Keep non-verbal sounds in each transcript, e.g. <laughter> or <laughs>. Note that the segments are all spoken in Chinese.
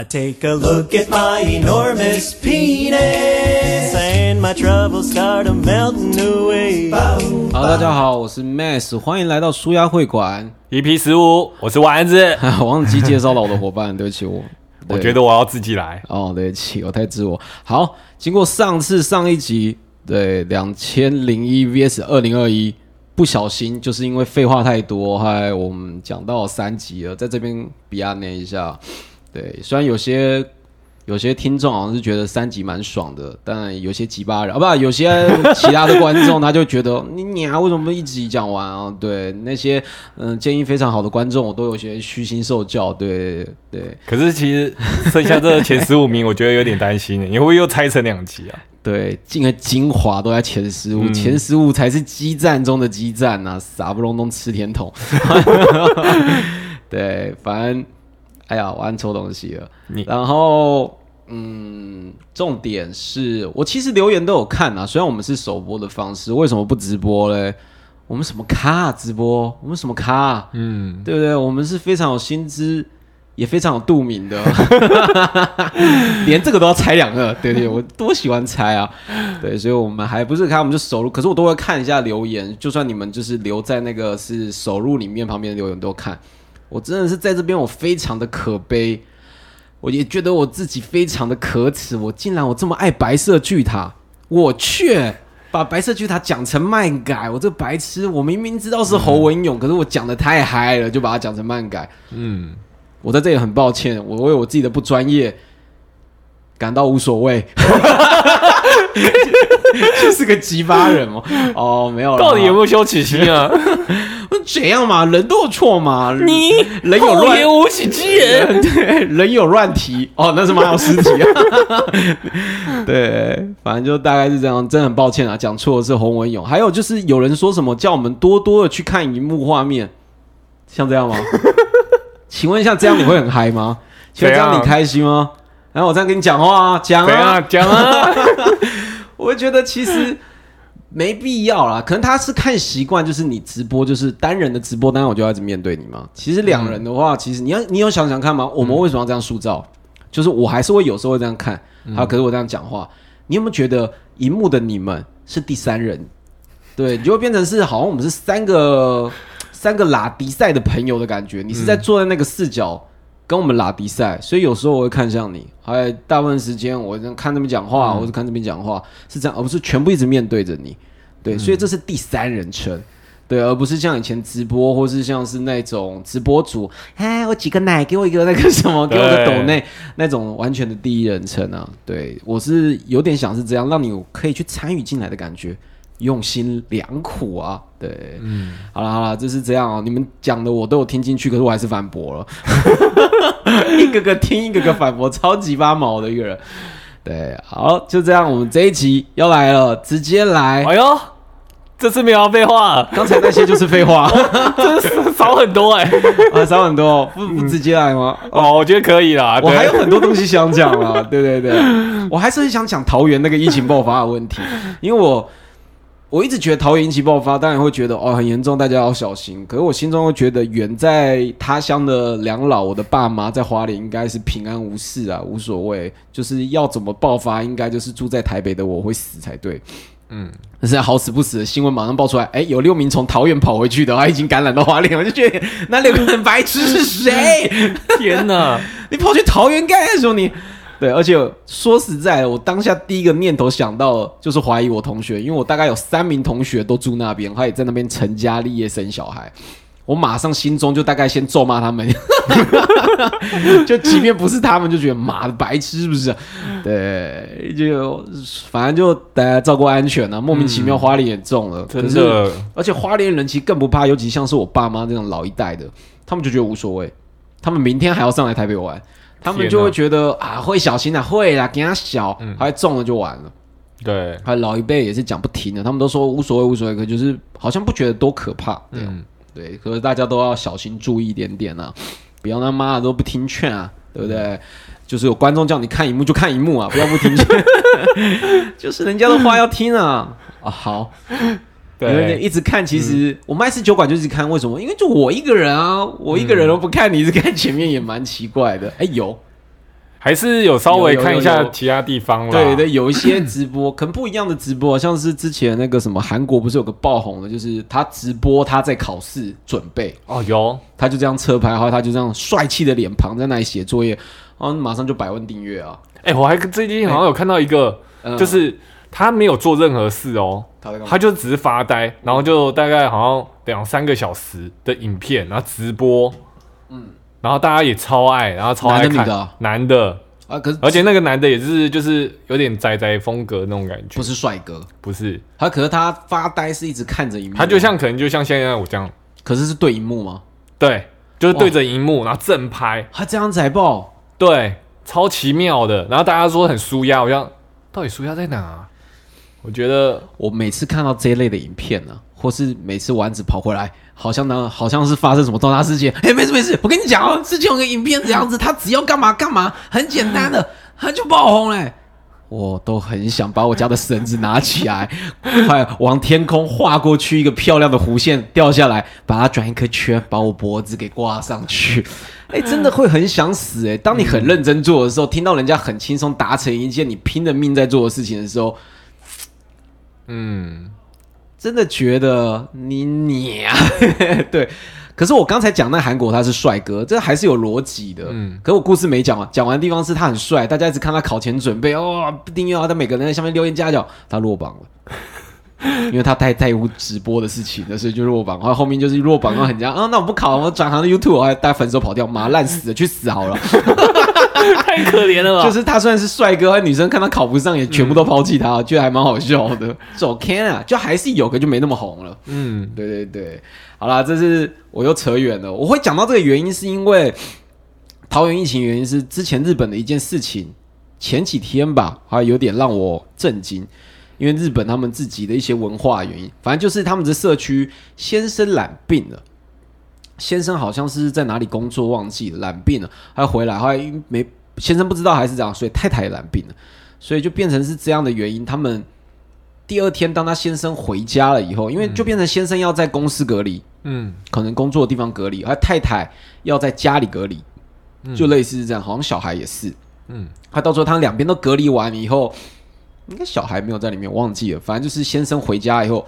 I take a look at my enormous penis and my troubles start a melting away. Hello，大家好，我是 Mass，欢迎来到舒压会馆。EP 十五，我是丸子。我 <laughs> 忘记介绍了我的伙伴，对不起我。<laughs> 我觉得我要自己来。哦，对不起，我太自我。好，经过上次上一集，对两千零一 VS 二零二一，不小心就是因为废话太多，害我们讲到三集了，在这边比安内一下。对，虽然有些有些听众好像是觉得三集蛮爽的，但有些鸡巴人啊，不，有些其他的观众他就觉得 <laughs> 你啊为什么一集讲完啊？对，那些嗯建议非常好的观众，我都有些虚心受教。对对可是其实剩下这前十五名，我觉得有点担心，你会不会又拆成两集啊？对，进的精华都在前十五、前十五才是激战中的激战呐、傻不隆咚吃甜筒。<laughs> 对，反正哎呀，我按错东西了。你然后，嗯，重点是我其实留言都有看啊，虽然我们是首播的方式，为什么不直播嘞？我们什么咖啊直播？我们什么咖啊、嗯，对不对？我们是非常有薪资，也非常有度名的，<laughs> 连这个都要猜两个，对对，<laughs> 我多喜欢猜啊！对，所以我们还不是看，我们就手入，可是我都会看一下留言，就算你们就是留在那个是手入里面旁边的留言都看。我真的是在这边，我非常的可悲，我也觉得我自己非常的可耻，我竟然我这么爱白色巨塔，我却。把白色巨塔讲成漫改，我这白痴！我明明知道是侯文勇，可是我讲的太嗨了，就把它讲成漫改。嗯，我在这里很抱歉，我为我自己的不专业感到无所谓，<laughs> 就是个鸡巴人哦。哦，没有了，到底有没有羞耻心啊？怎样嘛？人都有错嘛，你人有乱无耻之人。<laughs> 对，人有乱题哦，那是马有尸体啊。<laughs> 对，反正就大概是这样，真的很抱歉啊，讲错的是洪文勇。还有就是有人说什么叫我们多多的去看荧幕画面，像这样吗？<laughs> 请问一下，这样你会很嗨吗？请问这样你开心吗？然后我这样跟你讲话啊，讲啊，样讲啊？我会觉得其实没必要啦，可能他是看习惯，就是你直播就是单人的直播，当然我就要一直面对你嘛。其实两人的话，其实你要你有想想看吗？我们为什么要这样塑造？就是我还是会有时候会这样看，啊，可是我这样讲话，你有没有觉得荧幕的你们是第三人？对，你就会变成是好像我们是三个三个拉迪赛的朋友的感觉，你是在坐在那个视角。跟我们拉比赛，所以有时候我会看向你，还有大部分时间我看这边讲话，或者看这边讲话，是这样，而不是全部一直面对着你。对，所以这是第三人称，对，而不是像以前直播，或是像是那种直播主，哎，我几个奶，给我一个那个什么，给我个抖内那种完全的第一人称啊。对我是有点想是这样，让你可以去参与进来的感觉。用心良苦啊，对，嗯，好了好了，就是这样哦。你们讲的我都有听进去，可是我还是反驳了，<laughs> 一个个听，一个个反驳，超级八毛的一个人。对，好，就这样，我们这一集要来了，直接来。哎呦，这次没有要废话，刚才那些就是废话，<laughs> 真是少很多哎。<laughs> 啊，少很多，不不直接来吗？哦，我觉得可以啦。我还有很多东西想讲啊，对对对，我还是很想讲桃园那个疫情爆发的问题，因为我我一直觉得桃园疫情爆发，当然会觉得哦很严重，大家要小心。可是我心中会觉得，远在他乡的两老，我的爸妈在花莲应该是平安无事啊，无所谓。就是要怎么爆发，应该就是住在台北的我会死才对。嗯，但是好死不死的新闻马上爆出来，哎，有六名从桃园跑回去的，他已经感染到花莲，我就觉得那六个人白痴是谁？天哪！<laughs> 你跑去桃园干什么？你对，而且说实在的，我当下第一个念头想到的就是怀疑我同学，因为我大概有三名同学都住那边，他也在那边成家立业生小孩。我马上心中就大概先咒骂他们，<laughs> 就即便不是他们，就觉得妈的白痴是不是？对，就反正就大家照顾安全啊。莫名其妙花莲也中了，可是，而且花莲人其实更不怕，尤其像是我爸妈这种老一代的，他们就觉得无所谓，他们明天还要上来台北玩，他们就会觉得啊会小心啊，会啦，给他小，还中了就完了。对，还有老一辈也是讲不停的，他们都说无所谓无所谓，可就是好像不觉得多可怕这样。嗯，对，可是大家都要小心注意一点点啊，不要他妈的都不听劝啊，对不对？就是有观众叫你看一幕就看一幕啊，不要不听劝，<laughs> 就是人家的话要听啊。啊，好，因为对，一直看，其实、我们爱吃酒馆就一直看，为什么？因为就我一个人啊，我一个人都不看，你一直看前面也蛮奇怪的。<laughs> 哎、有。还是有稍微看一下其他地方啦。对对，有一些直播可能不一样的直播，像是之前那个什么韩国不是有个爆红的，就是他直播他在考试准备，哦，有。他就这样车牌，然后他就这样帅气的脸庞在那里写作业，然后马上就百万订阅啊，哎、我还最近好像有看到一个，嗯。就是他没有做任何事哦，他他就只是发呆，然后就大概好像两三个小时的影片，然后直播，嗯，然后大家也超爱，然后超爱看男的啊？男的，啊，可是而且那个男的也是就是有点宅宅风格那种感觉，不是帅哥，不是，他可是他发呆是一直看着荧幕，他就像可能就像现在我这样，可是是对荧幕吗？对，就是对着荧幕，然后正拍，他这样子还爆，对，超奇妙的，然后大家说很舒压，我想到底舒压在哪、啊？我觉得我每次看到这一类的影片呢、或是每次丸子跑回来，好像呢，好像是发生什么重大事件。哎、没事没事，我跟你讲哦，之前有个影片这样子，他只要干嘛干嘛，很简单的，<laughs> 他就爆红嘞。我都很想把我家的绳子拿起来，快往天空划过去，一个漂亮的弧线掉下来，把它转一颗圈，把我脖子给挂上去。哎、真的会很想死哎、当你很认真做的时候，听到人家很轻松达成一件你拼了命在做的事情的时候，嗯，真的觉得你你啊，<laughs> 对。可是我刚才讲那韩国他是帅哥，这还是有逻辑的。嗯，可我故事没讲完，讲完的地方是他很帅，大家一直看他考前准备哦，订阅啊，他每个人在下面留言加角，他落榜了。<laughs> 因为他太在乎直播的事情了，所以就落榜。然后后面就是落榜，然后很加啊，那我不考，我转行 YouTube，我还带粉手跑掉，妈烂死了，去死好了。<laughs> 太可怜了吧？就是他虽然是帅哥，女生看他考不上，也全部都抛弃他，觉得还蛮好笑的。走 can 啊，就还是有个就没那么红了。嗯，对对对，好啦，这是我又扯远了。我会讲到这个原因，是因为桃园疫情原因是之前日本的一件事情，前几天吧，还有点让我震惊。因为日本他们自己的一些文化原因，反正就是他们的社区先生染病了，先生好像是在哪里工作忘记了染病了，他回来，后来没先生不知道还是这样，所以太太也染病了，所以就变成是这样的原因。他们第二天当他先生回家了以后，因为就变成先生要在公司隔离，嗯，可能工作的地方隔离，而太太要在家里隔离，就类似是这样，好像小孩也是，嗯，他到时候他两边都隔离完以后，应该小孩没有在里面，忘记了，反正就是先生回家以后，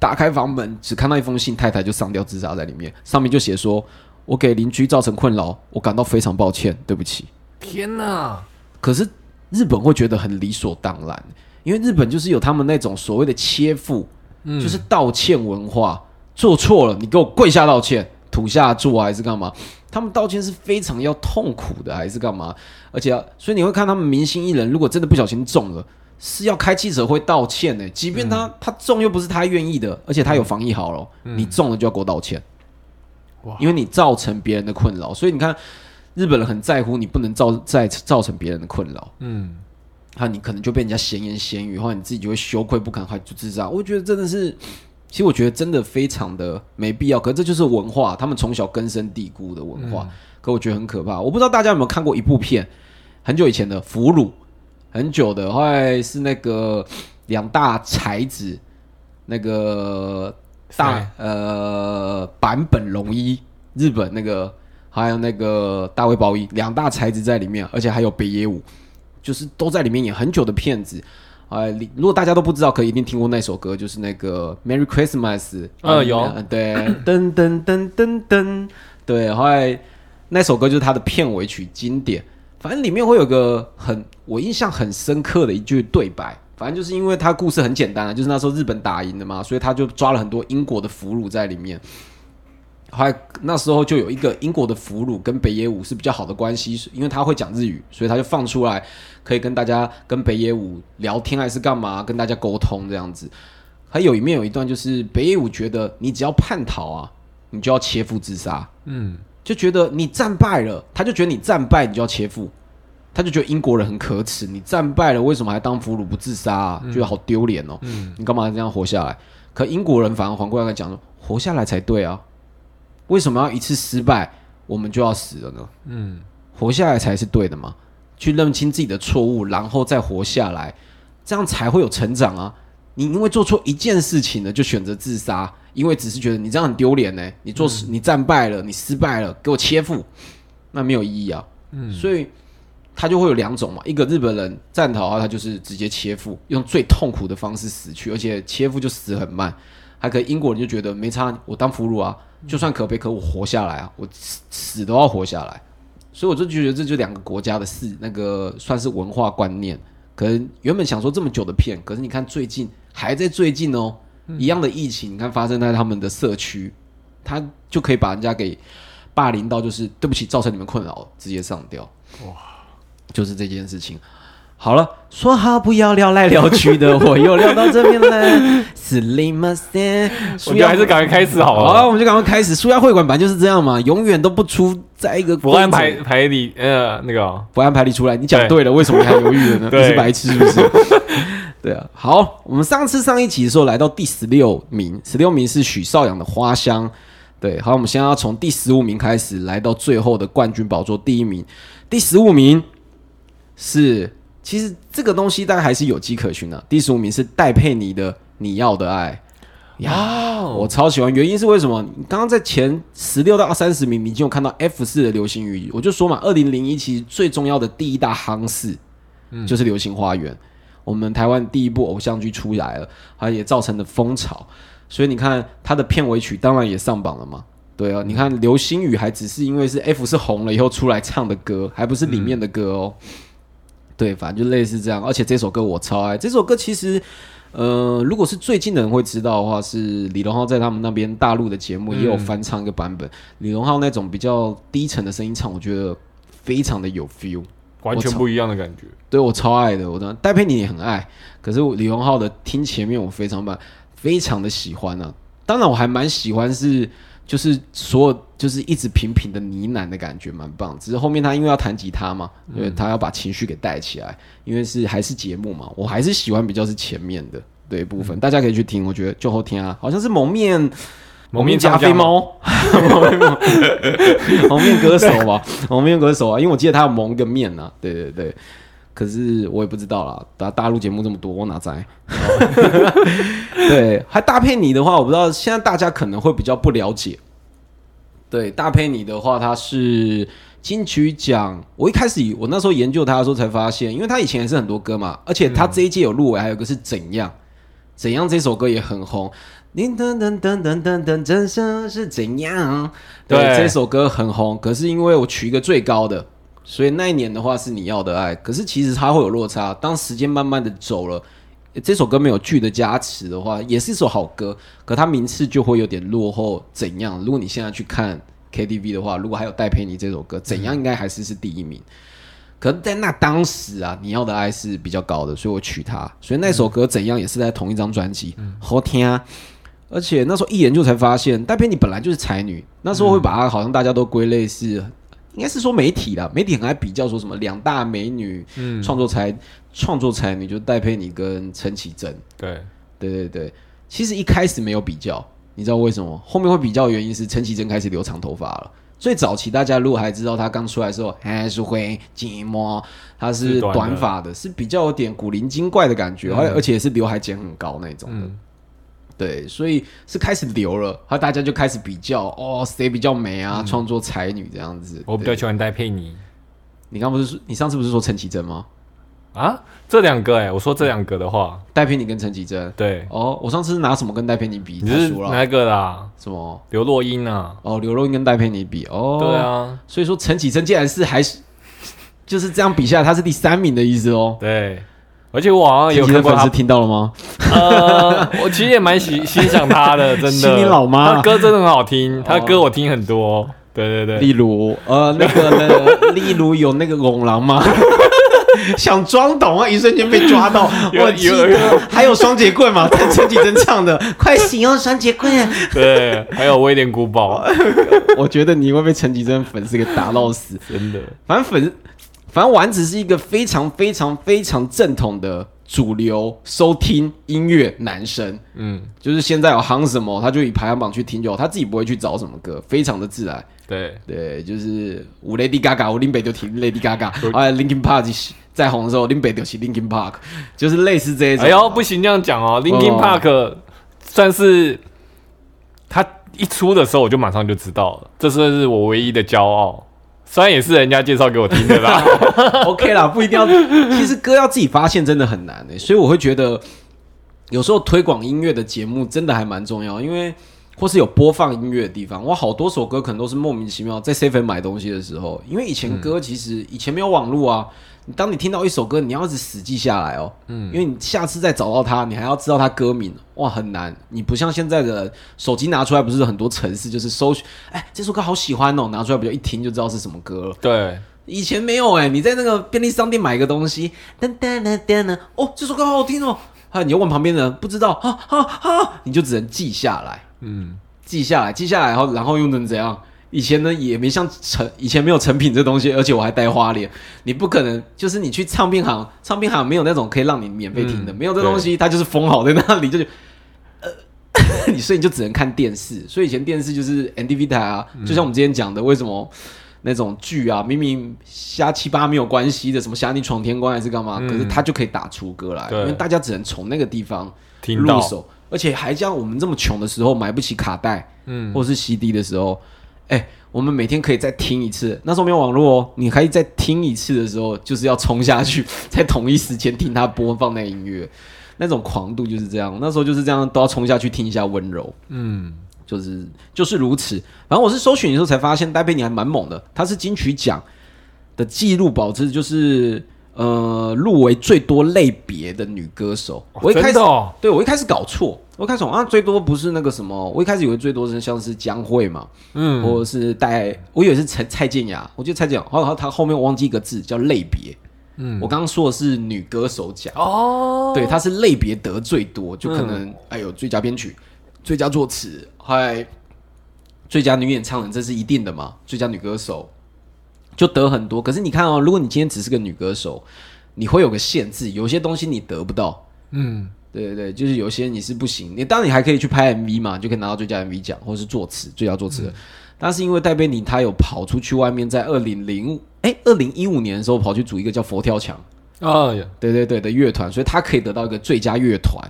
打开房门只看到一封信，太太就上吊自杀在里面，上面就写说：“我给邻居造成困扰，我感到非常抱歉，对不起。”天哪，可是日本会觉得很理所当然，因为日本就是有他们那种所谓的切腹，嗯就是道歉文化，做错了你给我跪下道歉，土下座还是干嘛？他们道歉是非常要痛苦的，还是干嘛？而且要，所以你会看他们明星艺人，如果真的不小心中了。是要开记者会道歉的，即便他、他中又不是他愿意的，而且他有防疫好了，你中了就要给我道歉，哇因为你造成别人的困扰，所以你看日本人很在乎你不能造再造成别人的困扰，嗯，那你可能就被人家闲言闲语，或者你自己就会羞愧不堪，还就自杀。我觉得真的是，其实我觉得真的非常的没必要。可这就是文化，他们从小根深蒂固的文化。可我觉得很可怕。我不知道大家有没有看过一部片，很久以前的《俘虏》，很久的，后来是那个两大才子，那个大呃坂本龙一，日本那个，还有那个大卫鲍伊，两大才子在里面，而且还有北野武。就是都在里面演很久的片子。啊、里如果大家都不知道，可以一定听过那首歌，就是那个《Merry Christmas》。呃有嗯对，<coughs> 噔噔噔噔噔，对，后来那首歌就是他的片尾曲经典。反正里面会有个很我印象很深刻的一句对白，反正就是因为他故事很简单啊，就是那时候日本打赢了嘛，所以他就抓了很多英国的俘虏在里面。后来那时候就有一个英国的俘虏跟北野武是比较好的关系，因为他会讲日语，所以他就放出来可以跟大家跟北野武聊天还是干嘛，跟大家沟通这样子。还有一面有一段就是北野武觉得你只要叛逃啊，你就要切腹自杀，嗯，就觉得你战败了，他就觉得你战败你就要切腹，他就觉得英国人很可耻，你战败了为什么还当俘虏不自杀啊？觉得好丢脸哦，你干嘛这样活下来？可英国人反而反过来讲说，活下来才对啊，为什么要一次失败我们就要死了呢？嗯，活下来才是对的嘛，去认清自己的错误，然后再活下来，这样才会有成长啊。你因为做错一件事情呢，就选择自杀，因为只是觉得你这样很丢脸呢，你做事、你战败了，你失败了，给我切腹，那没有意义啊。所以他就会有两种嘛，一个日本人战逃的话，他就是直接切腹，用最痛苦的方式死去，而且切腹就死很慢。还可以，英国人就觉得没差，我当俘虏啊，就算可悲可我活下来啊，我死死都要活下来。所以我就觉得这就两个国家的事，那个算是文化观念。可能原本想说这么久的片，可是你看最近还在最近哦，一样的疫情，你看发生在他们的社区，他就可以把人家给霸凌到，就是对不起，造成你们困扰，直接上吊。哇，就是这件事情。好了，说好不要聊来聊去的，我又聊到这边了。<laughs> 是林马森，我觉得还是赶快开始好了。好了，我们就赶快开始。舒压会馆本来就是这样嘛，永远都不出在一个不按牌牌理，呃，那个不按牌理出来。你讲对了，为什么你还犹豫了呢？<laughs> 你是白痴是不是？对啊。好，我们上次上一集的时候来到第十六名，十六名是许绍洋的花香。对，好，我们现在要从第十五名开始，来到最后的冠军宝座第一名。第十五名是。其实这个东西大概还是有迹可循的。第十五名是戴佩妮的《你要的爱》呀，我超喜欢。原因是为什么？刚刚在前十六到三十名，你就有看到 F 四的流星雨，我就说嘛，二零零一其实最重要的第一大夯事，嗯就是《流星花园》。我们台湾第一部偶像剧出来了，它也造成了风潮。所以你看它的片尾曲，当然也上榜了嘛。对啊，你看《流星雨》还只是因为是 F 是红了以后出来唱的歌，还不是里面的歌哦。对，反正就类似这样，而且这首歌我超爱。这首歌其实，呃，如果是最近的人会知道的话，是李荣浩在他们那边大陆的节目也有翻唱一个版本。李荣浩那种比较低沉的声音唱，我觉得非常的有 feel，完全不一样的感觉。对我超爱的，我的戴佩妮也很爱。可是李荣浩的听前面我非常棒，非常的喜欢呢。当然我还蛮喜欢是。就是所有就是一直平平的呢喃的感觉，蛮棒。只是后面他因为要弹吉他嘛，因为他要把情绪给带起来，因为是还是节目嘛，我还是喜欢比较是前面的对部分，大家可以去听。我觉得就后听啊，好像是蒙面蒙面加菲猫，蒙面歌手吧，蒙面歌手啊，因为我记得他有蒙个面啊，对对对。可是我也不知道啦，大大陆节目这么多，我哪在？对，还搭配你的话，我不知道。现在大家可能会比较不了解。对，搭配你的话，他是金曲奖。我一开始我那时候研究他的时候才发现，因为他以前也是很多歌嘛，而且他这一届有入围，还有个是怎样怎样这首歌也很红。噔噔噔噔噔噔噔，真相是怎样？对，这首歌很红，可是因为我取一个最高的。所以那一年的话是你要的爱，可是其实它会有落差。当时间慢慢的走了，这首歌没有剧的加持的话，也是一首好歌，可它名次就会有点落后。怎样？如果你现在去看 KTV 的话，如果还有戴佩妮这首歌，怎样应该还是是第一名。可是在那当时啊，你要的爱是比较高的，所以我取它。所以那首歌怎样也是在同一张专辑，好听啊！而且那时候一研究才发现，戴佩妮本来就是才女，那时候会把她好像大家都归类是。应该是说媒体啦，媒体很爱比较说什么两大美女，嗯，创作才创作才女就戴佩妮跟陈绮贞，对对对对，其实一开始没有比较，你知道为什么？后面会比较的原因是陈绮贞开始留长头发了。最早期大家如果还知道她刚出来的时候还是会睫毛，她是短发的，是比较有点古灵精怪的感觉，而而且是刘海剪很高那种的。对，所以是开始流了，然后大家就开始比较哦，谁比较美啊？创作才女这样子。我比较喜欢戴佩妮。你刚不是说你上次不是说陈绮贞吗？啊，这两个哎，我说这两个的话，戴佩妮跟陈绮贞。对，哦，我上次拿什么跟戴佩妮比？你是哪个啦？什么？刘若英啊？哦，刘若英跟戴佩妮比哦。对啊，所以说陈绮贞竟然是还是就是这样比下来，她是第三名的意思哦。对。而且我好像有粉丝听到了吗？呃，我其实也蛮喜 <laughs> 欣赏他的，真的。心灵老妈，他歌真的很好听，他歌我听很多。对对对，例如呃那个呢，<laughs> 例如有那个拱狼吗？<laughs> 想装懂啊，一瞬间被抓到。我记得还有双节棍嘛，陈绮贞唱的《快醒哦双节棍》。对，还有威廉古堡。我觉得你会被陈绮贞粉丝给打到死，真的。反正粉。反正丸子是一个非常非常非常正统的主流收听音乐男生，嗯，就是现在有夯什么，他就以排行榜去听就好，他自己不会去找什么歌，非常的自然。对对，就是我 Lady Gaga，我林北就听 Lady Gaga，啊，Linkin Park 在红的时候，林北就听 Linkin Park，就是类似这一种。哎呦，不行这样讲哦，Linkin Park 算是他一出的时候我就马上就知道了，这算是我唯一的骄傲。虽然也是人家介绍给我听的啦。<laughs> OK 啦，不一定要。其实歌要自己发现真的很难诶、所以我会觉得有时候推广音乐的节目真的还蛮重要，因为或是有播放音乐的地方，我好多首歌可能都是莫名其妙在 seven 买东西的时候，因为以前歌其实以前没有网络啊。你当你听到一首歌，你要一直死记下来哦，嗯，因为你下次再找到它，你还要知道它歌名，哇，很难。你不像现在的手机拿出来，不是很多城市就是搜寻，哎，这首歌好喜欢哦，拿出来不就一听就知道是什么歌了。对，以前没有哎、你在那个便利商店买个东西，噔噔噔噔噔，哦，这首歌好好听哦，啊，你又问旁边的人不知道，哈哈哈，你就只能记下来，嗯，记下来，记下来，然后然后又能怎样？以前呢也没像成，以前没有成品这东西，而且我还带花脸，你不可能就是你去唱片行，唱片行没有那种可以让你免费听的，嗯没有这东西，它就是封好在那里，就呃，<laughs> 你所以你就只能看电视，所以以前电视就是 NTV 台啊，嗯。就像我们之前讲的，为什么？那种剧啊，明明瞎七八没有关系的，什么侠女闯天关还是干嘛，嗯。可是它就可以打出歌来，对。因为大家只能从那个地方，入手，而且还像，我们这么穷的时候买不起卡带，嗯，或是 CD 的时候，哎、我们每天可以再听一次。那时候没有网络哦，你可以再听一次的时候，就是要冲下去，在同一时间听他播放那音乐，那种狂度就是这样。那时候就是这样，都要冲下去听一下温柔。嗯，就是就是如此。反正我是搜寻的时候才发现，戴佩妮还蛮猛的，她是金曲奖的纪录保持，就是呃入围最多类别的女歌手。我一开始、哦对我一开始搞错，我一开始啊最多不是那个什么，我一开始以为最多是像是江蕙嘛，嗯，或者是戴，我以为是蔡蔡健雅，我记得蔡健雅，然后她后面我忘记一个字叫类别。嗯我刚刚说的是女歌手奖。哦，对，她是类别得最多，就可能、哎呦最佳编曲、最佳作词，还最佳女演唱人，这是一定的嘛？最佳女歌手就得很多。可是你看哦，如果你今天只是个女歌手，你会有个限制，有些东西你得不到。嗯，对对对，就是有些你是不行，你当然你还可以去拍 MV 嘛，就可以拿到最佳 MV 奖，或是作词最佳作词人。但是因为戴贝妮她有跑出去外面，在二零零哎二零一五年的时候跑去组一个叫佛跳墙。啊呀，对对对的乐团，所以他可以得到一个最佳乐团、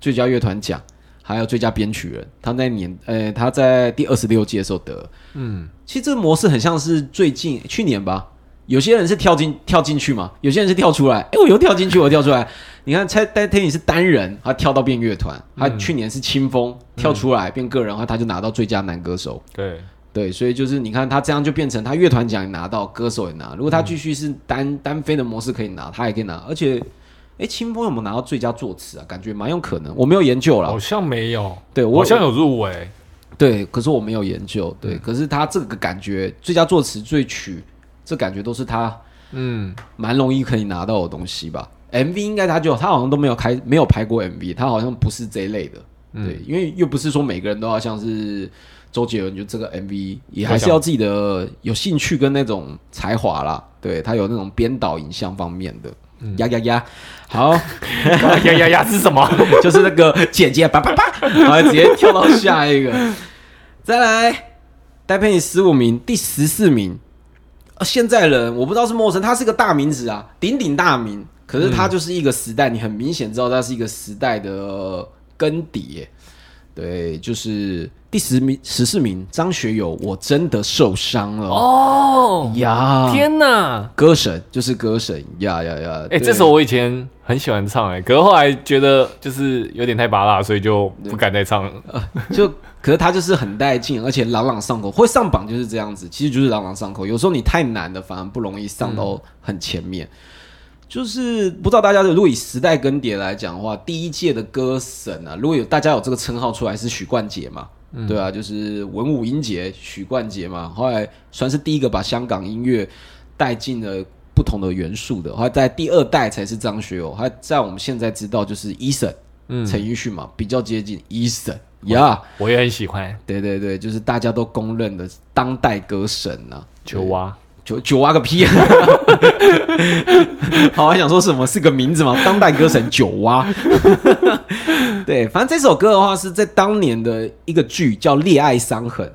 最佳乐团奖，还有最佳编曲人。他那年，呃，他在第二十六届的时候得。嗯，其实这个模式很像是最近去年吧，有些人是跳进跳进去嘛，有些人是跳出来，哎，我又跳进去，我又跳出来。<laughs> 你看，蔡戴天宇是单人，他跳到变乐团，他去年是清风、跳出来变个人，然后他就拿到最佳男歌手。对，对，所以就是你看他这样就变成他乐团奖也拿到，歌手也拿。如果他继续是单、单飞的模式可以拿，他也可以拿。而且，哎，清风有没有拿到最佳作词啊？感觉蛮有可能，我没有研究啦好。像没有，对我好像有入围，对，可是我没有研究。对，可是他这个感觉，最佳作词、最曲，这感觉都是他嗯，蛮容易可以拿到的东西吧。MV 应该他就他好像都没有开没有拍过 MV，他好像不是这一类的。对，因为又不是说每个人都要像是周杰伦，就这个 MV 也还是要自己的有兴趣跟那种才华啦。对他有那种编导影像方面的。呀呀呀！好，<laughs> 呀呀呀是什么？<laughs> 就是那个姐姐叭叭叭，然后 <laughs> 直接跳到下一个。再来，戴佩妮十五名，第十四名。啊，现在人我不知道是陌生，他是个大名字啊，鼎鼎大名。可是他就是一个时代，你很明显知道他是一个时代的更迭。对，就是第十名、十四名，张学友，我真的受伤了。哦，呀，天哪！歌神就是歌神呀呀呀！哎、对这首我以前很喜欢唱、哎，可是后来觉得就是有点太拔辣，所以就不敢再唱了。就可是他就是很带劲，而且朗朗上口，会上榜就是这样子，其实就是朗朗上口。有时候你太难了，反而不容易上到很前面。就是不知道大家如果以时代更迭来讲的话，第一届的歌神啊，如果有大家有这个称号出来是许冠杰嘛，对啊，就是文武英杰许冠杰嘛，后来算是第一个把香港音乐带进了不同的元素的，后来在第二代才是张学友，还在我们现在知道就是 Eason 嗯，陈奕迅嘛，比较接近 Eason 呀。我也很喜欢。对对对，就是大家都公认的当代歌神呐、球蛙。九九蛙个屁、啊！好，还想说什么是个名字吗？当代歌神九蛙。<laughs> 对，反正这首歌的话是在当年的一个剧叫《恋爱伤痕》，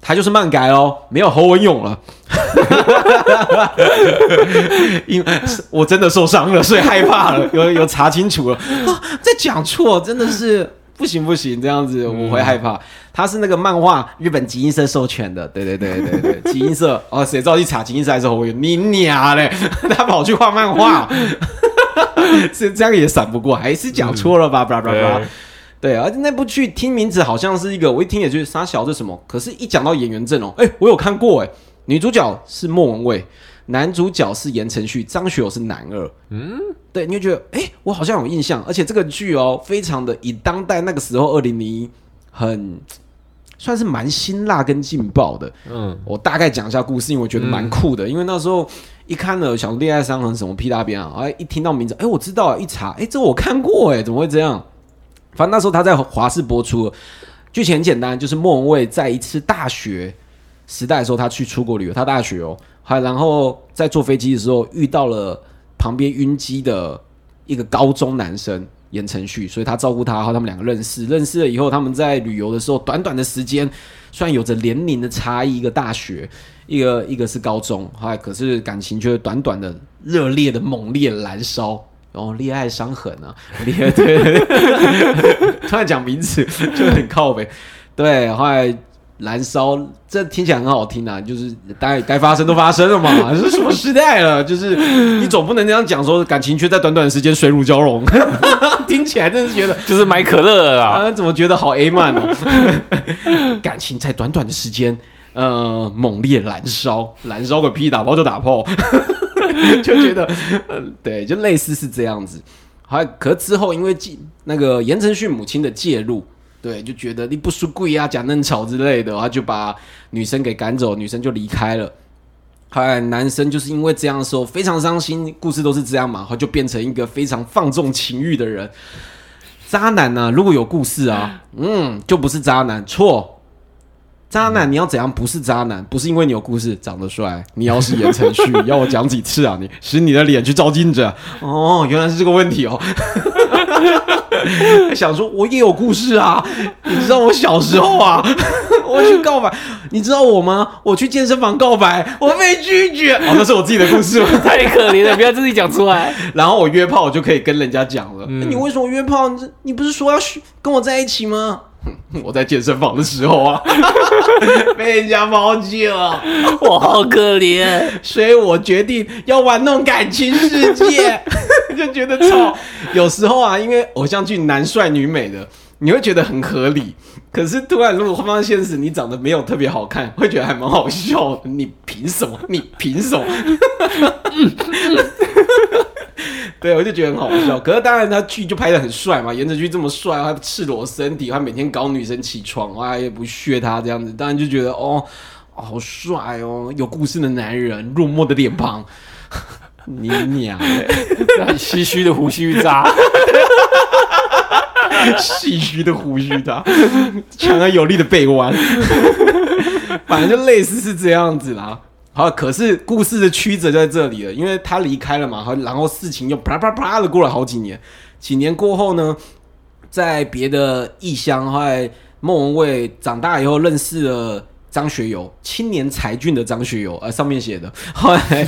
它就是漫改哦，没有侯文勇了。<laughs> 因为我真的受伤了，所以害怕了，有有查清楚了啊，再讲错真的是不行不行，这样子我会害怕。他是那个漫画日本集英社授权的，对对对对对，集英社 <laughs> 哦，谁知道一查集英社还是侯友？你娘嘞！<laughs> 他跑去画漫画，<laughs> 是这样也闪不过，还是讲错了吧？巴拉巴拉。对对，而且那部剧听名字好像是一个，我一听也觉得傻小这什么，可是一讲到演员阵容，哎，我有看过哎，女主角是莫文蔚，男主角是言承旭，张学友是男二，嗯，对，你就觉得哎，我好像有印象，而且这个剧哦，非常的以当代那个时候二零零一很算是蛮辛辣跟劲爆的，嗯，我大概讲一下故事，因为我觉得蛮酷的。因为那时候一看了《小恋爱伤痕》什么屁大边啊，哎，一听到名字，哎，我知道，一查，哎，这我看过，哎，怎么会这样？反正那时候他在华视播出，剧情很简单，就是莫文蔚在一次大学时代的时候，他去出国旅游，他大学哦，还然后在坐飞机的时候遇到了旁边晕机的一个高中男生言承旭，所以他照顾他，然后他们两个认识，认识了以后，他们在旅游的时候，短短的时间，虽然有着年龄的差异，一个大学，一个一个是高中，还可是感情却短短的热烈的猛烈燃烧。哦，恋爱伤痕啊，恋 <laughs> 爱对，<laughs> 突然讲名词就很靠北。对，后来燃烧，这听起来很好听啊，就是当然该发生都发生了嘛，这 <laughs> 是什么时代了？就是你总不能这样讲说感情却在短短的时间水乳交融，<laughs> 听起来真是觉得就是买可乐了啦。啊，怎么觉得好 A 漫哦？<laughs> 感情在短短的时间，呃，猛烈燃烧，燃烧个屁，打炮就打炮，就觉得，呃、对，就类似是这样子。还可之后因为继那个言承旭母亲的介入，对，就觉得你不输贵啊，假嫩草之类的，他就把女生给赶走，女生就离开了。后来男生就是因为这样的时候非常伤心，故事都是这样嘛，他就变成一个非常放纵情欲的人。渣男呢、如果有故事啊，嗯，就不是渣男，错。渣男你要怎样不是渣男？不是因为你有故事，长得帅，你要是言承旭，<laughs> 要我讲几次啊？你使你的脸去照镜子啊、哦，原来是这个问题哦。<laughs> 想说我也有故事啊，你知道我小时候啊，<laughs> 我去告白，你知道我吗？我去健身房告白，我被拒绝。哦，那是我自己的故事吗？<laughs> 太可怜了，不要自己讲出来。然后我约炮，我就可以跟人家讲了。嗯那你为什么约炮？你你不是说要跟我在一起吗？哼 <laughs> 我在健身房的时候啊，<laughs> 被人家抛弃了，<laughs> 我好可怜。所以我决定要玩弄感情世界，就觉得操。有时候啊，因为偶像剧男帅女美的，你会觉得很合理。可是突然如果放到现实，你长得没有特别好看，会觉得还蛮好笑的。你凭什么？你凭什么？<laughs> 对，我就觉得很好笑。可是当然，他剧就拍的很帅嘛，颜值剧这么帅，他赤裸身体，他每天搞女生起床，啊也不削他这样子，当然就觉得哦，哦好帅哦，有故事的男人，落寞的脸庞，<laughs> 你娘。唏嘘的胡须渣，<laughs> 唏嘘的胡须的，强而有力的背弯，反正就类似是这样子啦。好，可是故事的曲折就在这里了，因为他离开了嘛，好然后事情又啪啪啪的过了好几年。几年过后呢，在别的异乡，后来莫文蔚长大以后认识了张学友，青年才俊的张学友，呃，上面写的。后来，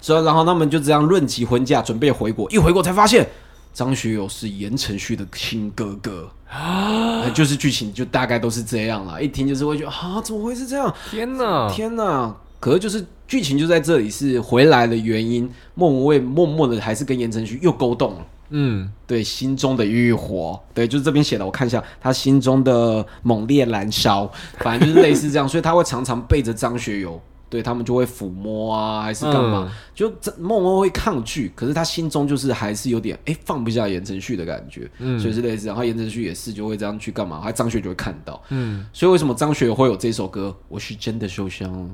所以然后他们就这样论及婚嫁，准备回国。一回国才发现，张学友是言承旭的亲哥哥。啊，就是剧情就大概都是这样了，一听就是会觉得啊，怎么会是这样？天哪！天哪！可是就是剧情就在这里是回来的原因，莫文蔚默默的还是跟言承旭又勾动了。嗯，对心中的欲火，对，就是这边写的，我看一下他心中的猛烈燃烧，反正就是类似这样，<laughs> 所以他会常常背着张学友，对他们就会抚摸啊，还是干嘛，嗯。就这梦梦会抗拒，可是他心中就是还是有点哎、放不下言承旭的感觉，嗯。所以是类似，然后言承旭也是就会这样去干嘛，还张学友就会看到，嗯，所以为什么张学友会有这首歌？我是真的受伤。了。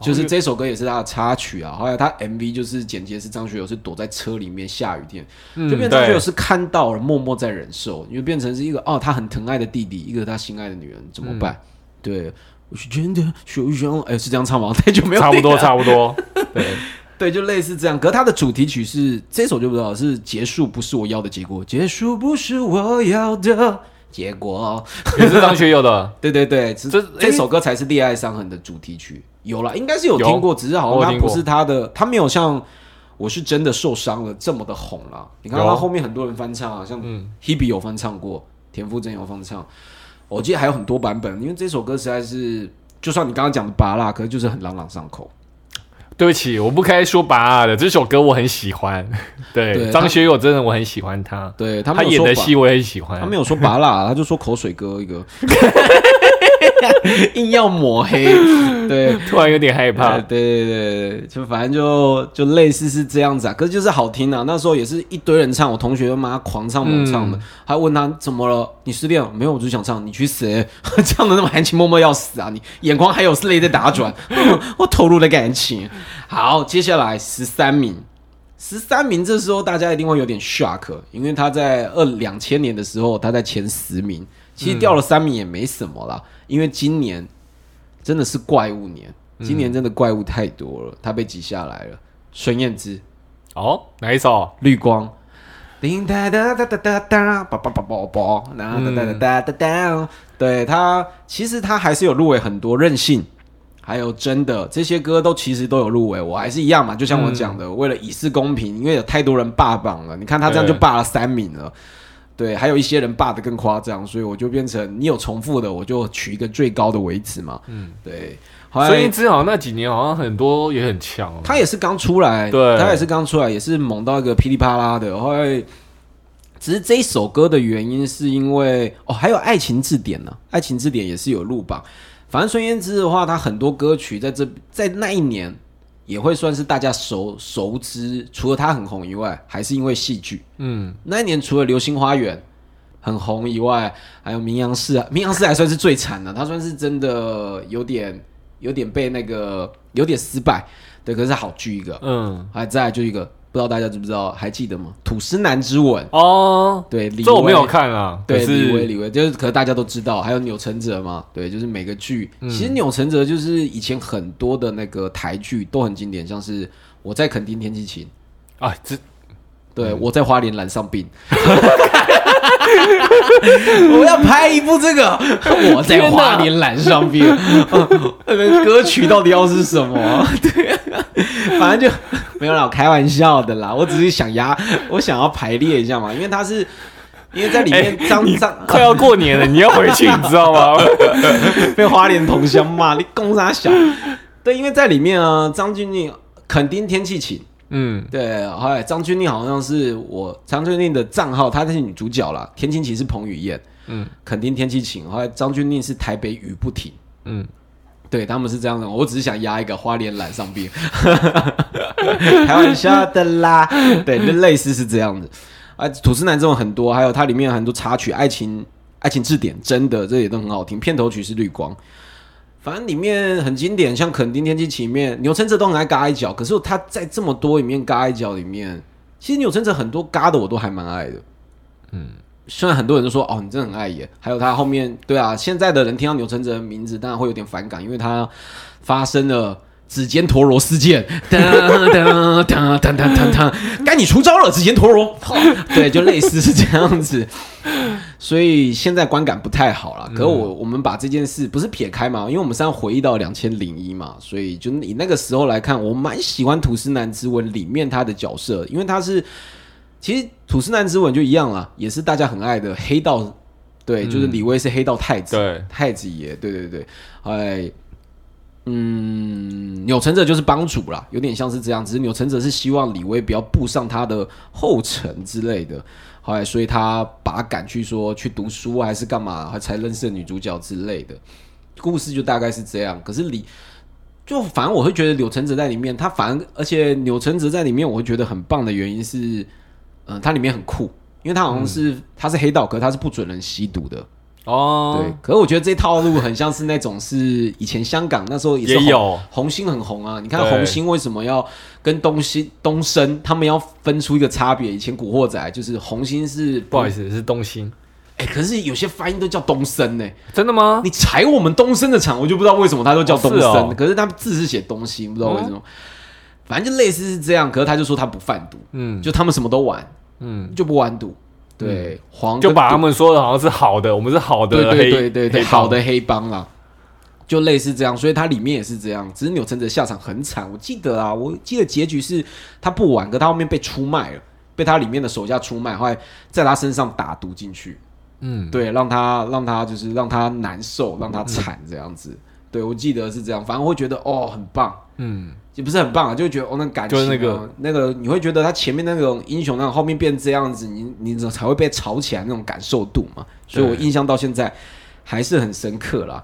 就是这首歌也是他的插曲啊，后来他 MV 就是简介是张学友是躲在车里面下雨天，嗯就变成张学友是看到了默默在忍受，你就变成是一个哦他很疼爱的弟弟，一个他心爱的女人怎么办？对，我是真的受伤，哎是这样唱吗？<laughs> 太久没有差不多，差不多。<laughs> 对，对，就类似这样。可是他的主题曲是这首就不知道是结束不是我要的结果，结束不是我要的结果。也是张学友的。对 <laughs> 对对，这这这首歌才是《恋爱伤痕》的主题曲。有了，应该是有听过，只是好像他不是他的，他没有像我是真的受伤了这么的红啦。你看有他后面很多人翻唱啊，像嗯 Hebe 有翻唱过，田馥甄有翻唱。我记得还有很多版本，因为这首歌实在是，就算你刚刚讲的拔辣，可是就是很朗朗上口。对不起，我不该说拔的这首歌我很喜欢。<laughs> 对，对张学友真的我很喜欢他，对他演的戏我也很喜欢。他没有说拔辣，他就说口水歌一个，<laughs> <laughs> 硬要抹黑。对，突然有点害怕啊，。对对就反正就就类似是这样子啊，可是就是好听啊。那时候也是一堆人唱，我同学妈狂唱猛唱的，还问他怎么了？你失恋了？没有，我就想唱，你去死、欸！<laughs> 唱的那么含情脉脉要死啊！你眼眶还有泪在打转，<laughs> 我投入了感情。好，接下来十三名。十三名，这时候大家一定会有点 shock，因为他在二两千年的时候，他在前十名，其实掉了三名也没什么啦，因为今年真的是怪物年，今年真的怪物太多了，他被挤下来了。孙燕姿，哦，哪一首？绿光，叮哒哒哒哒哒哒，叭叭叭叭叭，然后哒哒哒哒哒哒，对他其实他还是有入围很多任性。还有真的这些歌都其实都有入围，我还是一样嘛，就像我讲的，为了以示公平，因为有太多人霸榜了，你看他这样就霸了三名了，对，还有一些人霸的更夸张，所以我就变成你有重复的，我就取一个最高的为止嘛，嗯，对。孙燕姿好像那几年好像很多也很强哦。他也是刚出来，对他也是刚出来，也是猛到一个噼里啪啦的。后来，只是这一首歌的原因是因为哦，还有《爱情字典》呢，《爱情字典》也是有入榜。反正孙燕姿的话，她很多歌曲在这在那一年也会算是大家熟熟知，除了他很红以外，还是因为戏剧。嗯，那一年除了《流星花园》很红以外，还有《名扬市》啊，《名扬市》还算是最惨的，他算是真的有点有点被那个有点失败，对，可是好剧一个，嗯，还再来就一个，不知道大家知不知道，还记得吗？《吐司男之吻》，哦，对，李这我没有。看啊。对，李维，李维就是，可能大家都知道，还有钮承泽嘛，对，就是每个剧，嗯其实钮承泽就是以前很多的那个台剧都很经典，像是《我在垦丁天气晴》，啊，这对，我在花莲染上病。我要拍一部这个，我在花莲染上病。<laughs> <laughs> <laughs> 那个歌曲到底要是什么？对，<laughs> 反正就没有啦，我开玩笑的啦。我只是想压，我想要排列一下嘛，因为他是。因为在里面张张快要过年了，你要回去，你知道吗？<laughs> 被花莲同乡骂你公啥小？对，因为在里面啊，张钧甯肯定天气晴，嗯，对，后来张钧甯好像是我张钧甯的账号，她是女主角啦。天气晴是彭于晏，嗯，肯定天气晴。后来张钧甯是台北雨不停，嗯，对他们是这样的。我只是想压一个花莲染上病，<laughs> 开玩笑的啦。对，就类似是这样子。啊，吐司男这种很多，还有它里面有很多插曲，爱情爱情字典真的这也都很好听。片头曲是绿光。反正里面很经典，像垦丁天气晴里面，钮承泽都很爱嘎一脚。可是他在这么多里面嘎一脚里面，其实钮承泽很多嘎的我都还蛮爱的。嗯，虽然很多人都说哦，你真的很爱演。还有他后面，对啊，现在的人听到钮承泽的名字，当然会有点反感，因为他发生了指尖陀螺事件，该你出招了，指尖陀螺。对，就类似是这样子。所以现在观感不太好了。可我我们把这件事不是撇开嘛，因为我们是要回忆到两千零一嘛，所以就以那个时候来看，我蛮喜欢《吐司男之吻》里面他的角色，因为他是其实《吐司男之吻》就一样啦，也是大家很爱的黑道，对，就是李威是黑道太子，对太子爷，对对对，哎。嗯，钮承泽就是帮主啦，有点像是这样。只是钮承泽是希望李威不要步上他的后尘之类的，后来所以他把他赶去说去读书还是干嘛，还才认识女主角之类的。故事就大概是这样。可是李就反正我会觉得柳承泽在里面，他反而而且柳承泽在里面，我会觉得很棒的原因是，嗯、它里面很酷，因为它好像是、它是黑道，可是他是不准人吸毒的。哦，对，可是我觉得这套路很像是那种是以前香港那时候也是红也有红星很红啊。你看红星为什么要跟东星东升他们要分出一个差别？以前古惑仔就是红星是不好意，思，是东星，哎、可是有些发音都叫东升呢、真的吗？你踩我们东升的场，我就不知道为什么他都叫东升，哦是哦可是他字是写东兴，不知道为什么。反正就类似是这样，可是他就说他不贩毒，嗯就他们什么都玩，嗯，就不玩赌。对，黄就把他们说的好像是好的，我们是好的对黑，对对对对，好的黑帮啊，就类似这样，所以它里面也是这样。只是钮承泽下场很惨，我记得啊，我记得结局是他不玩，可他后面被出卖了，被他里面的手下出卖，后来在他身上打毒进去。嗯，对，让他让他就是让他难受，让他惨这样子。对我记得是这样，反正会觉得哦很棒，嗯，也不是很棒啊，就觉得哦那感情、啊、就是那个那个你会觉得他前面那种英雄，那种后面变这样子，你你才会被炒起来那种感受度嘛。所以我印象到现在还是很深刻啦。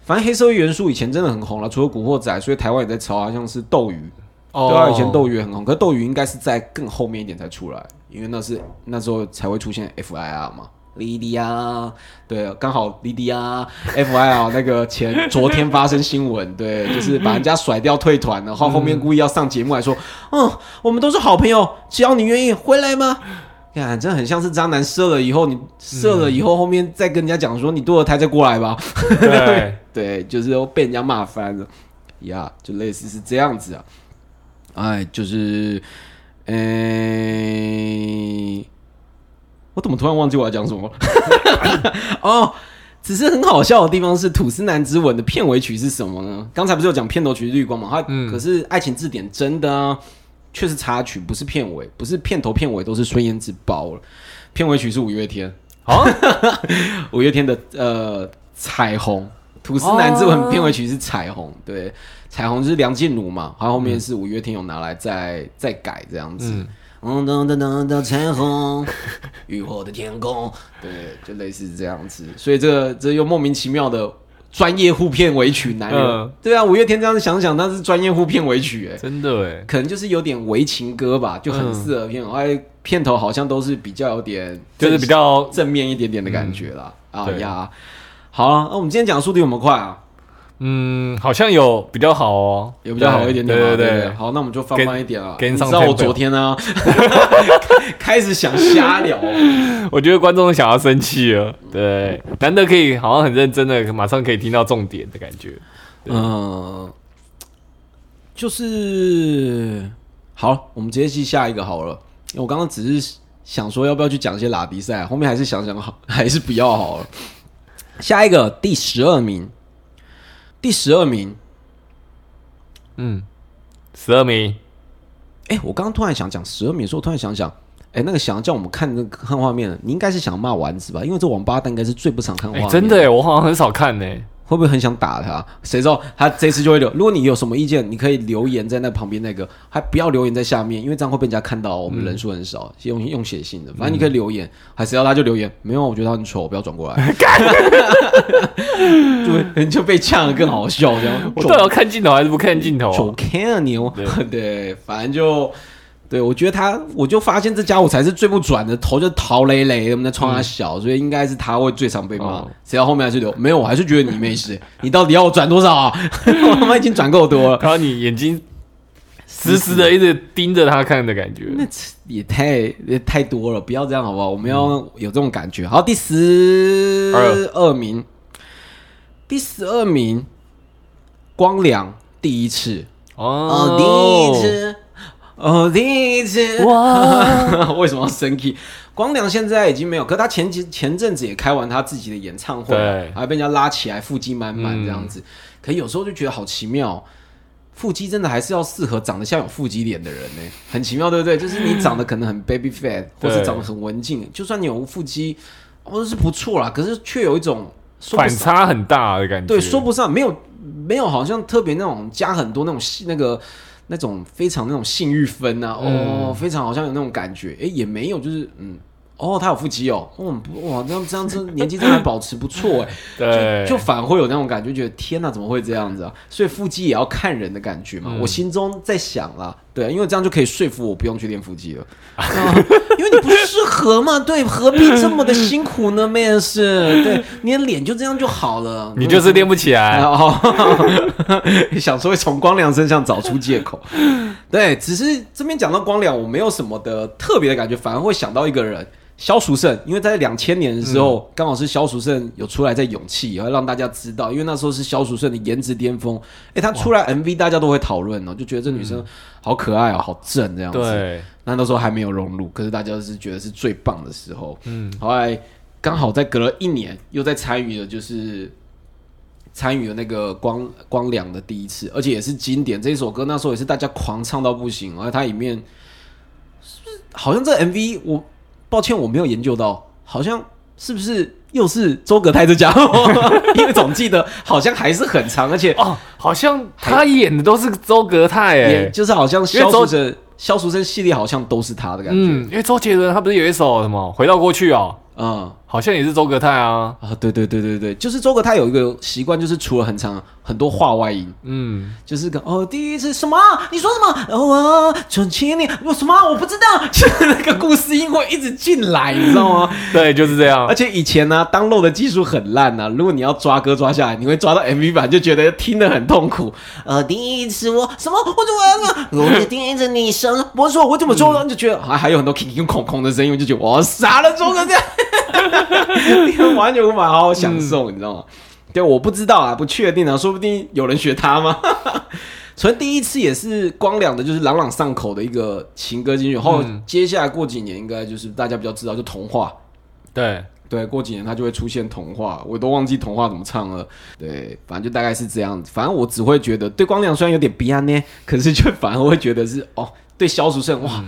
反正黑社会元素以前真的很红了，除了古惑仔，所以台湾也在炒，好像是斗鱼，哦对啊，以前斗鱼也很红，可斗鱼应该是在更后面一点才出来，因为那是那时候才会出现 FIR 嘛。莉迪亚，对，刚好莉迪亚 FIL 那个前昨天发生新闻，<laughs> 对，就是把人家甩掉退团，然后后面故意要上节目来说，嗯，我们都是好朋友，只要你愿意回来吗？看，真的很像是渣男射了以后，你射了以后，后面再跟人家讲说你堕了胎再过来吧，对，<laughs> 对，就是又被人家骂翻了呀就类似是这样子啊。哎，就是，诶、我怎么突然忘记我要讲什么？<laughs> 哦，只是很好笑的地方是《吐司男之吻》的片尾曲是什么呢？刚才不是有讲片头曲是绿光嘛？它、嗯可是爱情字典真的啊，却是插曲，不是片尾，不是片头片尾都是孙燕姿包了。片尾曲是五月天，好，<laughs> 五月天的呃彩虹，吐司男之吻片尾曲是彩虹，对，彩虹就是梁静茹嘛，然后后面是五月天有拿来再再改这样子。噔噔噔噔，彩虹，雨后 <laughs> 的天空，对，就类似这样子。所以这个这又莫名其妙的专业户片尾曲，男人，嗯对啊，五月天这样子想想，那是专业户片尾曲，哎，真的哎，可能就是有点为情歌吧，就很适合片。哎、片头好像都是比较有点就是比较正面一点点的感觉啦。啊呀，好了，那我们今天讲的速度有没有快啊？嗯，好像有比较好哦，有比较好一点点嘛，对对对对，好，那我们就放慢一点啊。跟上你知道我昨天呢，<laughs> 开始想瞎聊，我觉得观众想要生气了，对，难得可以好像很认真的，马上可以听到重点的感觉。嗯，就是好，我们直接去下一个好了。因为我刚刚只是想说要不要去讲一些拉比赛，后面还是想想好，还是不要好了。下一个第十二名，第十二名，嗯，十二名，哎、我刚刚突然想讲十二名的时候，我突然想想，哎、那个想叫我们看那个看画面的，你应该是想骂丸子吧？因为这王八蛋应该是最不常看画哎、面、真的哎，我好像很少看呢。会不会很想打他？谁知道他这次就会留。如果你有什么意见，你可以留言在那旁边那个，还不要留言在下面，因为这样会被人家看到我们人数很少。用用写信的，反正你可以留言，还谁要他就留言。没有，我觉得他很丑，不要转过来。对，<laughs> 人就被呛的更好笑，这样。我到底要看镜头还是不看镜头丑啊？看啊牛，对 <laughs> 对，反正就。对，我觉得他，我就发现这家伙才是最不转的，头就陶磊磊，我们在创他小，所以应该是他会最常被骂哦。谁到后面还是留？没有，我还是觉得你没事。<laughs> 你到底要我转多少啊？<laughs> 我他妈已经转够多了。然后你眼睛死死的一直盯着他看的感觉。那也太也太多了，不要这样好不好？我们要有这种感觉。好，第十二名，第十二名，光良第一次哦，第一次，哦，第一次，哇，<laughs> 为什么要生气？光良现在已经没有，可他前几前阵子也开完他自己的演唱会，对还被人家拉起来，腹肌满满这样子。可有时候就觉得好奇妙，腹肌真的还是要适合长得像有腹肌脸的人呢、很奇妙，对不对？就是你长得可能很 baby fat，或是对长得很文静，就算你有腹肌，或者是不错啦，可是却有一种反差很大的感觉。对，说不上，没有没有，好像特别那种加很多那种细那个那种非常那种性欲分啊，嗯哦，非常好像有那种感觉，诶，也没有，就是嗯。哦，他有腹肌哦，哦，不哇，这样这样子年纪真的保持不错哎，<laughs> 对，就就反而会有那种感觉，觉得天哪，怎么会这样子啊？所以腹肌也要看人的感觉嘛。嗯我心中在想啦，对，啊因为这样就可以说服我不用去练腹肌了，啊因为你不适合嘛，<laughs> 对，何必这么的辛苦呢？妹是，对，你的脸就这样就好了，你就是练不起来。<laughs> 哦，想说会从光良身上找出借口。对，只是这边讲到光良，我没有什么的特别的感觉，反而会想到一个人。萧淑慎，因为在两千年的时候，刚、好是萧淑慎有出来在勇气，要让大家知道，因为那时候是萧淑慎的颜值巅峰。哎，她出来 MV，大家都会讨论哦，就觉得这女生好可爱哦，好正这样子。对，那那时候还没有融入，可是大家是觉得是最棒的时候。嗯，后来刚好在隔了一年，又在参与了，就是参与了那个光光良的第一次，而且也是经典。这一首歌那时候也是大家狂唱到不行，而且它里面是不是好像这 MV 我抱歉我没有研究到，好像是不是又是周格泰这家伙？<laughs> 因为总记得好像还是很长，而且哦，好像他演的都是周格泰哎，就是好像因为周萧淑珍、萧淑珍系列好像都是他的感觉。嗯，因为周杰伦他不是有一首什么《回到过去》哦，嗯好像也是周格泰啊，啊，对对对对对，就是周格泰有一个习惯，就是除了很长很多话外音，嗯，就是个哦，第一次什么？你说什么？哦，我纯情你，我什么？我不知道，<laughs> 就是那个故事音会一直进来，你知道吗？<laughs> 对，就是这样而。且以前呢、当 download 的技术很烂呐、如果你要抓歌抓下来，你会抓到 MV 版，就觉得听得很痛苦。呃，第一次我什么我怎么我的第一次你生，我说我怎么说呢？就觉得还还有很多空空的声音，我就觉得我傻了，周哥这样，<laughs> 完全无法好好享受，你知道吗？对，我不知道啊，不确定啊，说不定有人学他吗？<laughs> 所以第一次也是光良的，就是朗朗上口的一个情歌金曲。然后嗯接下来过几年，应该就是大家比较知道，就童话。对，对，过几年他就会出现童话，我都忘记童话怎么唱了。对，反正就大概是这样子。反正我只会觉得，对光良虽然有点鼻安呢，可是就反而会觉得是哦，对萧淑慎哇，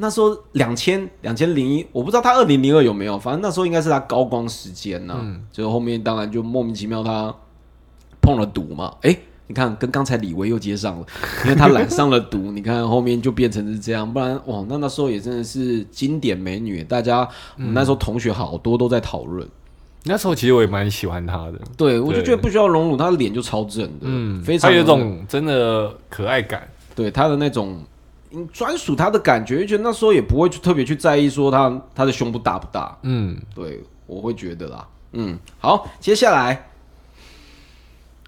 那时候两千两千零一，我不知道他二零零二有没有，反正那时候应该是他高光时间呐、嗯。就后面当然就莫名其妙他碰了毒嘛，诶，你看跟刚才李维又接上了，<laughs> 因为他染上了毒，你看后面就变成是这样，不然哇，那那时候也真的是经典美女，大家我们那时候同学好多都在讨论。那时候其实我也蛮喜欢她的，对，我就对。觉得不需要荣辱，她的脸就超正的，嗯，非常有一种真的可爱感，对她的那种嗯专属他的感觉，就觉得那时候也不会去特别去在意说他他的胸部大不大，嗯，对我会觉得啦，嗯，好，接下来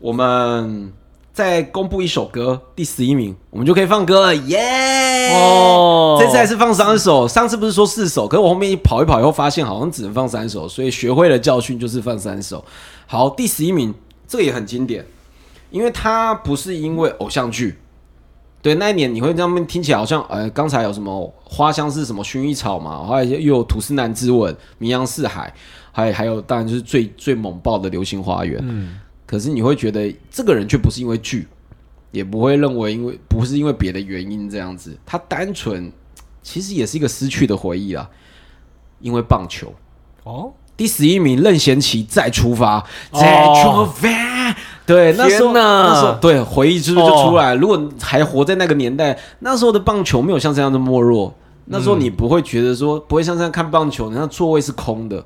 我们再公布一首歌，第十一名，我们就可以放歌了，耶、哦这次还是放三首，上次不是说四首，可是我后面一跑一跑以后发现好像只能放三首，所以学会了教训就是放三首。好，第十一名，这个也很经典，因为它不是因为偶像剧。对，那一年你会这样听起来好像，呃，刚才有什么花香是什么薰衣草嘛，后来又有吐司男之吻、名扬四海，还有还有当然就是最最猛爆的流星花园。嗯，可是你会觉得这个人却不是因为剧，也不会认为因为不是因为别的原因这样子，他单纯其实也是一个失去的回忆啊，因为棒球。哦，第十一名任贤齐再出发，哦再出发。对，那时候那时候对回忆是不是就出来？如果还活在那个年代，那时候的棒球没有像这样的没落。那时候你不会觉得说，不会像这样看棒球，你看座位是空的。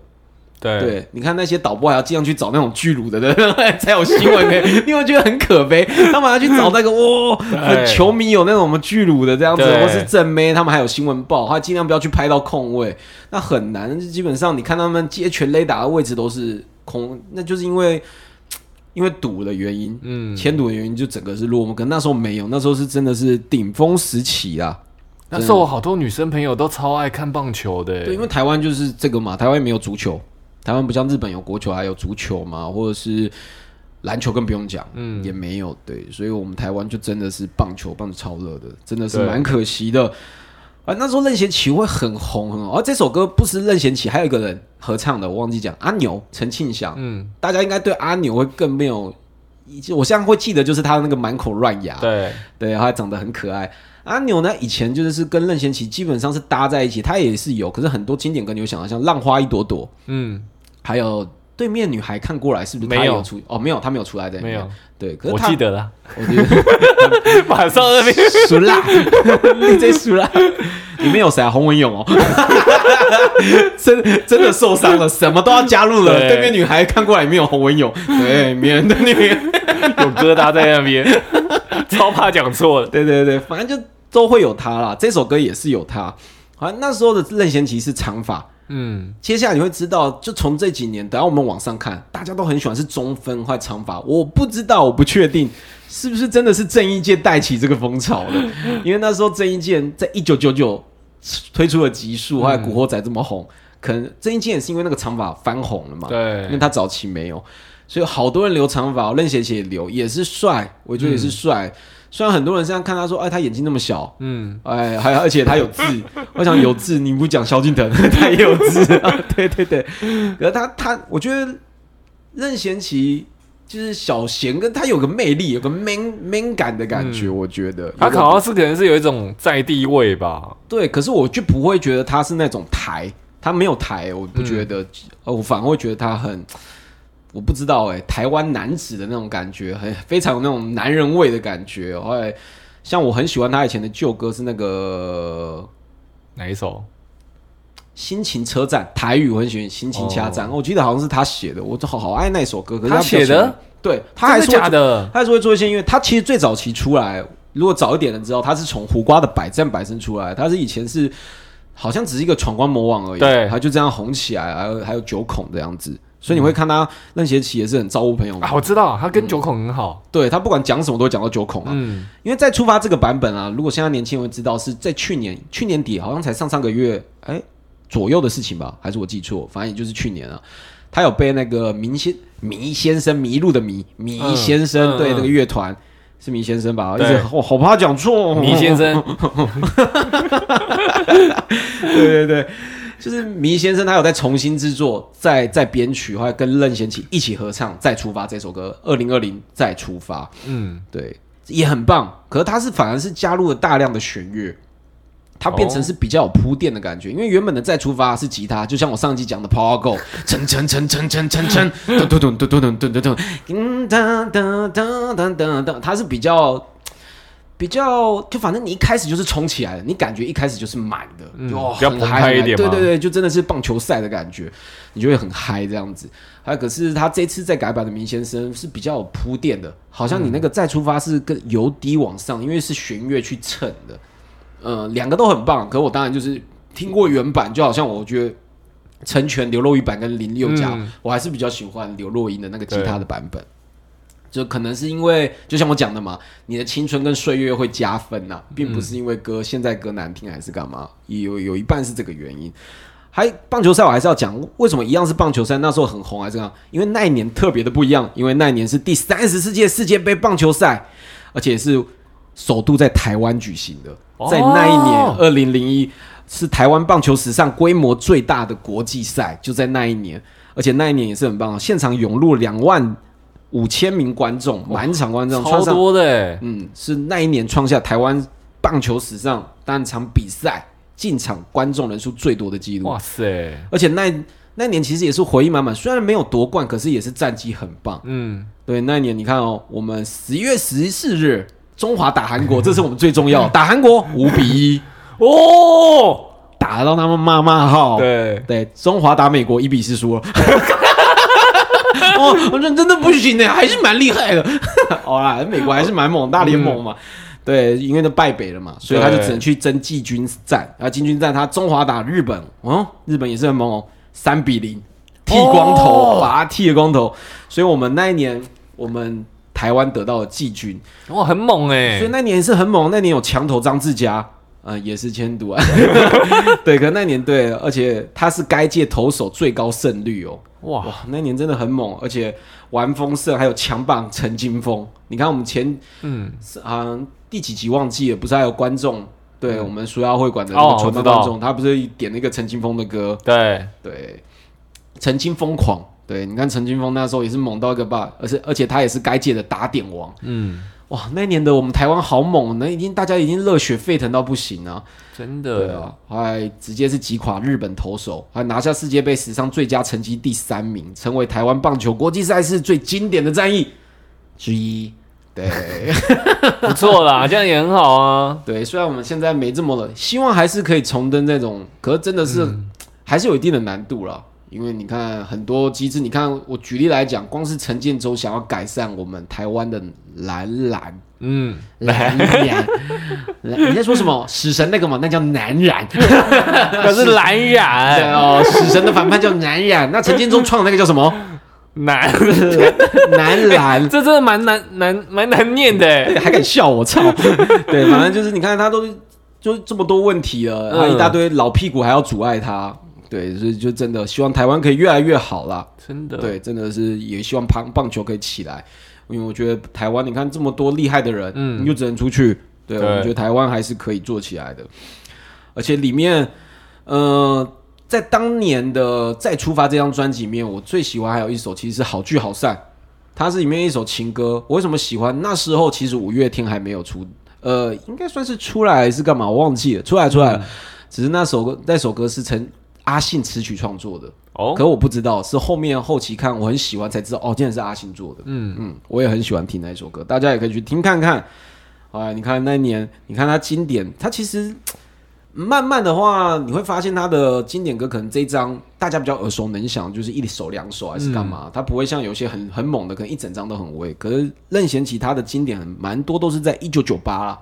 对，对，你看那些导播还要尽量去找那种巨乳的人 <laughs> 才有新闻呢，<laughs> 你会觉得很可悲。他们还要去找那个哇，很球迷有那种什么巨乳的这样子，或是正妹，他们还有新闻报，他尽量不要去拍到空位，那很难。基本上你看他们接全垒打的位置都是空，那就是因为因为赌的原因，嗯，迁赌的原因，就整个是落寞。可那时候没有，那时候是真的是顶峰时期啊。那时候我好多女生朋友都超爱看棒球的，对，因为台湾就是这个嘛，台湾没有足球，台湾不像日本有国球，还有足球嘛，或者是篮球更不用讲，嗯也没有。对，所以我们台湾就真的是棒球棒的超热的，真的是对蛮可惜的。啊，那时候任贤齐会很红很红，而、这首歌不是任贤齐，还有一个人合唱的，我忘记讲，阿牛陈庆祥，嗯，大家应该对阿牛会更没有，我现在会记得就是他那个满口乱牙，对，对，他还长得很可爱。阿牛呢，以前就是跟任贤齐基本上是搭在一起，他也是有，可是很多经典歌你有想到像《浪花一朵朵》，嗯，还有《对面女孩看过来》，是不是他没有有出？哦，没有，他没有出来在里面没有，对，可是我记，得了，我觉得 <laughs> 马上那边输啦，<laughs> 你这输啦。里面有谁啊？洪文勇哦，<laughs> 真真的受伤了，什么都要加入了。对对面女孩看过来，里面有洪文勇，对，面的女人。有疙瘩在那边，超怕讲错了，对对对，反正就都会有他啦。这首歌也是有他。好像那时候的任贤齐是长发，嗯，接下来你会知道，就从这几年，等下我们往上看，大家都很喜欢是中分或长发。我不知道，我不确定是不是真的是郑伊健带起这个风潮的，<laughs> 因为那时候郑伊健在一九九九推出了《极速》还有《古惑仔》这么红，可能郑伊健也是因为那个长发翻红了嘛。对因为，他早期没有，所以好多人留长发，任贤齐也留，也是帅，我觉得也是帅。虽然很多人现在看他说，哎，他眼睛那么小，嗯，哎，还而且他有痣，<laughs> 我想有痣，你不讲萧敬腾，<laughs> 他也有痣啊，<laughs> 对对对。可是他他，我觉得任贤齐就是小贤，跟他有个魅力，有个 man man 感的感觉，我觉得。他好像是可能是有一种在地位吧，对，可是我就不会觉得他是那种台他没有台，我不觉得，呃，我反而会觉得他很，我不知道哎，台湾男子的那种感觉，很非常有那种男人味的感觉。后来，像我很喜欢他以前的旧歌是那个哪一首？心情车站台语我很喜欢心情车站，我记得好像是他写的，我好好爱那首歌。可是他写的，对，他还是假的，他还是会做一些音乐。他其实最早期出来，如果早一点的知道，他是从胡瓜的百战百胜出来，他是以前是好像只是一个闯关魔王而已，对，他就这样红起来，还有还有九孔这样子，所以你会看他任贤齐也是很招呼朋友啊。我知道他跟九孔很好，对他不管讲什么都会讲到九孔啊。嗯，因为在出发这个版本啊，如果现在年轻人知道是在去年去年底，好像才上上个月，哎。左右的事情吧，还是我记错？反正也就是去年啊，他有被那个迷先迷先生迷路的迷迷先生对那个乐团是迷先生吧？对，我好怕讲错迷先生。对 <laughs> 对对，就是迷先生，他有在重新制作，在在编曲，还跟任贤齐一起合唱《再出发》这首歌。二零二零再出发，嗯，对，也很棒。可是他是反而是加入了大量的弦乐。它变成是比较有铺垫的感觉，因为原本的再出发是吉他，就像我上集讲的 Power Go，噔噔噔噔噔噔噔，噔噔噔噔噔噔噔噔，噔噔噔噔噔噔，它是比较比较，就反正你一开始就是冲起来了，你感觉一开始就是满的，就比较澎湃一点，对对对，就真的是棒球赛的感觉，你就会很嗨这样子。还有可是他这次在改版的明先生是比较有铺垫的，好像你那个再出发是跟由低往上，因为是弦乐去衬的。呃，两个都很棒，可我当然就是听过原版，就好像我觉得成全刘若英版跟林宥嘉，我还是比较喜欢刘若英的那个吉他的版本。就可能是因为，就像我讲的嘛，你的青春跟岁月会加分呐，并不是因为歌现在歌难听还是干嘛，有有一半是这个原因。还棒球赛我还是要讲，为什么一样是棒球赛，那时候很红还是这样？因为那一年特别的不一样，因为那一年是第三十四届世界杯棒球赛，而且是首度在台湾举行的。在那一年，二零零一是台湾棒球史上规模最大的国际赛，就在那一年，而且那一年也是很棒，现场涌入两万五千名观众，满场观众，超多的，嗯，是那一年创下台湾棒球史上单场比赛进场观众人数最多的纪录。哇塞！而且那那年其实也是回忆满满，虽然没有夺冠，可是也是战绩很棒。嗯，对，那一年你看哦，我们十一月十四日。中华打韩国，这是我们最重要。<laughs> 打韩国五比一 <laughs> 哦，打到他们骂骂号。对对，中华打美国一比四输了。<laughs> 哦，认真的不行呢，还是蛮厉害的。<laughs> 好啦，美国还是蛮猛，大联盟嘛。对，因为都败北了嘛，所以他就只能去争季军战。啊，季军战他中华打日本，哦，日本也是很猛哦，三比零剃光头，把他剃了光头。所以我们那一年，我们。台湾得到了季军，哇，很猛哎！所以那年是很猛，那年有墙头张志佳，呃，也是千赌啊。<laughs> <laughs> 对，可那年对，而且他是该届投手最高胜率哦。哇，那年真的很猛，而且玩风盛，还有强棒陈金峰。你看我们前嗯，啊第几集忘记了？不是还有观众对我们苏亚会馆的那个传观众，他不是点那个陈金峰的歌？对对，陈金疯狂。对，你看陈金峰那时候也是猛到一个爆，而且而且他也是该届的打点王。嗯，哇，那年的我们台湾好猛，那已经大家已经热血沸腾到不行啊！真的，对啊，还直接是击垮日本投手，还拿下世界杯史上最佳成绩第三名，成为台湾棒球国际赛事最经典的战役之一。对，<laughs> 不错啦，<laughs> 这样也很好啊。对，虽然我们现在没这么了，希望还是可以重登那种，可是真的是还是有一定的难度了。因为你看很多机制，你看我举例来讲，光是陈建州想要改善我们台湾的蓝蓝，嗯，蓝染，你在说什么？死神那个嘛，那叫蓝染，<laughs> 可是蓝染，对哦，死神的反叛叫蓝染，那陈建州创的那个叫什么？蓝蓝蓝，<laughs> 这真的蛮难难蛮难念的，还敢笑我操！<laughs> 对，反正就是你看他都就这么多问题了，然后一大堆老屁股还要阻碍他。对，所以就真的希望台湾可以越来越好啦。真的，对，真的是也希望棒棒球可以起来，因为我觉得台湾，你看这么多厉害的人，嗯，你就只能出去，对，我觉得台湾还是可以做起来的。而且里面，呃，在当年的《再出发》这张专辑里面，我最喜欢还有一首，其实是《好聚好散》，它是里面一首情歌。我为什么喜欢？那时候其实五月天还没有出，呃，应该算是出来还是干嘛？我忘记了，出来出来了。只是那首歌，那首歌是陈。阿信词曲创作的，哦可，我不知道，是后面后期看我很喜欢才知道，哦，竟然是阿信做的。嗯嗯，我也很喜欢听那一首歌，大家也可以去听看看。哎，你看那一年，你看他经典，他其实慢慢的话，你会发现他的经典歌可能这一张大家比较耳熟能详，就是一首两首还是干嘛，他不会像有些很很猛的，可能一整张都很威。可是任贤齐他的经典很蛮多都是在一九九八啦，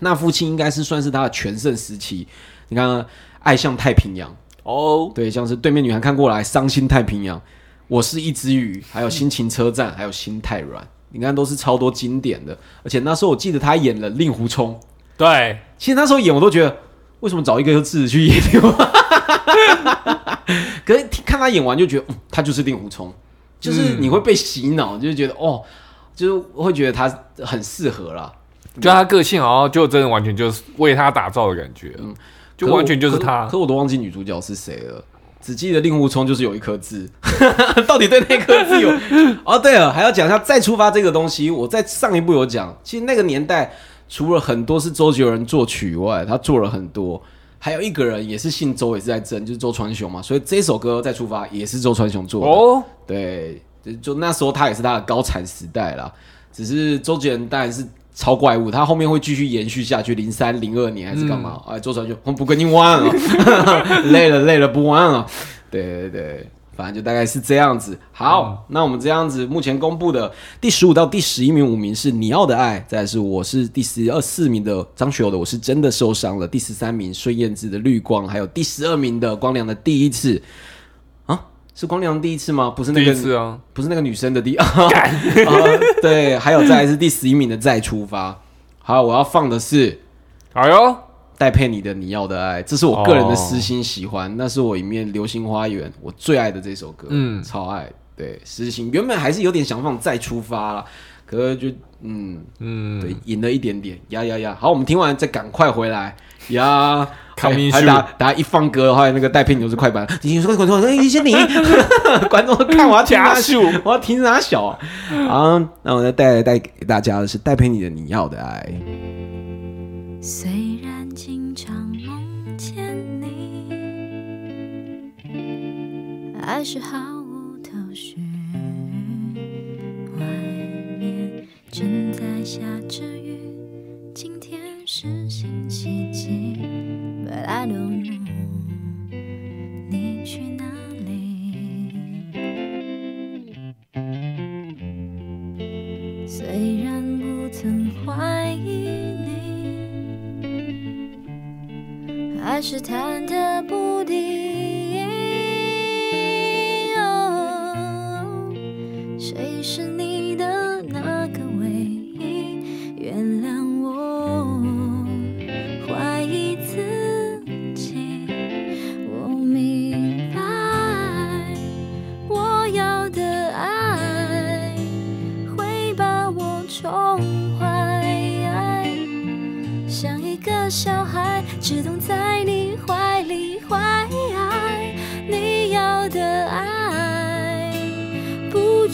那父亲应该是算是他的全盛时期。你看《爱向太平洋》。哦，对，像是对面女孩看过来，伤心太平洋，我是一只鱼，还有心情车站，还有心太软，你看都是超多经典的。而且那时候我记得他演了令狐冲，对，其实那时候演我都觉得，为什么找一个自己去演？<laughs> 可是看他演完就觉得，嗯，他就是令狐冲，就是你会被洗脑，就是觉得哦，就是会觉得他很适合啦。就他个性好像就真的完全就是为他打造的感觉，嗯，就完全就是他可可我都忘记女主角是谁了，只记得令狐冲就是有一颗痣，<laughs> 到底对那颗痣有？<laughs> 哦，对了，还要讲一下再出发这个东西，我在上一部有讲，其实那个年代除了很多是周杰伦作曲以外，他做了很多。还有一个人也是姓周，也是在争，就是周传雄嘛，所以这首歌再出发也是周传雄做的。哦，对，就就那时候他也是他的高产时代啦。只是周杰伦当然是超怪物，他后面会继续延续下去，零三零二年还是干嘛？哎，周传雄，我不跟你玩 <laughs> 了，累了累了不玩了。对对对，反正就大概是这样子。好，那我们这样子，目前公布的第十五到第十一名五名是你要的爱，再来是我是第十二四名的张学友的我是真的受伤了，第十三名孙燕姿的绿光，还有第十二名的光良的第一次。啊，是光良第一次吗？不是那第个一次啊，不是那个女生的第 <laughs> 啊，<laughs> 对，还有再来是第十一名的再出发。好，我要放的是哎呦，戴佩妮的《你要的爱》，这是我个人的私心喜欢，那是我里面《流星花园》我最爱的这首歌，嗯超爱。对，私心原本还是有点想放再出发啦，可是就嗯，嗯，对，赢了一点点，呀呀呀！好，我们听完再赶快回来呀。还打打一放歌，的话那个戴佩妮就是快板，你说观众说，哎，是你，<laughs> 观众看我要听他加速我要听他小啊。好，那我再带来带给大家的是戴佩妮的《你要的爱》。虽然经常梦见你，爱是毫无头绪。外面正在下着雨，今天是星期几 I don't know，你去哪里？虽然不曾怀疑你，还是忐忑不定。哦谁是你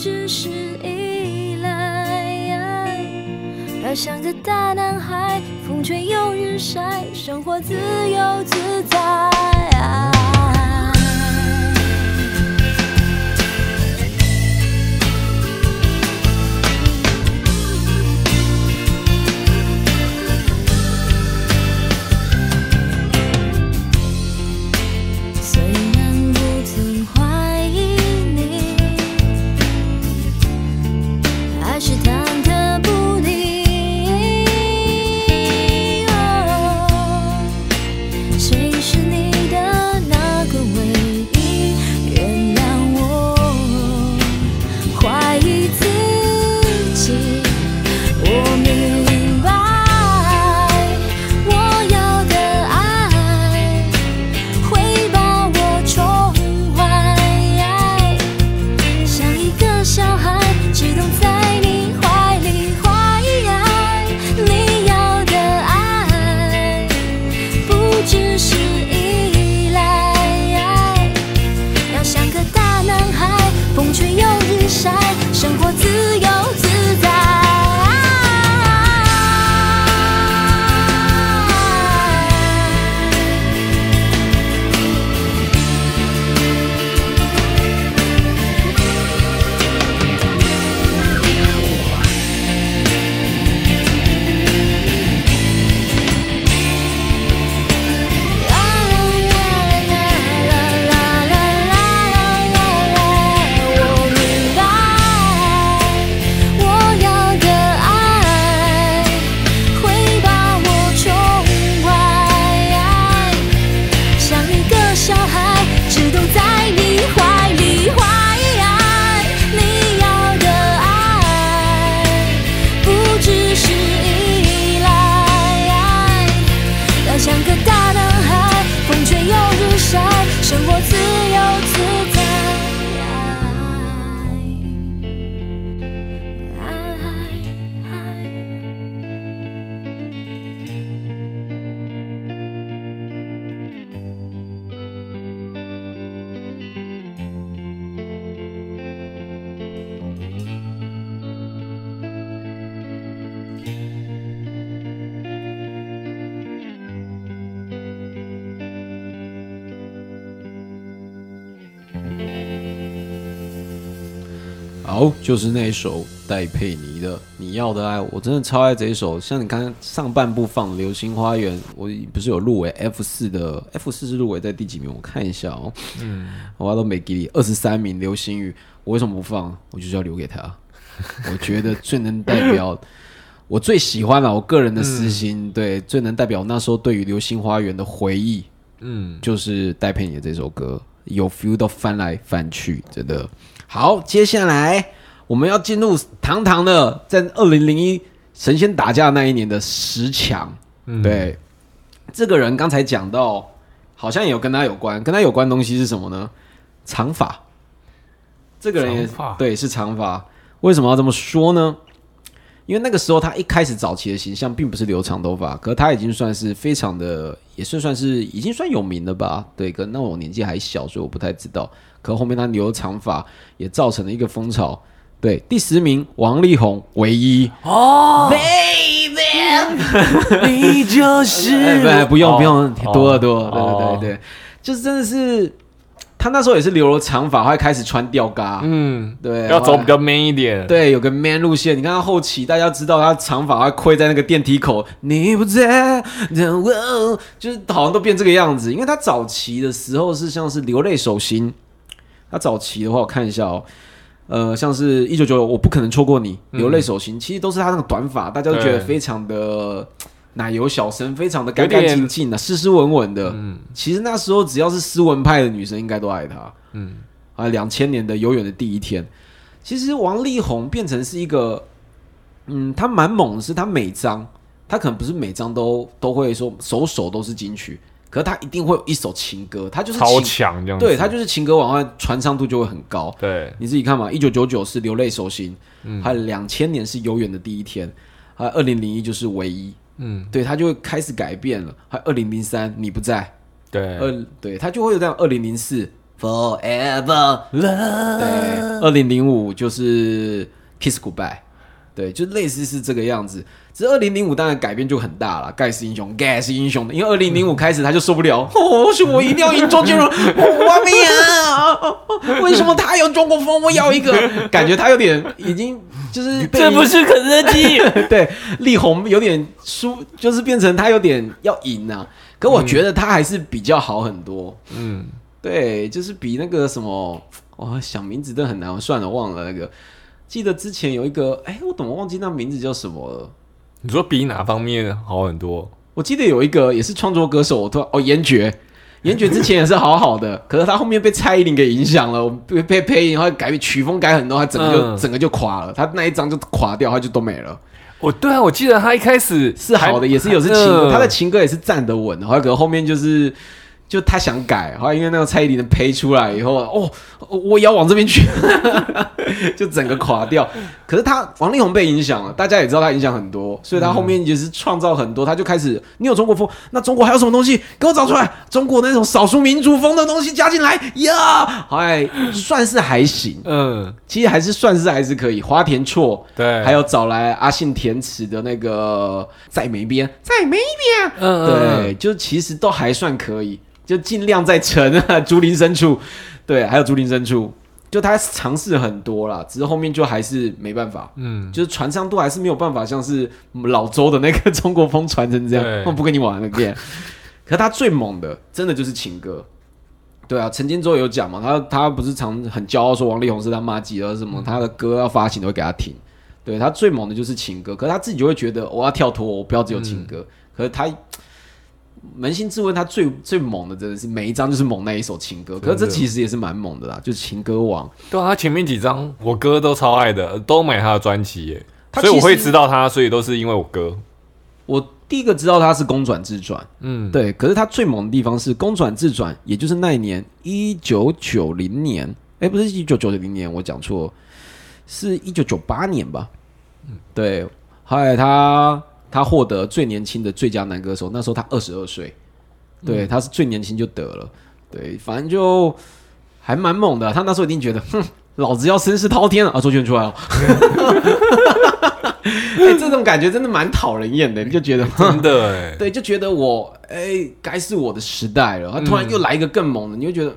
只是依赖，要像个大男孩，风吹又日晒，生活自由自在。就是那一首戴佩妮的《你要的爱》，我真的超爱这一首。像你刚刚上半部放《流星花园》，我不是有入围 F 四的，F 四是入围在第几名？我看一下哦。嗯，我都没给你二十三名，《流星雨》，我为什么不放？我就是要留给他。<laughs> 我觉得最能代表我最喜欢了，我个人的私心，对，最能代表那时候对于《流星花园》的回忆，嗯，就是戴佩妮的这首歌，有 feel 到翻来翻去，真的好。接下来我们要进入堂堂的在二零零一神仙打架那一年的十强。嗯对，这个人刚才讲到，好像也有跟他有关，跟他有关的东西是什么呢？长发。这个人也长发对是长发，为什么要这么说呢？因为那个时候他一开始早期的形象并不是留长头发，可他已经算是非常的，也算算是已经算有名了吧？对，可那我年纪还小，所以我不太知道。可后面他留长发也造成了一个风潮。对，第十名王力宏唯一。哦，baby，，<laughs> 你就是。哎不不用哦不用多了多了，哦对对对对，就是真的是他那时候也是留了长发，还开始穿吊嘎，嗯，对，要走比较 man 一点，对，有个 man 路线。你看他后期，大家知道他长发还跪在那个电梯口，你不在，让我就是好像都变这个样子。因为他早期的时候是像是流泪手心，他早期的话我看一下哦，呃，像是一九九九，我不可能错过你，流泪手心，其实都是他那个短发，大家都觉得非常的 <tsk> 奶油小生，非常的干干净净的，斯斯文文的。嗯。其实那时候只要是斯文派的女生，应该都爱他。嗯，啊，两千年的《永远的第一天》，其实王力宏变成是一个，嗯，他蛮猛的是，他每张他可能不是每张都都会说首首都是金曲，可是他一定会有一首情歌，他就是超情，强这样子，对他就是情歌往外传唱度就会很高。对，你自己看嘛，一九九九是流泪手心，嗯。还有两千年是永远的第一天，还有二零零一就是唯一，嗯，对他就会开始改变了，还有二零零三你不在，对，二对他就会有这样二零零四 Forever Love，对，二零零五就是 Kiss Goodbye，对，就类似是这个样子。只是二零零五当然改变就很大了，盖世英雄，盖世英雄的，因为二零零五开始他就受不了，<laughs> 哦，是我一定要赢周杰伦，<laughs> 我没有，为什么他有中国风，我要一个，<laughs> 感觉他有点已经就是被这不是肯德基，对，力宏有点输，就是变成他有点要赢啊。可我觉得他还是比较好很多。嗯，对，就是比那个什么，哇，想名字真的很难，算了，忘了那个。记得之前有一个，哎，我怎么忘记那名字叫什么了？你说比哪方面好很多？我记得有一个也是创作歌手，我突然哦，严爵，严爵之前也是好好的，<laughs> 可是他后面被蔡依林给影响了，被被配音，然后改曲风改很多，他整个就、嗯整个就垮了，他那一张就垮掉，他就都没了。我对啊，我记得他一开始是好的，也是有是情歌，嗯他的情歌也是站得稳的，后来可能后面就是就他想改，后来因为那个蔡依林的胚出来以后，哦，我也要往这边去，<laughs> 就整个垮掉。可是他王力宏被影响了，大家也知道他影响很多，所以他后面也是创造很多，他就开始你有中国风，那中国还有什么东西？给我找出来？中国那种少数民族风的东西加进来？<laughs> 呀，哎，算是还行，嗯，其实还是算是还是可以。花田错，对，还有找来阿信填词的那个在梅边，在梅边，嗯对，就其实都还算可以，就尽量在沉啊，竹林深处，对，还有竹林深处，就他尝试很多啦，只是后面就还是没办法，嗯，就是传唱度还是没有办法像是老周的那个中国风传成这样，我不跟你玩了变。<laughs> 可是他最猛的，真的就是情歌。对啊，陈建州有讲嘛，他他不是常很骄傲说王力宏是他妈鸡，而什么他的歌要发行都会给他听。对他最猛的就是情歌，可是他自己就会觉得我要跳脱，我不要只有情歌。可是他扪心自问，他最最猛的真的是每一张就是猛那一首情歌，可是这其实也是蛮猛的啦，就是情歌王。对啊，他前面几张我哥都超爱的，都买他的专辑耶，所以我会知道他，所以都是因为我哥。我第一个知道他是公转自转，嗯，对，可是他最猛的地方是公转自转，也就是那一年一九九零年，哎，不是一九九零年，我讲错，是一九九八年吧？嗯对，后来他他获得最年轻的最佳男歌手，那时候他二十二岁，对，他是最年轻就得了，对，反正就还蛮猛的啊、他那时候一定觉得，哼，老子要声势滔天了。啊！周杰伦出来了，<laughs> 哎、这种感觉真的蛮讨人厌的，你就觉得，<laughs> 真的哎，对，就觉得我哎，该是我的时代了。他突然又来一个更猛的，你就觉得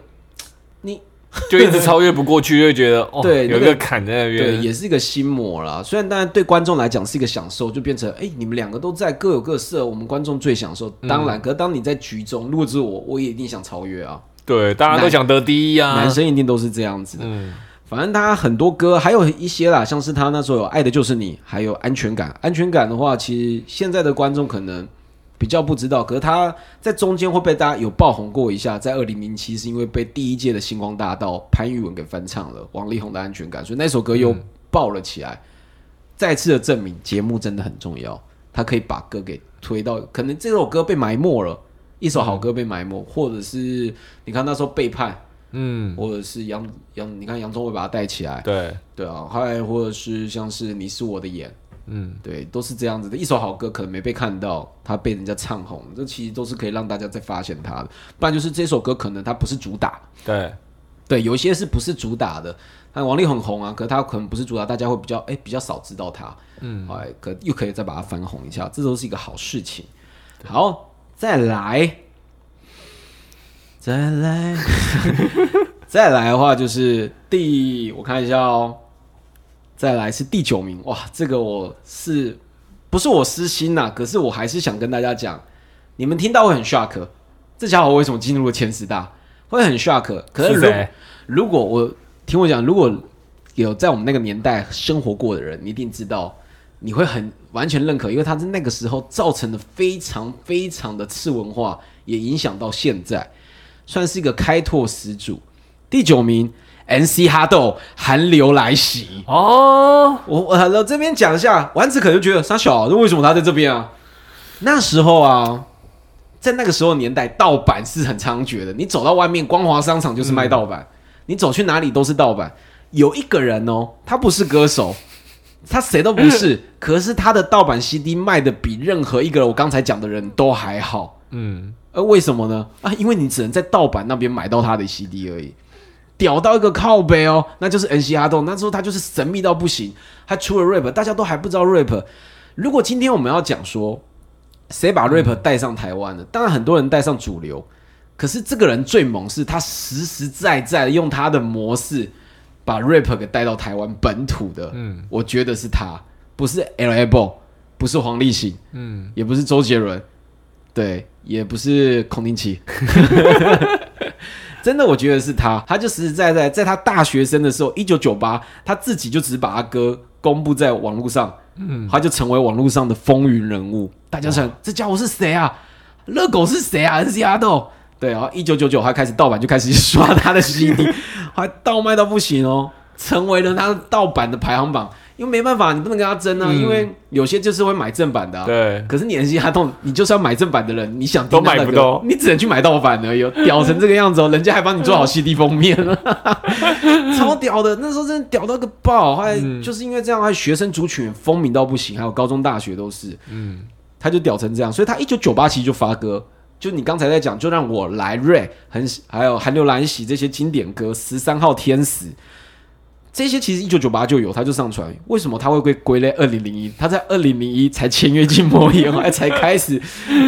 你 <laughs> 就一直超越不过去，就会觉得哦，对有一个坎在那边对，也是一个心魔啦。虽然当然对观众来讲是一个享受，就变成哎、你们两个都在各有各色，我们观众最享受。当然，可是当你在局中，如果是我，我也一定想超越啊。对，大家都想得第一啊，男生一定都是这样子的。嗯，反正他很多歌，还有一些啦，像是他那时候有《爱的就是你》，还有《安全感》。安全感的话，其实现在的观众可能比较不知道，可是他在中间会被大家有爆红过一下，在二零零七是因为被第一届的星光大道潘玉文给翻唱了王力宏的《安全感》，所以那首歌又爆了起来，再次的证明节目真的很重要，他可以把歌给推到，可能这首歌被埋没了。一首好歌被埋没，或者是你看那时候背叛，嗯，或者是杨杨，你看杨宗纬把他带起来，对，对啊，还或者是像是你是我的眼，嗯，对，都是这样子的。一首好歌可能没被看到，它被人家唱红，这其实都是可以让大家再发现它的。不然就是这首歌可能它不是主打，对，对，有一些是不是主打的？那王力很红啊，可是他可能不是主打，大家会比较哎、比较少知道他，嗯，哎，可又可以再把它翻红一下，这都是一个好事情。好，再来，再来，<laughs> 再来的话就是第，我看一下哦，再来是第九名，哇，这个我是不是我私心呐、可是我还是想跟大家讲，你们听到会很 shock，这家伙为什么进入了前十大？会很 shock，可是如果我听我讲，如果有在我们那个年代生活过的人，你一定知道，你会很完全认可，因为他是那个时候造成的非常非常的次文化，也影响到现在，算是一个开拓始祖。第九名，NC 哈豆寒流来袭。哦，我我我这边讲一下，丸子可能就觉得傻小、啊，那为什么他在这边啊？那时候啊，在那个时候年代，盗版是很猖獗的。你走到外面，光华商场就是卖盗版，你走去哪里都是盗版。有一个人哦，他不是歌手，他谁都不是，<laughs> 可是他的盗版 CD 卖的比任何一个我刚才讲的人都还好。嗯，呃，为什么呢？啊，因为你只能在盗版那边买到他的 CD 而已。屌到一个靠背哦，那就是 N C 哈豆，那时候他就是神秘到不行，他出了 rap，大家都还不知道 rap。如果今天我们要讲说谁把 rap 带上台湾的，当然很多人带上主流，可是这个人最猛是他实实在在的用他的模式把 rap 给带到台湾本土的，嗯，我觉得是他，不是 L A B，不是黄立行，嗯，也不是周杰伦，对，也不是孔令奇，<laughs> 真的，我觉得是他，他就实实在在在他大学生的时候，一九九八，他自己就只把他歌公布在网络上，嗯，他就成为网络上的风云人物。大家想，这家伙是谁啊？热狗是谁啊？是亚豆。对啊，一九九九他开始盗版就开始刷他的 CD，<laughs> 还盗卖到不行哦，成为了他盗版的排行榜。因为没办法，你不能跟他争啊，嗯因为有些就是会买正版的、啊。对，可是你 N C 哈动，你就是要买正版的人，你想听都买不到你只能去买盗版而已哦。<laughs> 屌成这个样子哦，人家还帮你做好 CD 封面了，<laughs> 超屌的。那时候真的屌到个爆，后来嗯就是因为这样，还学生族群风靡到不行，还有高中大学都是，嗯，他就屌成这样。所以他一九九八其实就发歌，就你刚才在讲，就让我来瑞，很还有韩流蓝喜这些经典歌，十三号天使。这些其实一九九八就有，他就上传。为什么他会归归类二零零一？他在二零零一才签约进魔岩，后来才开始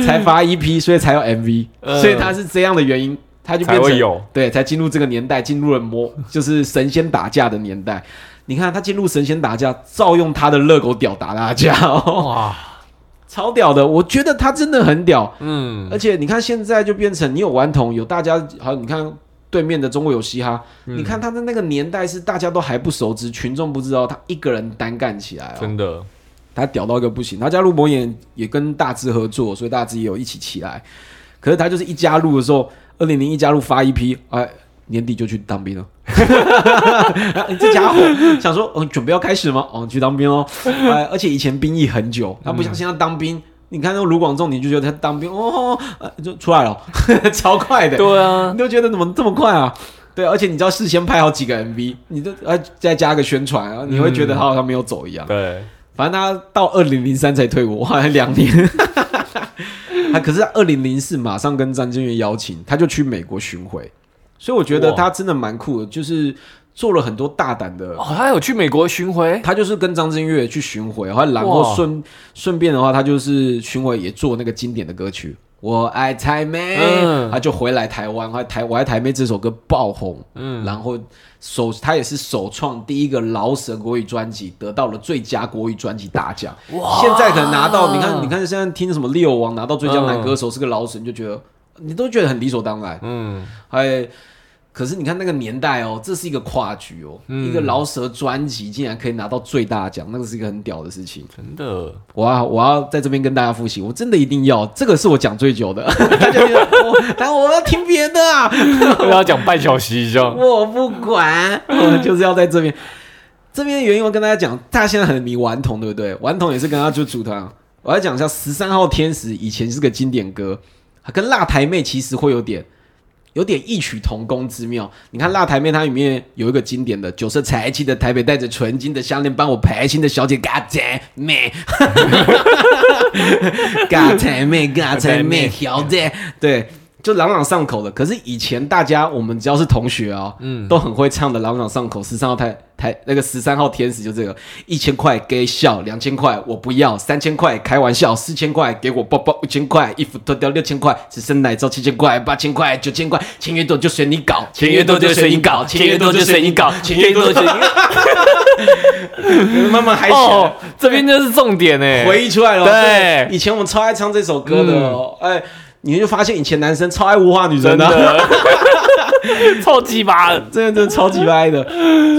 才发 EP，所以才有 MV，、嗯所以他是这样的原因，他就变成才有，对，才进入这个年代，进入了魔就是神仙打架的年代。你看他进入神仙打架，照用他的热狗屌打大家、哦，哇，<laughs> 超屌的。我觉得他真的很屌，嗯而且你看现在就变成你有顽童，有大家好，你看对面的中国有嘻哈，嗯你看他的那个年代是大家都还不熟知，群众不知道，他一个人单干起来哦，真的，他屌到一个不行。他加入魔眼也跟大志合作，所以大志也有一起起来。可是他就是一加入的时候，二零零一加入发一批，哎，年底就去当兵了。你 <laughs> 这家伙想说，嗯，准备要开始吗？哦，去当兵哦。哎，而且以前兵役很久，他不像现在当兵。你看那个卢广仲，你就觉得他当兵哦，呃就出来了，<laughs> 超快的。对啊你，都觉得怎么这么快啊？对，而且你知道事先拍好几个 MV，你都呃再加个宣传啊，你会觉得他好像没有走一样。对，反正他到二零零三才退伍，好像两年。他 <laughs> 可是二零零四马上跟张震岳邀请，他就去美国巡回，所以我觉得他真的蛮酷的，就是做了很多大胆的。哦，他有去美国巡回，他就是跟张震岳去巡回，然后然后顺顺便的话，他就是巡回也做那个经典的歌曲。我爱台妹，嗯他就回来台湾，他台我爱台妹这首歌爆红，嗯然后首他也是首创第一个饶舌国语专辑得到了最佳国语专辑大奖。哇现在可能拿到，你看你看现在听什么六王拿到最佳男歌手是个饶舌，你就觉得你都觉得很理所当然。嗯，哎，可是你看那个年代哦，这是一个跨局哦，嗯一个饶舌专辑竟然可以拿到最大奖，那个是一个很屌的事情。真的，我要我要在这边跟大家复习，我真的一定要，这个是我讲最久的。<laughs> 大家觉得我，但我要听别的啊，<laughs> 我要讲半小时以上。我不管，我就是要在这边。这边的原因我跟大家讲，大家现在很迷顽童，对不对？顽童也是跟他就组团。我要讲一下《十三号天使》，以前是个经典歌，跟辣台妹其实会有点有点异曲同工之妙。你看辣台妹，它里面有一个经典的“酒色财气的台北，带着纯金的项链，帮我排心的小姐，嘎仔妹，<laughs> <laughs> 嘎仔妹，嘎仔妹，<laughs> 小姐，对。就朗朗上口的，可是以前大家我们只要是同学啊、嗯，都很会唱的朗朗上口。十三号台台那个十三号天使就这个，一千块给笑，两千块我不要，三千块开玩笑，四千块给我包包，五千块衣服脱掉六千块，只剩奶罩七千块，八千块九千块，钱越多就随你搞，钱越多就随你搞，钱越多就随你搞，钱越多就随你搞。<laughs> 慢慢嗨起来哦，这边就是重点哎，回忆出来了。对以前我们超爱唱这首歌的哦，哎。你就发现以前男生超爱物化女生的、啊，超鸡巴的。真的 <laughs> 真的超级歪的。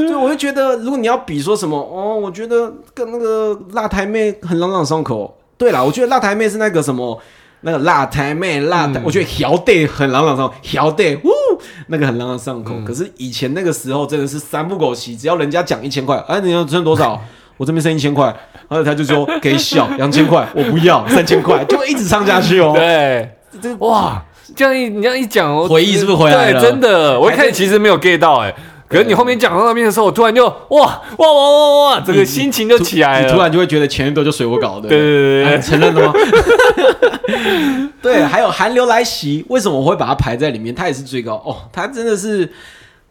就我就觉得，如果你要比说什么哦，我觉得跟那个辣台妹很朗朗上口。对啦，我觉得辣台妹是那个什么。那个辣台妹辣台，我觉得小 day 很朗朗上口，小 day 呜，那个很朗朗上口。可是以前那个时候真的是三不狗席，只要人家讲一千块，哎，你要挣多少？<laughs> 我这边剩一千块，然后他就说给小两千块，<laughs> 我不要三千块，就会一直唱下去哦。对，哇，这样一你这样一讲，回忆是不是回来了对，真的，我一开始其实没有 get 到哎，可是你后面讲到那边的时候，我突然就哇哇哇哇哇，整个心情就起来了，你突然就会觉得前一段就随我搞的。对对对对啊你承认了吗？<laughs> 对，还有寒流来袭，为什么我会把它排在里面？它也是最高哦，它真的是。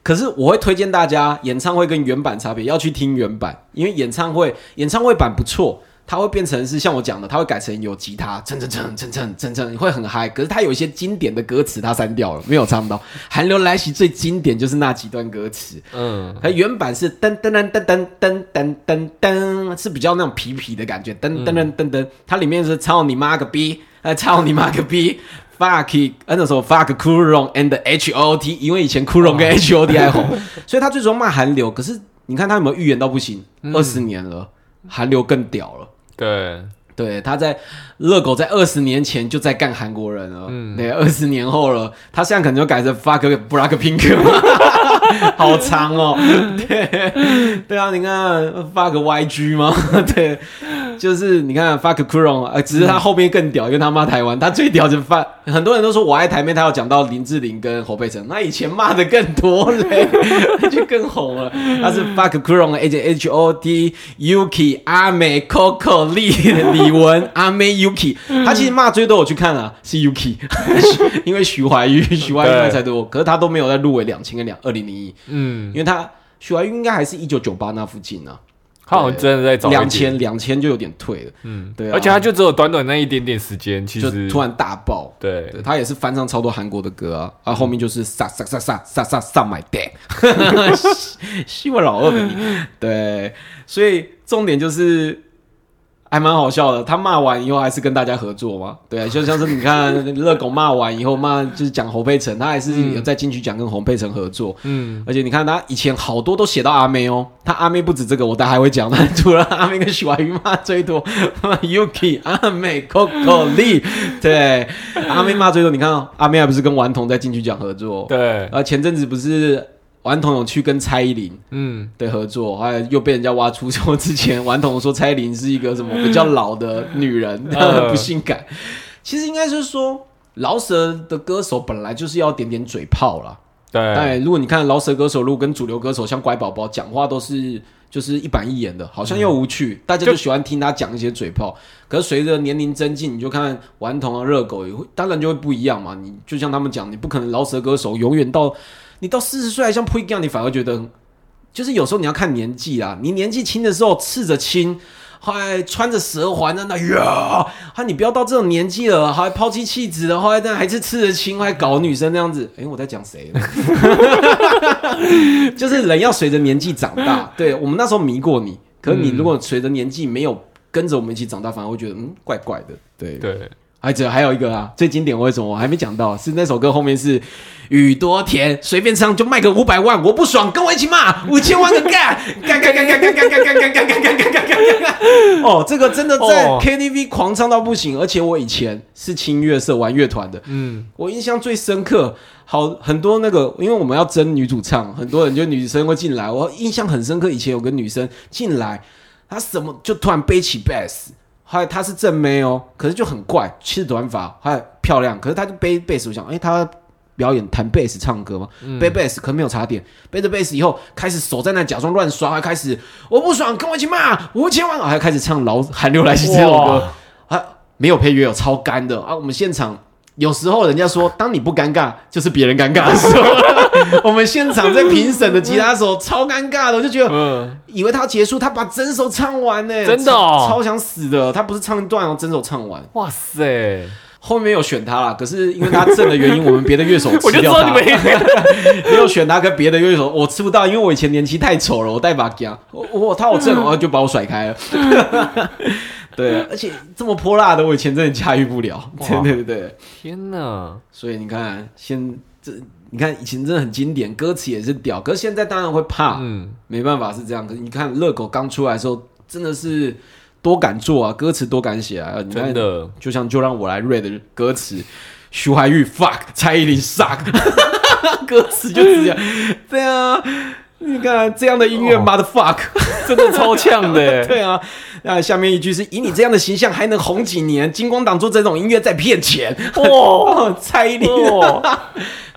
可是我会推荐大家，演唱会跟原版差别要去听原版，因为演唱会演唱会版不错，它会变成是像我讲的，它会改成有吉他，蹭蹭蹭蹭蹭蹭蹭，会很嗨。可是它有一些经典的歌词，它删掉了，没有唱到。寒流来袭最经典就是那几段歌词，嗯，它原版是噔噔噔噔噔噔噔噔噔，是比较那种皮皮的感觉，噔噔噔噔噔。它里面是操你妈个逼，呃，操你妈个逼，fuck，呃那时候 fuck cool wrong and H O T，因为以前 cool wrong 跟 H O T 还红，<laughs> 所以他最终骂韩流。可是你看他有没有预言到不行？二十年了，韩流更屌了。对，对，他在热狗在二十年前就在干韩国人了，嗯，对，二十年后了，他现在可能就改成 fuck Black Pink，<laughs> 好长哦，<laughs> 对，对啊，你看 fuck YG 吗？<laughs> 对，就是你看 fuck k u r o n 呃，只是他后面更屌，因为他骂台湾，他最屌就是 fuck，很多人都说我爱台妹，他要讲到林志玲跟侯佩岑，那以前骂的更多嘞，就更红了，他是 fuck k u r o n H H O T Yuki 阿美 Coco 李李玟阿妹 Yuki，他其实骂最多我去看啊是 Yuki，因为徐怀钰徐怀钰骂才多，可是他都没有在入围两千跟两二零零一，嗯。因，为他许怀玉应该还是一九九八那附近啊，他好像真的在找两，千两千就有点退了，嗯，对啊。而且他就只有短短那一点点时间，其实就突然大爆。对。对他也是翻唱超多韩国的歌啊，啊后面就是杀杀杀杀杀杀杀 my dad，希望老二对，所以重点就是还蛮好笑的。他骂完以后还是跟大家合作嘛，对啊，就像是你看热狗骂完以后骂就是讲侯佩岑，他还是有在金曲奖跟侯佩岑合作，嗯，而且你看他以前好多都写到阿妹哦，他阿妹不止这个，我待会还会讲。但除了阿妹跟许怀钰骂最多，<laughs> Yuki 阿妹 Coco Lee，对，阿妹骂最多。你看、哦、阿妹还不是跟顽童在金曲奖合作？，对，呃，前阵子不是顽童有去跟蔡依林嗯，的合作，还有又被人家挖出说之前顽童说蔡依林是一个什么比较老的女人，呃不性感。其实应该是说。饶舌的歌手本来就是要点点嘴炮啦，哎，对，如果你看饶舌歌手，如果跟主流歌手像乖宝宝讲话都是就是一板一眼的，好像又无趣，大家就喜欢听他讲一些嘴炮。可是随着年龄增进，你就看顽童啊、热狗也会，当然就会不一样嘛。你就像他们讲，你不可能饶舌歌手永远到你到四十岁还像 p r e g a 你反而觉得就是有时候你要看年纪啦。你年纪轻的时候赤着青。后来穿着蛇环在那呀，啊，你不要到这种年纪了，还抛弃妻子了，后来但还是吃着青，还搞女生那样子。哎、我在讲谁呢？<laughs> 就是人要随着年纪长大。对我们那时候迷过你，可是你如果随着年纪没有跟着我们一起长大，反而会觉得嗯怪怪的。对对，还只还有一个啊，最经典为什么我还没讲到？是那首歌后面是雨多甜，随便唱就卖个五百万，我不爽，跟我一起骂五千万个干干干干干干干干干干干干干干干干干！哦，这个真的在哦 KTV 狂唱到不行，而且我以前是清乐社玩乐团的，嗯，我印象最深刻，好很多那个，因为我们要争女主唱，很多人就女生会进来，我印象很深刻。以前有个女生进来，她什么就突然背起 bass，后来她是正妹哦，可是就很怪，是短发，还漂亮，可是她就背 bass，我想，哎、她表演弹贝斯唱歌吗？背贝斯可能没有插点，背着贝斯以后开始手在那假装乱刷，还开始我不爽，跟我一起骂五千万，还开始唱老韩流来袭这首歌哇，啊，没有配乐哦，超干的啊！我们现场有时候人家说，当你不尴尬，就是别人尴尬的时候。<laughs> 我们现场在评审的吉他手超尴尬的，我就觉得嗯，以为他结束，他把整首唱完呢，真的哦超超想死的。他不是唱一段哦，整首唱完。哇塞，后面有选他啦，可是因为他正的原因，我们别的乐手我就知吃掉他。道你们 <laughs> 没有选他跟别的乐手，我吃不到，因为我以前年纪太丑了，我带把姜，我我他好正 <laughs> 哦，就把我甩开了。对，而且这么泼辣的，我以前真的驾驭不了。对哇对对对，天哪，所以你看，现这你看以前真的很经典，歌词也是屌，可是现在当然会怕，嗯，没办法是这样。可是你看热狗刚出来的时候，真的是多敢做啊，歌词多敢写啊，你看真的，就像就让我来 read 的歌词，徐怀钰 fuck，蔡依林 suck，<laughs> 歌词就是这样。对啊，你看这样的音乐、哦 mother fuck，<laughs> 真的超呛的欸，<laughs> 对啊。那下面一句是以你这样的形象还能红几年？金光党做这种音乐在骗钱。哇，<laughs> 哦，蔡依林，哇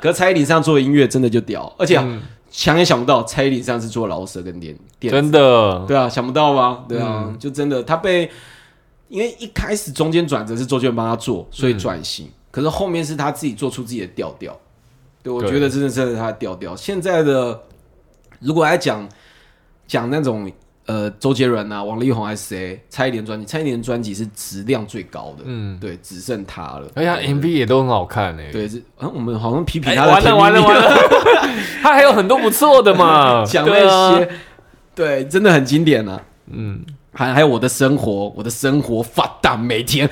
可蔡依林上做的音乐真的就屌，而且、想也想不到蔡依林上是做饶舌跟电电真的，对啊，想不到吧？对啊，嗯就真的他被，因为一开始中间转折是周杰伦帮他做，所以转型。可是后面是他自己做出自己的调调。对，我对觉得真的是他的调调。现在的如果来讲讲那种呃周杰伦啊、王力宏还是谁，蔡依林专辑，蔡依林的专辑是质量最高的，嗯，对，只剩他了。而且他 MV 也都很好看诶，对，是啊，我们好像批评哎，他的完了。完了完了，<laughs> 他还有很多不错的嘛，<laughs> 讲那些，对，真的很经典啊。嗯，还还有我的生活，我的生活发达每天，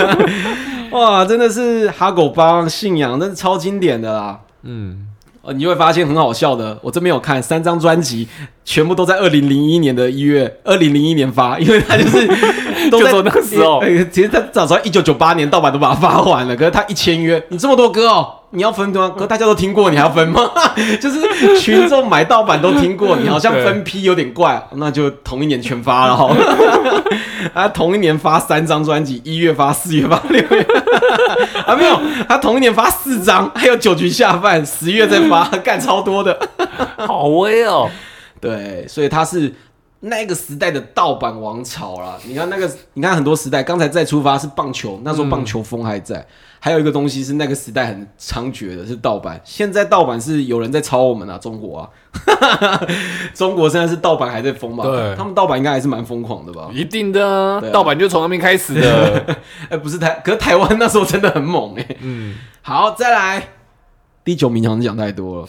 <laughs> 哇，真的是哈狗帮信仰，那是超经典的啦。嗯，哦，你就会发现很好笑的，我这边有看三张专辑，全部都在二零零一年的一月，二零零一年发，因为他就是 <laughs> 都说那个时候。<laughs> 呃其实他早知道一九九八年盗版都把它发完了，可是他一签约，你这么多歌哦，你要分吗？可大家都听过，你还要分吗？<laughs> 就是群众买盗版都听过，你好像分批有点怪，那就同一年全发了好了。他 <laughs> 同一年发三张专辑，一月发、四月发、六月 <laughs> 啊没有，他同一年发四张，还有九局下饭，十月再发，干超多的。好威哦，对，所以他是那个时代的盗版王朝啦。你看那个，你看很多时代，刚才再出发是棒球，那时候棒球风还在。还有一个东西是那个时代很猖獗的，是盗版。现在盗版是有人在抄我们啊，中国啊，<laughs> 中国现在是盗版还在疯嘛？对他们盗版应该还是蛮疯狂的吧？一定的盗版就从那边开始的，<laughs> 哎、不是台，可是台湾那时候真的很猛哎、嗯，好，再来第九名，好像讲太多了。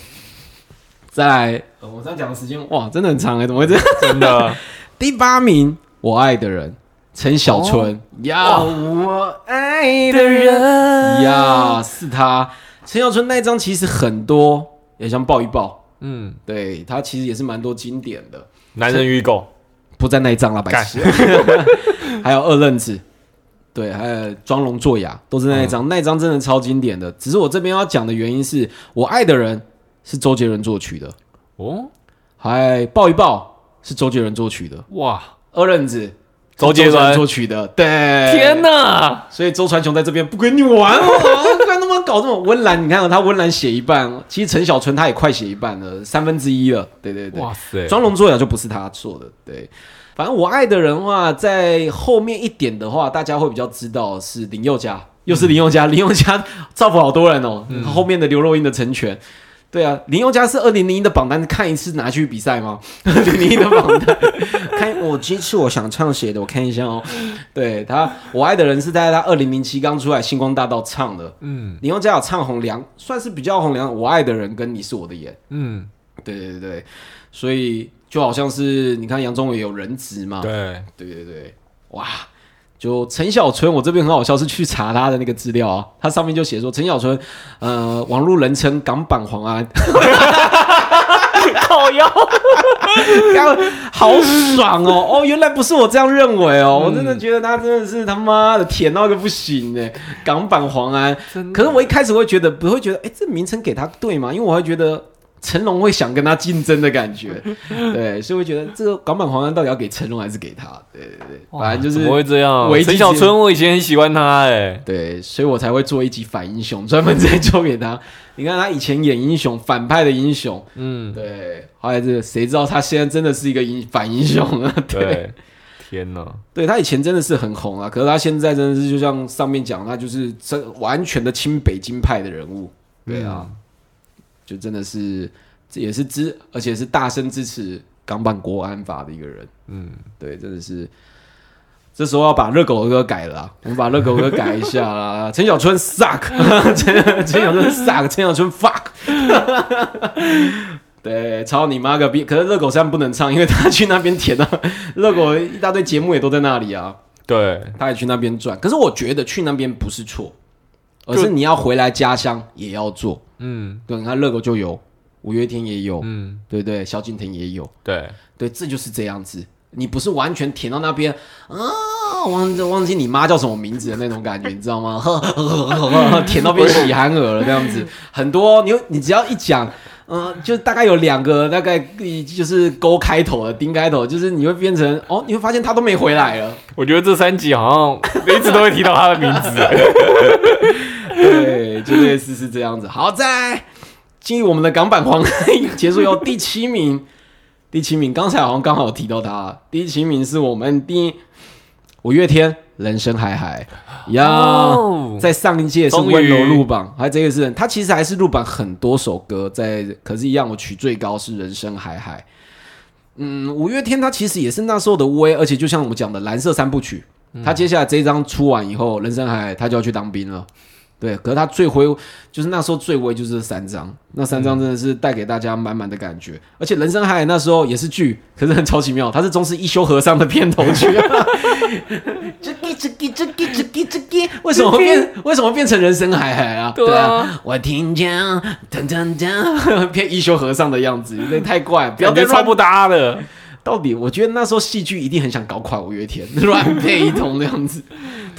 再来，呃我这样讲的时间哇，真的很长哎、怎么会这样？真的，<laughs> 第八名，我爱的人，陈小春。呀、我爱的人。呀，是他。陈小春那一张其实很多，也想抱一抱，嗯，对他其实也是蛮多经典的，男人与狗，不在那一张啦，白痴。<laughs> 还有二愣子，对，还有装聋作哑，都是那一张，那一张真的超经典的。只是我这边要讲的原因是，我爱的人是周杰伦作曲的，哦，还抱一抱是周杰伦作曲的，哇，二愣子周杰是伦，作曲的，对，天！哪，所以周传雄在这边不跟你玩哦，<laughs> 不然他妈搞这种温岚，你看、哦、他温岚写一半，其实陈小春他也快写一半了，三分之一了，对对对，哇塞，装聋作哑就不是他做的，对。反正我爱的人的话，在后面一点的话，大家会比较知道是林宥嘉，又是林宥嘉，<laughs> 林宥嘉造福好多人哦。后面的刘若英的成全，对啊，林宥嘉是二零零一的榜单，看一次拿去比赛吗？<laughs> 二零零一的榜单，<laughs> 看我这次我想唱谁的，我看一下哦。对他，我爱的人是在他二零零七刚出来星光大道唱的。嗯林宥嘉有唱红梁，算是比较红梁。我爱的人跟你是我的眼，嗯，对对对对，所以就好像是你看杨宗纬有人质嘛，对，对对对，哇！就陈小春，我这边很好笑，是去查他的那个资料啊，他上面就写说陈小春，呃，网络人称港版黄安，靠腰，刚 <laughs> 好爽哦！哦，原来不是我这样认为哦，我真的觉得他真的是他妈的甜到一个不行哎，港版黄安。可是我一开始会觉得不会觉得，哎，这名称给他对吗？因为我会觉得成龙会想跟他竞争的感觉，<laughs> 对，所以我觉得这个港版黄安到底要给成龙还是给他？对对对，反正就是怎么会这样？陈小春，我以前很喜欢他，哎，对，所以我才会做一集反英雄，专门在做给他。你看他以前演英雄，反派的英雄，嗯，对，后来这个谁知道他现在真的是一个英反英雄啊？对。<laughs> 对，天哪，对他以前真的是很红啊，可是他现在真的是就像上面讲，他就是真完全的亲北京派的人物，对啊，就真的是这也是支，而且是大声支持港版国安法的一个人，嗯，对，真的是。这时候要把热狗歌改了啊，我们把热狗歌改一下啦。陈小春 suck，陈陈小春 suck，陈小春 fuck。对，操你妈个逼！可是热狗现在不能唱，因为他去那边填了，热狗一大堆节目也都在那里啊。对，他也去那边转。可是我觉得去那边不是错，而是你要回来家乡也要做。嗯对，你看热狗就有，五月天也有，嗯，对不对？萧敬腾也有，对，对，这就是这样子。你不是完全填到那边啊，忘记忘记你妈叫什么名字的那种感觉，你知道吗？呵呵呵呵呵填到变喜憨儿了这样子，很多你你只要一讲。嗯、就大概有两个，大概就是勾开头的、丁开头，就是你会变成哦，你会发现他都没回来了。我觉得这三集好像 <laughs> 一次都会提到他的名字，<laughs> 对，就类似是这样子。好，在进入我们的港版黄 <laughs> 结束以后，第七名，第七名，刚才好像刚好提到他，第七名是我们第五月天《人生海海》呀哦在上一届是温柔入榜，还有这个是他其实还是入榜很多首歌，在可是，一样我取最高是《人生海海》。嗯，五月天他其实也是那时候的威，而且就像我们讲的蓝色三部曲，他接下来这一张出完以后，人生海海他就要去当兵了。对，可是他最辉就是那时候最威就是这三张，那三张真的是带给大家满满的感觉。而且《人生海海》那时候也是剧，可是很超奇妙，它是中式一休和尚的片头曲。<laughs> 这个这个这个这个这个，为什么变为什么变成《人生海海》啊？对啊我听见噔噔噔，变一休和尚的样子，有点太怪，不要超不搭的。到底我觉得那时候戏剧一定很想搞垮五月天，<laughs> 乱配一通那样子。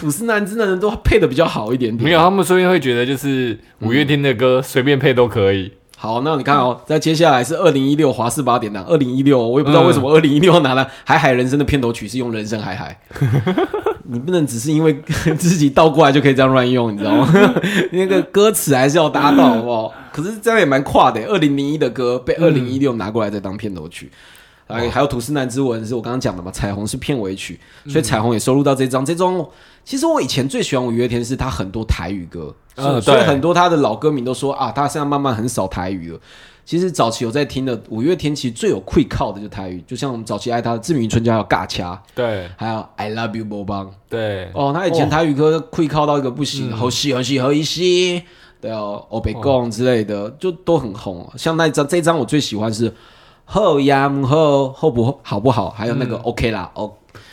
吐司男真的人都配的比较好一点点。没有，他们说不定会觉得就是五月天的歌随便配都可以。好，那你看哦，在接下来是二零一六华视八点档，二零一六，我也不知道为什么二零一六拿了《海海人生》的片头曲是用《人生海海》，<laughs> 你不能只是因为 <laughs> 自己倒过来就可以这样乱用，你知道吗？<laughs> 那个歌词还是要搭到，好不好？可是这样也蛮跨的，二零零一的歌被二零一六拿过来再当片头曲。还还有《吐司男之吻》是我刚刚讲的嘛，彩虹是片尾曲，所以彩虹也收录到这张。这张其实我以前最喜欢五月天是他很多台语歌，嗯所以很多他的老歌迷都说啊，他现在慢慢很少台语了。其实早期有在听的五月天，其实最有会靠的就台语，就像我们早期爱他的《志明与春娇》还有《尬掐》，对还有《I Love You》波邦。对，哦，他以前台语歌会靠到一个不行，嗯好戏好戏好一戏，对哦，欧北贡之类的，就都很红。像那一张，这一张我最喜欢是后呀后后不好不好，还有那个 OK 啦，哦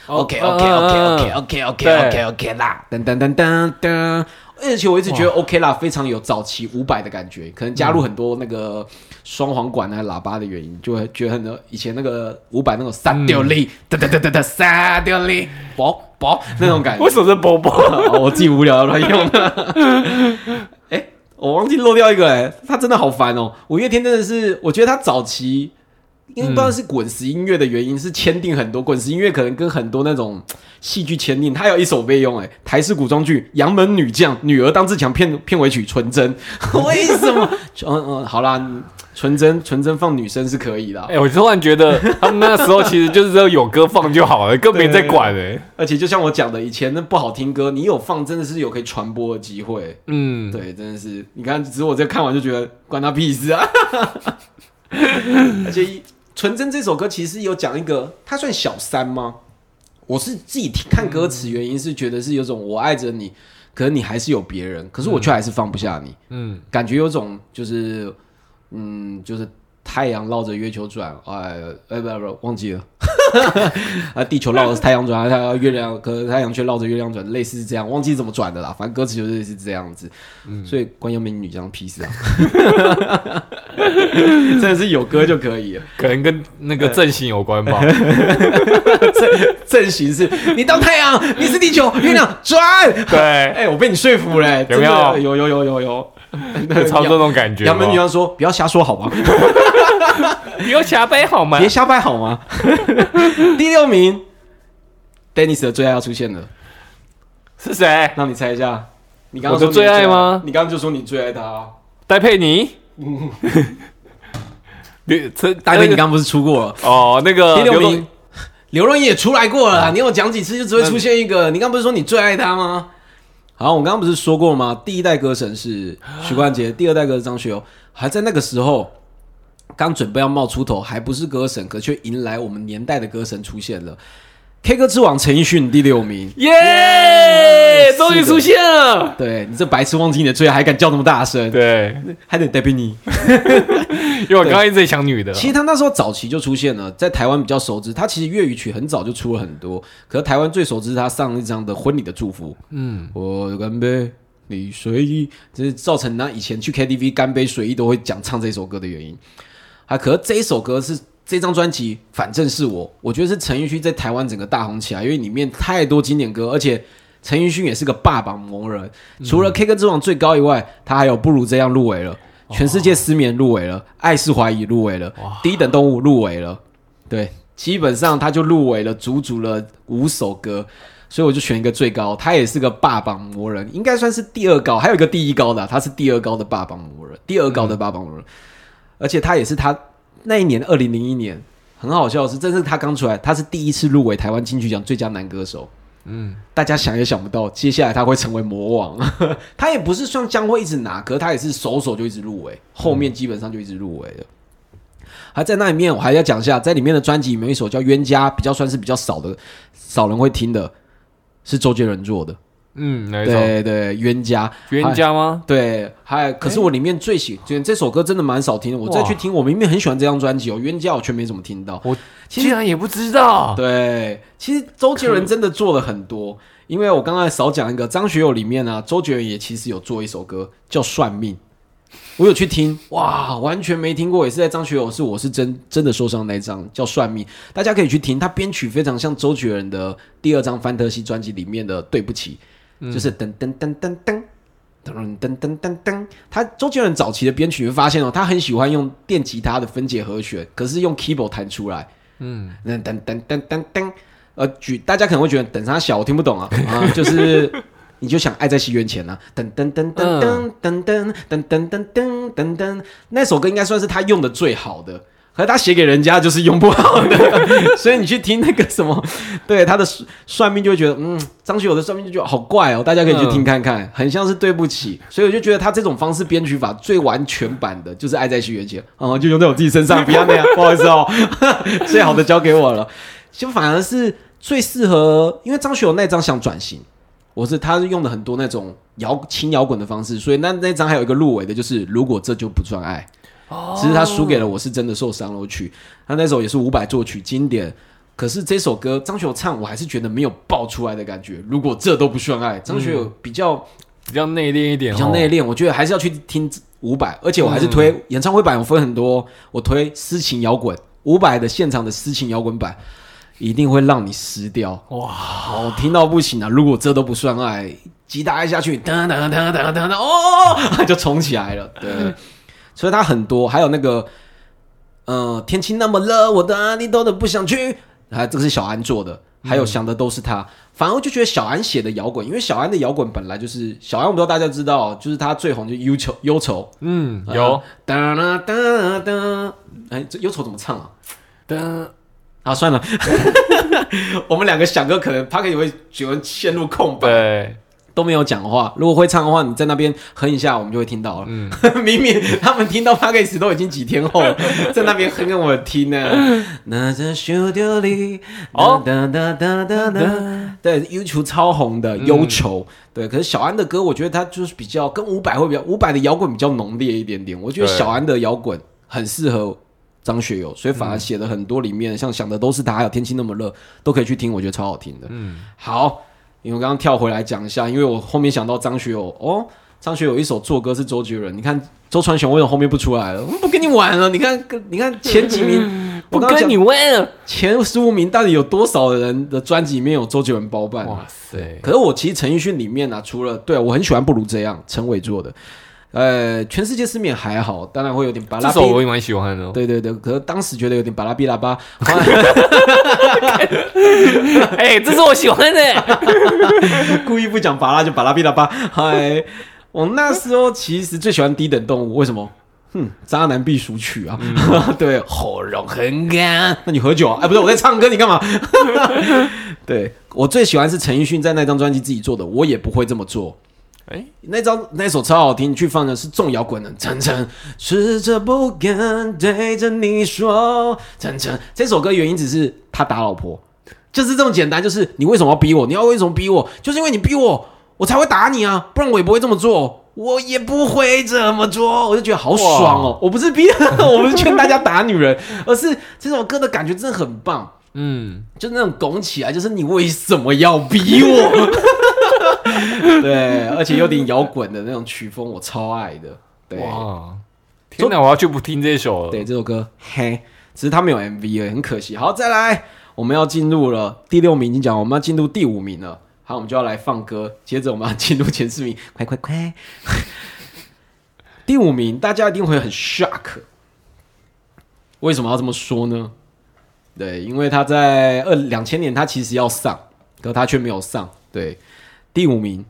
OK OK OK OK OK OK OK OK 啦，噔噔噔噔噔。而且我一直觉得 OK 啦非常有早期五百的感觉，可能加入很多那个双簧管啊、喇叭的原因，就会觉得很多以前那个五百那种撒掉力，哒哒哒哒哒撒掉力，啵啵那种感觉为。什么是波波？哦我自己无聊乱用。哎、我忘记漏掉一个哎、他真的好烦哦。五月天真的是，我觉得他早期因为不知道是滚石音乐的原因，是签订很多滚石音乐可能跟很多那种戏剧签订，他有一首备用哎、台式古装剧《杨门女将》女儿当自强片片尾曲《纯真》，<laughs> 为什么？嗯嗯，好啦，纯真纯真放女生是可以的啊、<laughs> 哎、<laughs> 我突然觉得他们那时候其实就是只有有歌放就好了，更没人在管哎、而且就像我讲的，以前那不好听歌，你有放真的是有可以传播的机会。嗯，对，真的是，你看，只是我这看完就觉得关他屁事啊！而且《纯真》这首歌其实有讲一个，他算小三吗？我是自己听看歌词，原因是觉得是有种我爱着你，可是你还是有别人，可是我却还是放不下你，嗯，感觉有种就是，嗯，就是太阳绕着月球转，哎，哎，不不不，忘记了，<laughs> 啊，地球绕着太阳转，它月亮，可是太阳却绕着月亮转，类似是这样，忘记怎么转的啦，反正歌词就是是这样子，所以关于美女这样屁事啊，<laughs> 真的是有歌就可以了。可能跟那个阵型有关吧。<laughs> 阵型是你当太阳，你是地球，月亮转。对，哎、我被你说服了、有没有？有有有有有，就差不多那种感觉。吧。杨门女王说：“不要瞎说好吗？不要瞎掰好吗别？瞎掰好吗？” <laughs> 第六名，Dennis 的最爱要出现了，是谁？让你猜一下。你刚刚说你最爱吗你刚刚就说你最爱他、啊。戴佩妮。<laughs> 你这大哥，你刚刚不是出过了？哦，那个第六名刘若英也出来过了。你有讲几次就只会出现一个？你刚不是说你最爱他吗？好，我刚刚不是说过了吗？第一代歌神是许冠杰，第二代歌是张学友，还在那个时候刚准备要冒出头，还不是歌神，可却迎来我们年代的歌神出现了。K 歌之王陈奕迅第六名，耶，终于出现了。对你这白痴忘记你的最爱，还敢叫那么大声，对，还得代表你。<laughs> 因为我刚刚一直在想女的。其实他那时候早期就出现了，在台湾比较熟知。他其实粤语曲很早就出了很多，可是台湾最熟知是他上一张的《婚礼的祝福》。嗯，我干杯，你随意，这是造成他以前去 KTV 干杯随意都会讲唱这首歌的原因。啊，可是这一首歌是这张专辑，反正是我，我觉得是陈奕迅在台湾整个大红起来，因为里面太多经典歌，而且陈奕迅也是个霸榜魔人。除了 K 歌之王最高以外，他还有不如这样入围了，全世界失眠入围了，爱是怀疑入围了，低等动物入围了，对，基本上他就入围了，足足了五首歌。所以我就选一个最高，他也是个霸榜魔人，应该算是第二高，还有一个第一高的啊、他是第二高的霸榜魔人，第二高的霸榜魔人，而且他也是他那一年二零零一年很好笑的是，这是他刚出来，他是第一次入围台湾金曲奖最佳男歌手。嗯，大家想也想不到，接下来他会成为魔王。<laughs> 他也不是像将会一直拿，可是他也是首首就一直入围，后面基本上就一直入围了。还在那里面，我还要讲一下，在里面的专辑里面有一首叫《冤家》，比较算是比较少的，少人会听的，是周杰伦做的。嗯？对对，冤家，冤家吗？对，还可是我里面最喜，就这首歌真的蛮少听的。我再去听，我明明很喜欢这张专辑哦，《冤家》我却没怎么听到。我竟然也不知道。对，其实周杰伦真的做了很多，因为我刚才少讲一个，张学友里面呢、周杰伦也其实有做一首歌叫《算命》，我有去听，哇，完全没听过，也是在张学友是我是真真的受伤那一张叫《算命》，大家可以去听，他编曲非常像周杰伦的第二张范特西专辑里面的《对不起》，就是噔噔噔噔噔。噔噔噔噔噔，他周杰伦早期的编曲，你会发现哦，他很喜欢用电吉他的分解和弦，可是用 keyboard 弹出来。嗯，噔噔噔噔噔噔，呃，举大家可能会觉得等他小，我听不懂啊啊，就是你就想爱在西元前啊，噔噔噔噔噔噔噔噔噔噔噔噔噔，那首歌应该算是他用的最好的。可是他写给人家就是用不好的，<laughs> 所以你去听那个什么，对他的算算命就会觉得，嗯，张学友的算命就觉得好怪哦，大家可以去听看看，很像是对不起，所以我就觉得他这种方式编曲法最完全版的就是《爱在西元前》，哦，就用在我自己身上，不要那样，不好意思哦，<laughs> 最好的交给我了，就反而是最适合，因为张学友那张想转型，我是他是用的很多那种摇轻摇滚的方式，所以那那张还有一个入围的就是如果这就不算爱。只是他输给了我是真的受伤了曲，他那首也是伍佰作曲经典，可是这首歌张学友唱，我还是觉得没有爆出来的感觉。如果这都不算爱，张学友比较、比较内敛一点，比较内敛，我觉得还是要去听伍佰，而且我还是推、演唱会版，我分很多，我推私情摇滚，伍佰的现场的私情摇滚版。一定会让你湿掉哇！好听到不行啊！如果这都不算爱，吉他一下去，噔噔噔噔噔噔，哦，<laughs> 就冲起来了。对，所以他很多，还有那个呃，天气那么热，我的阿里都不想去。还这个是小安做的，还有想的都是他。反而我就觉得小安写的摇滚，因为小安的摇滚本来就是小安，我不知道大家知道，就是他最红就忧愁忧愁。嗯，有哒啦哒哒，哎，这忧愁怎么唱啊？哒啊，算了，<laughs> 我们两个想歌可能他可以会觉得陷入空白，对，都没有讲话。如果会唱的话，你在那边哼一下，我们就会听到了。嗯，<laughs> 明明他们听到 p c a g e 都已经几天后了，<laughs> 在那边哼给我听呢。那这修丢里，哦哒哒哒哒哒，对，YouTube 超红的忧愁。对，可是小安的歌，我觉得他就是比较跟伍佰会比较，伍佰的摇滚比较浓烈一点点。我觉得小安的摇滚很适合张学友，所以反而写的很多里面像想的都是他，还有天气那么热，都可以去听，我觉得超好听的。嗯，好，因为我刚刚跳回来讲一下，因为我后面想到张学友哦，张学友一首作歌是周杰伦，你看周传雄为什么后面不出来了？我不跟你玩了，你看，你看前几名，我刚刚讲玩了。前十五名到底有多少人的专辑里面有周杰伦包办、哇啊？塞，可是我其实陈奕迅里面呢、除了对我很喜欢不如这样，陈伟做的，呃，全世界失眠还好，当然会有点巴拉比。这首我也蛮喜欢的哦。对对对，可是当时觉得有点巴拉比拉巴，<laughs> 哎，这是我喜欢的。<laughs> 故意不讲巴拉就巴拉比拉巴。嗨，我那时候其实最喜欢低等动物，为什么？哼，渣男必属曲啊！<laughs> 对，喉咙很干。那你喝酒啊？哎，不是，我在唱歌，你干嘛？对我最喜欢是陈奕迅在那张专辑自己做的，我也不会这么做。哎，那张那首超好听，你去放的是重摇滚的，晨晨试着不敢对着你说，晨晨这首歌原因只是他打老婆，就是这么简单，就是你为什么要逼我？你要为什么逼我？就是因为你逼我，我才会打你啊，不然我也不会这么做，我也不会这么做，我就觉得好爽哦！我不是逼，<laughs> 我不是劝大家打女人，而是这首歌的感觉真的很棒。嗯，就那种拱起来，就是你为什么要逼我？<laughs> 对，而且有点摇滚的那种曲风，我超爱的。对，哇，天哪，我要去不听这首了。对，这首歌嘿，只是它没有 MV 而已，很可惜。好，再来，我们要进入了第六名，已经讲，我们要进入第五名了。好，我们就要来放歌，接着我们要进入前四名，快快快！<laughs> 第五名，大家一定会很 shock，为什么要这么说呢？对，因为他在二两千年，他其实要上，可他却没有上。对，第五名，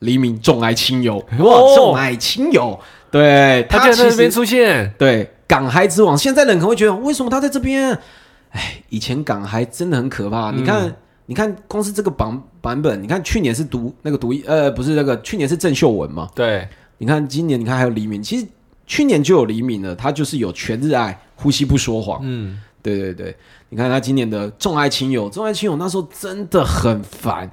黎明《重爱亲友》<laughs> 哇，哦《重爱亲友》，对他在那边出现，对，港嗨之王，现在人可能会觉得为什么他在这边？哎，以前港嗨真的很可怕。你看，你看，光是这个版版本，你看去年是独那个独一，呃，不是那个，去年是郑秀文嘛？对，你看今年，你看还有黎明，其实去年就有黎明了，他就是有全日爱，呼吸不说谎。嗯，对对对，你看他今年的《重爱亲友》，《重爱亲友》那时候真的很烦。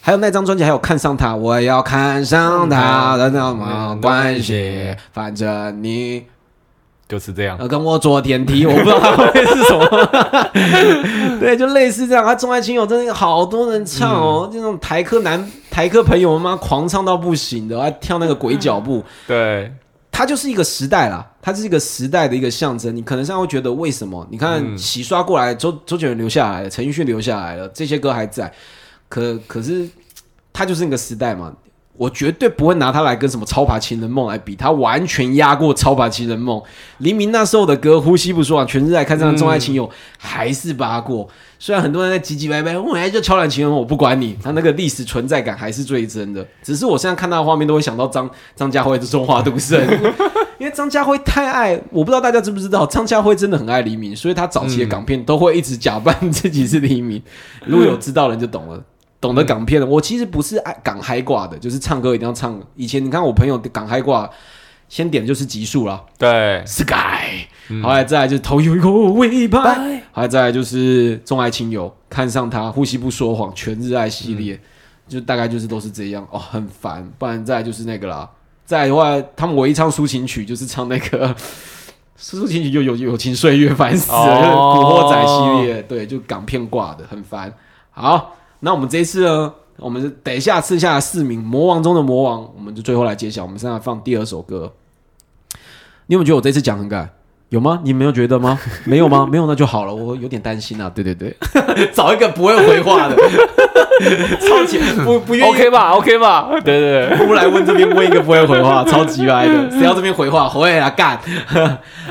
还有那张专辑，还有看上他，我要看上他的那么关系，反正你就是这样。呃，跟我坐电梯，我不知道他会是什么。<laughs> 对，就类似这样。他《重爱亲友》真的好多人唱哦，这种台客男台客朋友妈狂唱到不行的，还跳那个鬼脚步。对，它就是一个时代啦，它是一个时代的一个象征。你可能现在会觉得，为什么？你看嗯洗刷过来，周周杰伦留下来了，陈奕迅留下来了，这些歌还在。可可是，它就是那个时代嘛。我绝对不会拿它来跟什么《超爬情人梦》来比，它完全压过《超爬情人梦》。黎明那时候的歌《呼吸不说啊》，全是在看上《重爱情友》还是扒过。虽然很多人在唧唧歪歪，我来就《超然情人梦》，我不管你，他那个历史存在感还是最真的。只是我现在看到的画面，都会想到张张家辉的《中华独胜》，<laughs> 因为张家辉太爱，我不知道大家知不知道，张家辉真的很爱黎明，所以他早期的港片都会一直假扮自己是黎明。如果有知道的人就懂了。懂得港片的，我其实不是爱港嗨挂的，就是唱歌一定要唱。以前你看我朋友港嗨挂，先点的就是极速啦。对，，Sky，后来再来就是头有一个尾巴，后来再来就是重爱亲友，看上他，呼吸不说谎，全日爱系列，就大概就是都是这样哦，很烦。不然再来就是那个啦，再来的话，他们唯一唱抒情曲就是唱那个 <laughs> 抒情曲，就有友情岁月，烦死了，古惑仔系列，对，就港片挂的，很烦。好，那我们这一次呢，我们等一下剩下的四名魔王中的魔王，我们就最后来揭晓。我们现在放第二首歌。你有没有觉得我这次讲很赶？有吗？你没有觉得吗？<laughs> 没有吗？没有那就好了，我有点担心啊。对对对，<laughs> 找一个不会回话的，<laughs> 超级不不愿意 OK 吧？OK 吧？对对对，不来问这边问一个不会回话，超级歪的，谁要这边回话？回来，干！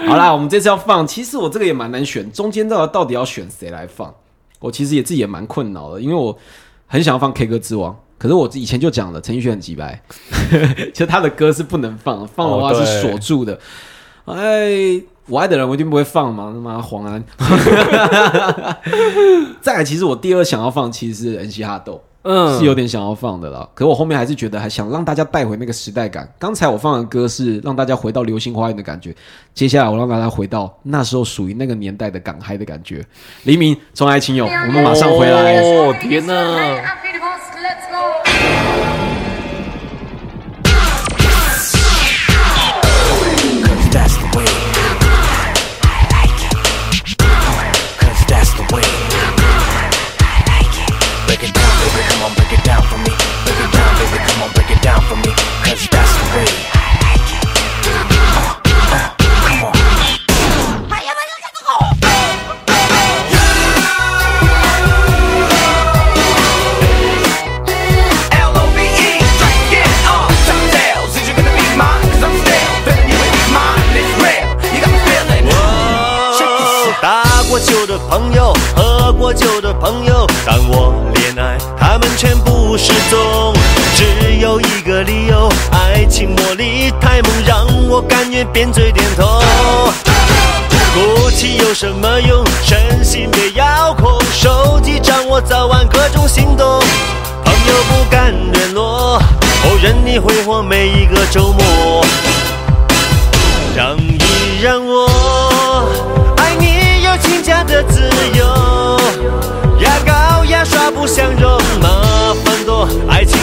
好啦，我们这次要放，其实我这个也蛮难选，中间到底到底要选谁来放？我其实也自己也蛮困扰的，因为我很想要放 K 歌之王，可是我以前就讲了，陈奕迅很鸡白，<laughs> 其实他的歌是不能放，放的话是锁住的。哎，我爱的人我一定不会放嘛，他妈黄安。<laughs> 再来，其实我第二想要放其实是恩熙哈豆。嗯是有点想要放的啦。可我后面还是觉得还想让大家带回那个时代感。刚才我放的歌是让大家回到《流星花园》的感觉，接下来我让大家回到那时候属于那个年代的港嗨的感觉。黎明，重爱亲友，我们马上回来。哦天哪！早晚各种行动。朋友不敢联络，哦，任你挥霍每一个周末。让一让我爱你有请假的自由，牙膏牙刷不相容，麻烦多，爱情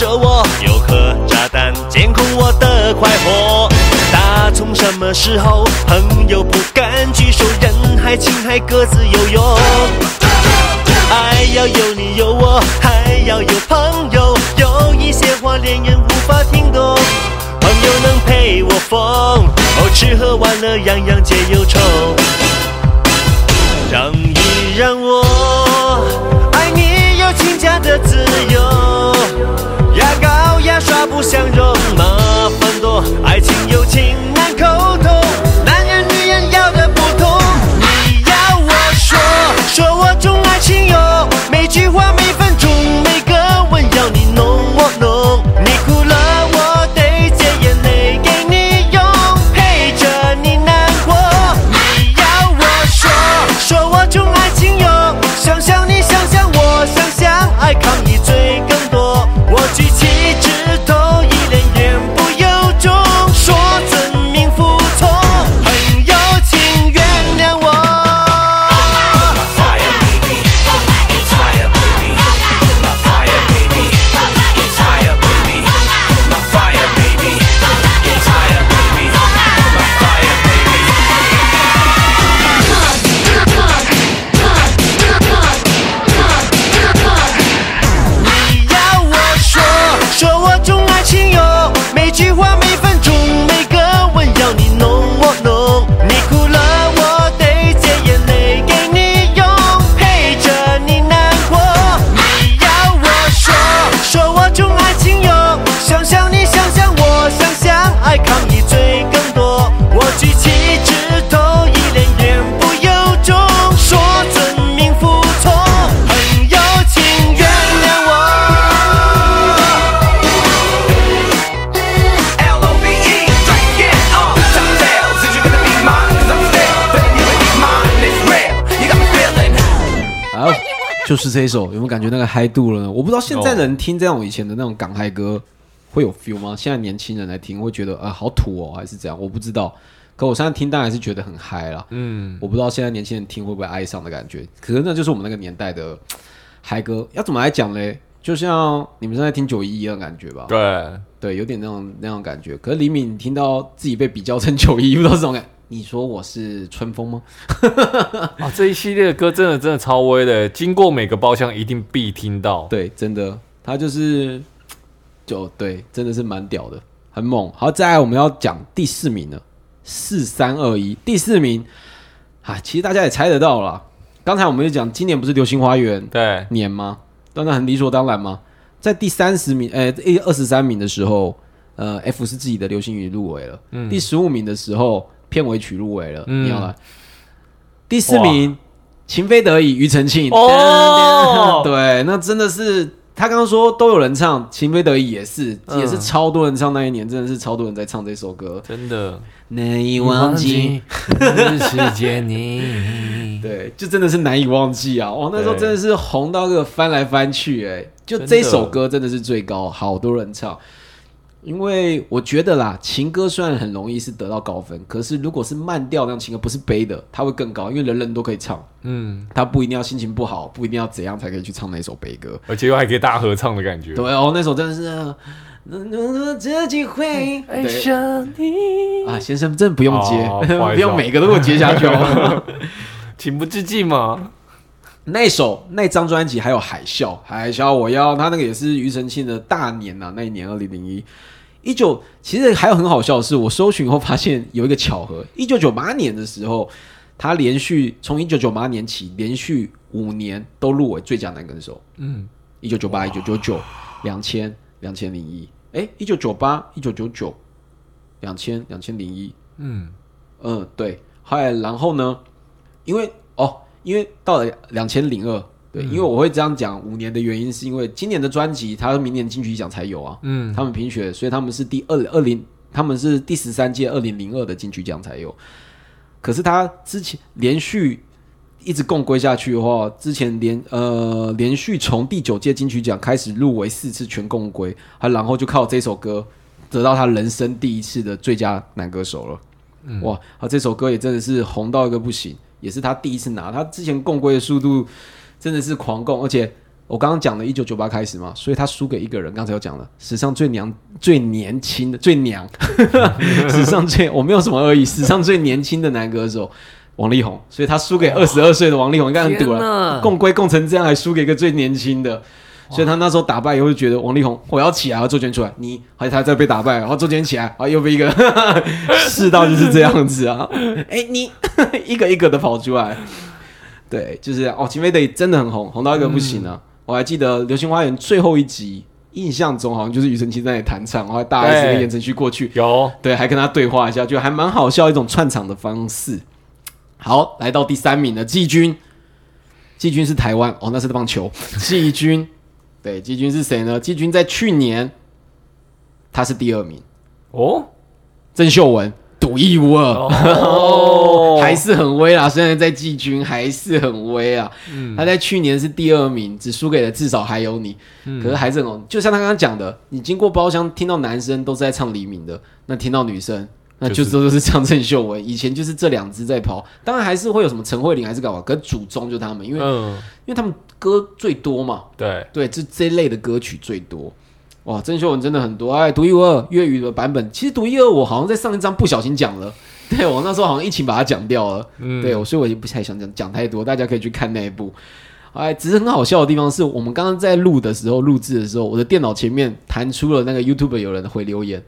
着我，有颗炸弹监控我的快活。打从什么时候，朋友不敢举手，人海情海各自游泳。爱要有你有我，还要有朋友，有一些话连人无法听懂。朋友能陪我疯，哦，吃喝玩乐样样皆忧愁。让一让我爱你有请假的自由，牙膏牙刷不相容，麻烦多，爱情友情难沟通，男人女人要的不同。你要我说，说我重爱情友，每句话就是这一首，有没有感觉那个嗨度了呢？我不知道现在人听这种以前的那种港嗨歌会有 feel 吗？现在年轻人来听会觉得啊、好土哦，还是怎样？我不知道。可我现在听当然是觉得很嗨啦。嗯，我不知道现在年轻人听会不会爱上的感觉，可是那就是我们那个年代的 <tsk> 嗨歌。要怎么来讲嘞？就像你们现在听九一一样的感觉吧？对，对，有点那种那种感觉。可是李敏听到自己被比较成九一，不知道这种感。你说我是春风吗？<laughs> 啊，这一系列的歌真的真的超威的，经过每个包厢一定必听到。对，真的，他就是就对，真的是蛮屌的，很猛。好，再来我们要讲第四名了，四三二一，第四名啊，其实大家也猜得到了。刚才我们就讲，今年不是流星花园对，年吗？当然很理所当然吗？在第三十名，呃，一二十三名的时候，呃，F 是自己的流星雨入围了。嗯第十五名的时候，片尾曲入围了。嗯你要来。第四名，情非得已，庾澄庆。哦 <laughs> 对，那真的是他刚刚说都有人唱，情非得已也是，嗯也是超多人唱。那一年真的是超多人在唱这首歌。真的难以忘记，世界你。<laughs> 对，就真的是难以忘记啊！我，那时候真的是红到个翻来翻去、哎，就这首歌真的是最高，好多人唱。因为我觉得啦，情歌虽然很容易是得到高分，可是如果是慢调那样情歌，不是悲的，它会更高，因为人人都可以唱，嗯，他不一定要心情不好，不一定要怎样才可以去唱那首悲歌。而且又还可以大合唱的感觉。对哦，那首真的是，呃这机会，爱对上你，啊，先生真的不用接，哦不好意思不用每个都给我接下去哦。情不自禁嘛。那首那张专辑还有海啸，海啸我要他那个也是庾澄庆的大年呐、那一年二零零一。一九，其实还有很好笑的是，我搜寻后发现有一个巧合，一九九八年的时候，他连续从一九九八年起连续五年都入围最佳男歌手，嗯，一九九八、一九九九、两千、两千零一，哎，一九九八、一九九九、两千、两千零一，嗯，嗯，对。后来然后呢，因为哦，因为到了两千零二，对，因为我会这样讲五年的原因，是因为今年的专辑，它明年金曲奖才有啊，嗯，他们评选，所以他们是第二二零，他们是第十三届二零零二的金曲奖才有。可是他之前连续一直共归下去的话，之前连呃连续从第九届金曲奖开始入围四次全共归，还然后就靠这首歌得到他人生第一次的最佳男歌手了。哇，他这首歌也真的是红到一个不行，也是他第一次拿。他之前共归的速度真的是狂共，而且我刚刚讲的，一九九八开始嘛，所以他输给一个人，刚才有讲了，史上最娘、最年轻的、最娘，<laughs> 史上最我没有什么恶意，史上最年轻的男歌手王力宏，所以他输给二十二岁的王力宏，应该很堵了，共归共成这样，还输给一个最年轻的。所以他那时候打败以后就觉得王力宏我要起来，要周杰伦出来，你还他再被打败，然后周杰伦起来，然后又被一个 <laughs> 世道就是这样子啊，<laughs> 哎、你 <laughs> 一个一个的跑出来，对，就是哦，情非得真的很红，红到一个不行啊！我还记得《流星花园》最后一集，印象中好像就是庾澄庆在那里弹唱，然后大 S 对。跟言承旭过去，有。对，还跟他对话一下，就还蛮好笑一种串场的方式。好，来到第三名的季军，季军是台湾哦，那是棒球。季军，对，季军是谁呢？季军在去年他是第二名，哦郑秀文独一无二。哦，<laughs> 还是很威啦，虽然在季军还是很威啊。他在去年是第二名，只输给了至少还有你，可是还是很。就像他刚刚讲的，你经过包厢听到男生都是在唱黎明的，那听到女生。那就就是都是唱郑秀文，以前就是这两支在跑，当然还是会有什么陈慧琳还是干嘛，可是主宗就他们，因为、嗯，因为他们歌最多嘛，对，对，这这一类的歌曲最多。哇，郑秀文真的很多，哎，独一无二粤语的版本，其实独一无二我好像在上一章不小心讲了，<laughs> 对我那时候好像一起把它讲掉了，嗯，对，我所以我也不太想讲讲太多，大家可以去看那一部。哎，只是很好笑的地方是我们刚刚在录的时候，录制的时候，我的电脑前面弹出了那个 YouTube 有人回留言，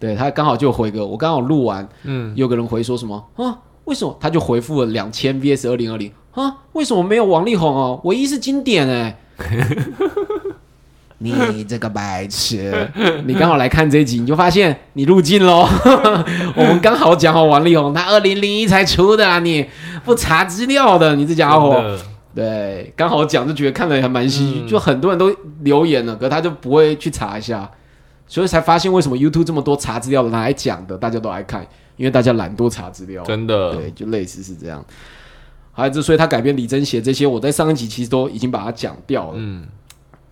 对他刚好就回个，我刚好录完，嗯，有个人回说什么啊？为什么？他就回复了两千 VS 二零二零啊？为什么没有王力宏哦？唯一是经典哎、<laughs> 你这个白痴！<laughs> 你刚好来看这一集，你就发现你入境喽。<laughs> 我们刚好讲好王力宏，他二零零一才出的啊，你不查资料的，你这家伙。对，刚好讲就觉得看了还蛮唏嘘，嗯就很多人都留言了，可他就不会去查一下，所以才发现为什么 YouTube 这么多查资料的拿来讲的，大家都爱看，因为大家懒惰查资料。真的，对，就类似是这样。还有之所以他改编李贞贤这些，我在上一集其实都已经把它讲掉了。嗯，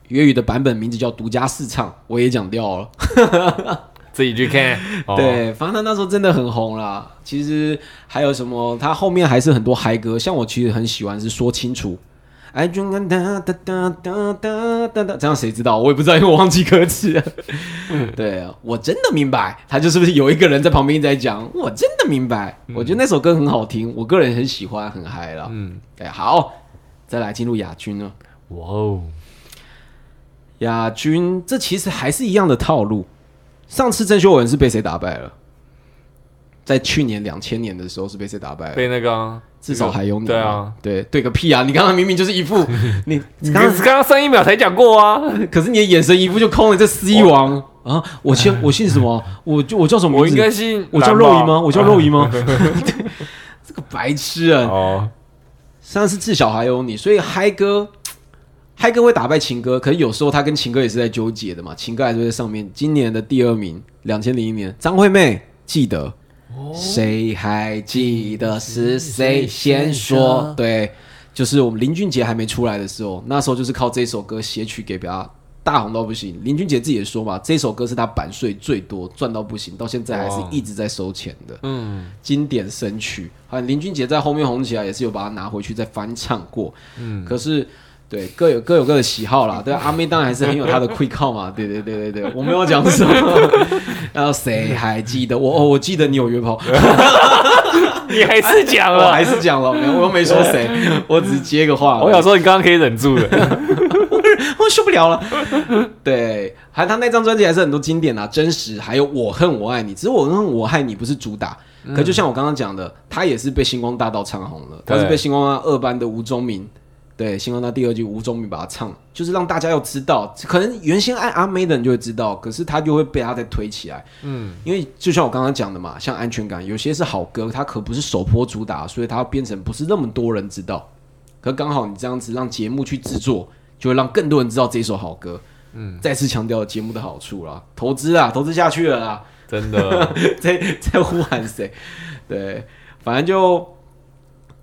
粤语的版本名字叫《独家试唱》，我也讲掉了。<laughs> 自己去看。<laughs> 哦，对，反正他那时候真的很红啦。其实还有什么，他后面还是很多嗨歌，像我其实很喜欢是说清楚。Da，这样谁知道？我也不知道，因为我忘记歌词了。<laughs> 对啊，我真的明白，他就是不是有一个人在旁边一直在讲，我真的明白。我觉得那首歌很好听，我个人很喜欢，很嗨了。嗯，对，好，再来进入亚军了。哇哦，亚军这其实还是一样的套路。上次郑秀文是被谁打败了？在去年两千年的时候是被谁打败了？被那个啊至少还有你。对啊，，对对个屁啊！你刚刚明明就是一副 <laughs> 你你刚刚刚上一秒才讲过啊，可是你的眼神一副就空了，这 C 王啊！我姓 <laughs> 我姓什么？我就我叫什么我名字？应该姓我叫肉姨吗？我叫肉姨吗？<laughs> 这个白痴啊！哦，上次至少还有你，所以嗨哥，嗨哥会打败情歌，可是有时候他跟情歌也是在纠结的嘛。情歌还是在上面，今年的第二名，两千零一年，张惠妹记得，谁还记得是谁先说？对，就是我们林俊杰还没出来的时候，那时候就是靠这首歌写曲给他大红到不行。林俊杰自己也说嘛，这首歌是他版税最多，赚到不行，到现在还是一直在收钱的。嗯，经典神曲，好像林俊杰在后面红起来，也是有把它拿回去再翻唱过。嗯，可是对各有各有各的喜好啦。<laughs> 对，阿妹当然还是很有她的 quick call 嘛。<laughs> 对对对对对，我没有讲什么。<laughs> 然后谁还记得我？哦，我记得你有约炮，你还是讲了，我还是讲了，我又没说谁，我只是接个话。我想说你刚刚可以忍住的，我受不了了。对，还有他那张专辑还是很多经典啊，真实，还有我恨我爱你。只是我恨我爱你不是主打，可就像我刚刚讲的，他也是被星光大道唱红了，他是被星光大道二班的吴宗明。对，星光大道第二季吴宗明把它唱，就是让大家要知道，可能原先爱阿妹的人就会知道，可是他就会被他再推起来。嗯，因为就像我刚刚讲的嘛，像安全感，有些是好歌，它可不是首播主打，所以它要变成不是那么多人知道。可刚好你这样子让节目去制作，就会让更多人知道这一首好歌。嗯，再次强调节目的好处啦，投资啊，投资下去了啦，真的，<laughs> 在在呼喊谁？对，反正就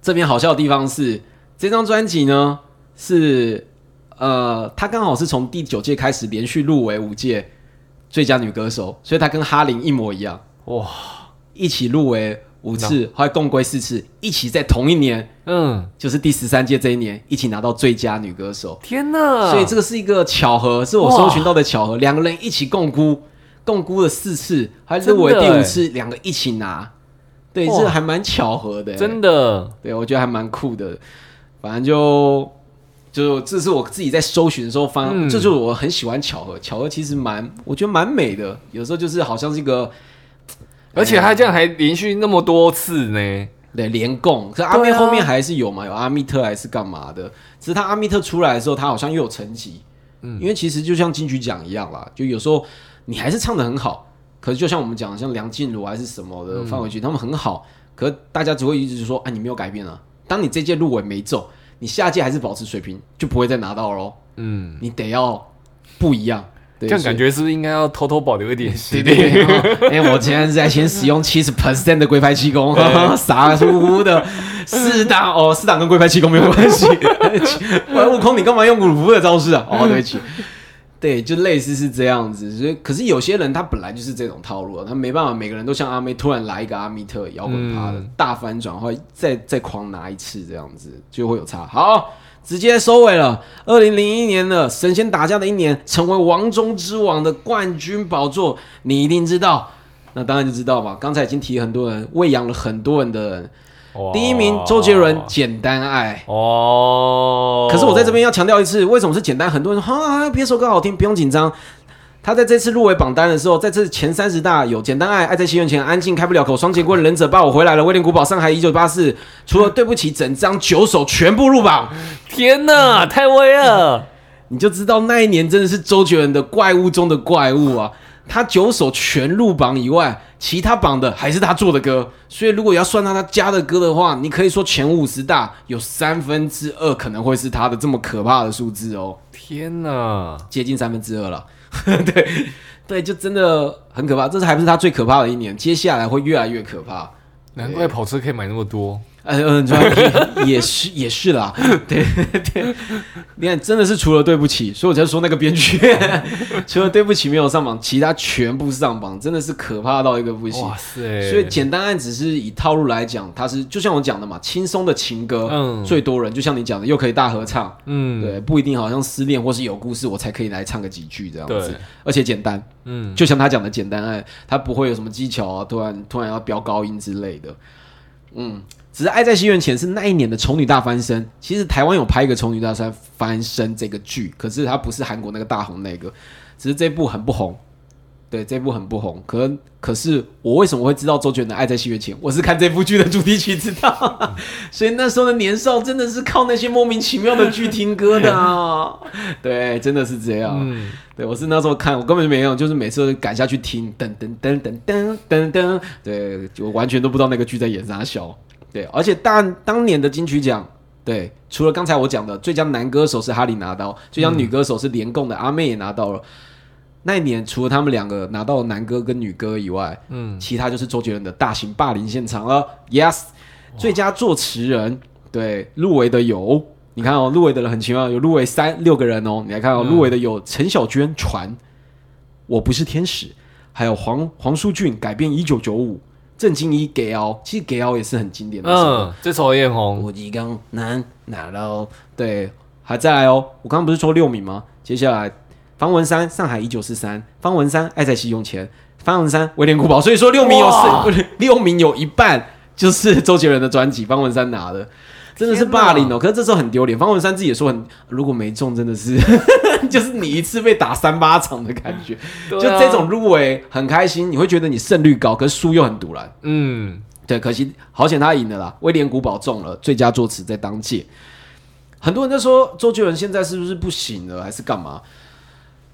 这边好笑的地方是，这张专辑呢是呃，他刚好是从第九届开始连续入围五届最佳女歌手，所以他跟哈林一模一样，哇，一起入围五次，后来共归四次，一起在同一年，嗯，就是第十三届这一年，一起拿到最佳女歌手。天哪，所以这个是一个巧合，是我搜寻到的巧合。两个人一起共估，共估了四次，还入围第五次，两个一起拿。对，哇这还蛮巧合的欸。真的，对我觉得还蛮酷的。反正就就这是我自己在搜寻的时候发，嗯这就是我很喜欢巧合。巧合其实蛮，我觉得蛮美的。有时候就是好像是一个 <tsk> 而且他这样还连续那么多次呢，对连供，可是阿妹对啊后面还是有嘛，有阿密特还是干嘛的？只是他阿密特出来的时候，他好像又有成绩。嗯，因为其实就像金曲奖一样啦，就有时候你还是唱的很好，可是就像我们讲的，像梁静茹还是什么的范玮琪，他们很好，可是大家只会一直说，哎，你没有改变啊。当你这届入围没中，你下届还是保持水平，就不会再拿到喽。嗯，你得要不一样。对这样感觉是不是应该要偷偷保留一点实对力？对对，哎、我今天是在先使用七十 percent 的龟派气功，傻乎乎的四档哦，四档跟龟派气功没有关系。喂，<laughs> 悟空，你干嘛用鲁夫的招式啊？哦，对不起。对，就类似是这样子，所以可是有些人他本来就是这种套路啊，他没办法，每个人都像阿妹突然来一个阿密特摇滚趴的、嗯大反转，或再再狂拿一次这样子，就会有差。好，直接收尾了。二零零一年的神仙打架的一年，成为王中之王的冠军宝座，你一定知道。那当然就知道嘛，刚才已经提很多人，喂养了很多人的人。哇第一名周杰伦，《简单爱》。哦，可是我在这边要强调一次，为什么是简单？很多人说啊，别首歌好听，不用紧张。他在这次入围榜单的时候，在这前三十大有《简单爱》《爱在西元前》《安静开不了口》《双截棍》《忍者爸我回来了》《威廉古堡》《上海一九八四》，除了对不起，整张九首全部入榜，<laughs> 天哪，太威了！你就知道那一年真的是周杰伦的怪物中的怪物啊！他九首全入榜以外，其他榜的还是他做的歌，所以如果要算到他加的歌的话，你可以说前五十大有三分之二可能会是他的这么可怕的数字哦。天哪，接近三分之二了。<laughs> 对对，就真的很可怕。这是还不是他最可怕的一年，接下来会越来越可怕。难怪跑车可以买那么多。呃嗯，也 <laughs> 也是也是啦，对 <laughs> 对，你看真的是除了对不起，所以我才说那个编剧，<laughs> 除了对不起没有上榜，其他全部上榜，真的是可怕到一个不行。哇塞！所以简单案只是以套路来讲，它是就像我讲的嘛，轻松的情歌，嗯最多人就像你讲的，又可以大合唱，嗯，对，不一定好像失恋或是有故事，我才可以来唱个几句这样子，而且简单，嗯，就像他讲的简单爱，他不会有什么技巧啊，突然突然要飙高音之类的，嗯。只是《爱在西元前》是那一年的《丑女大翻身》，其实台湾有拍一个《丑女大翻翻身》这个剧，可是它不是韩国那个大红那个，只是这部很不红。对，这部很不红，可可是我为什么会知道周杰伦的《爱在西元前》？我是看这部剧的主题曲知道，<laughs> 所以那时候的年少真的是靠那些莫名其妙的剧听歌的啊。<laughs> 对，真的是这样。嗯，对我是那时候看，我根本就没有，就是每次都赶下去听，噔噔噔噔噔噔噔，对，我完全都不知道那个剧在演啥小。对，而且当当年的金曲奖，对，除了刚才我讲的最佳男歌手是哈利拿到，最佳女歌手是联共的阿妹也拿到了。那一年除了他们两个拿到男歌跟女歌以外，嗯，其他就是周杰伦的大型霸凌现场了。Yes，最佳作词人对入围的有，你看哦，入围的人很奇妙，有入围三六个人哦。你来看哦，入围的有陈小娟《传》，我不是天使，还有黄黄舒俊改编一九九五，郑清一给哦，其实给哦也是很经典的歌。嗯，这首也很红，我一刚难拿到，对，还再来哦。我刚刚不是说六名吗？接下来方文山《上海一九四三》，方文山《爱在西用前》，方文山《威廉古堡》。所以说六名有哇四，六名有一半就是周杰伦的专辑，方文山拿的。真的是霸凌哦！可是这时候很丢脸，方文山自己也说很，如果没中，真的是 <laughs> 就是你一次被打三巴掌的感觉。啊就这种入围很开心，你会觉得你胜率高，可是输又很堵然。嗯，对，可惜好险他赢了啦。威廉古堡中了最佳作词在当届，很多人在说周杰伦现在是不是不行了，还是干嘛？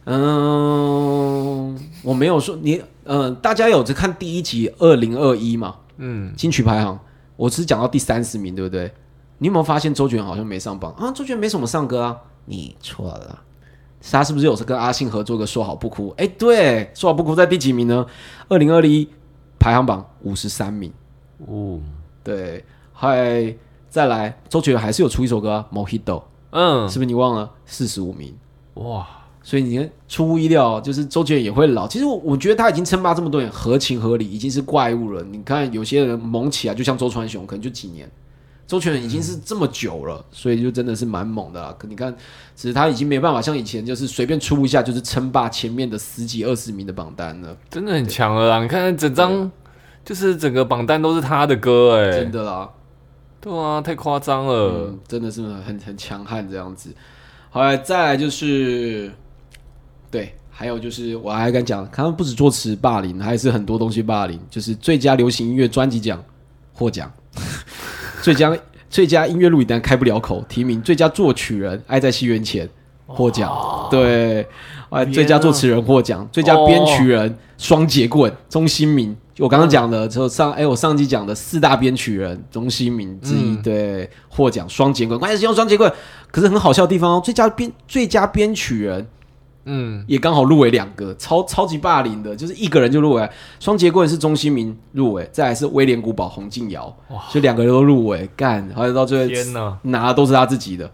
嗯，我没有说你，嗯、大家有在看第一集二零二一嘛？嗯，金曲排行，我只是讲到第三十名，对不对？你有没有发现周杰伦好像没上榜啊？周杰伦没什么上歌啊？你错了。他是不是有跟阿信合作个《说好不哭》？哎，对，《说好不哭》在第几名呢？二零二一排行榜五十三名。哦，对，还再来，周杰伦还是有出一首歌、啊《Mojito》，嗯是，不是你忘了？四十五名。哇，所以你看，出乎意料，就是周杰伦也会老。其实我我觉得他已经称霸这么多年，合情合理，已经是怪物了。你看有些人猛起来，就像周传雄，可能就几年。周杰伦已经是这么久了，所以就真的是蛮猛的啦。可你看，只是他已经没办法像以前，就是随便出一下就是称霸前面的十几二十名的榜单了，真的很强了啦！你看整张，就是整个榜单都是他的歌，哎真，的啦。对啊，太夸张了嗯，，真的是很很强悍这样子。好来，再来就是，对，还有就是我还敢讲，他们不止作词霸凌，还是很多东西霸凌，就是最佳流行音乐专辑奖获奖，最佳最佳音乐录影单开不了口提名，最佳作曲人《爱在西元前》获奖，对，啊，最佳作词人获奖，最佳编曲人双截棍钟新民。我刚刚讲的，就上哎，我上集讲的四大编曲人钟新民之一，嗯。对，获奖双截棍，关键是用双截棍，可是很好笑的地方哦，最佳编最佳编曲人嗯，也刚好入围两个，超超级霸凌的，就是一个人就入围。双节棍是钟新民入围，再来是威廉古堡洪敬尧，就两个人都入围，干，好像到最后天哪，拿的都是他自己的，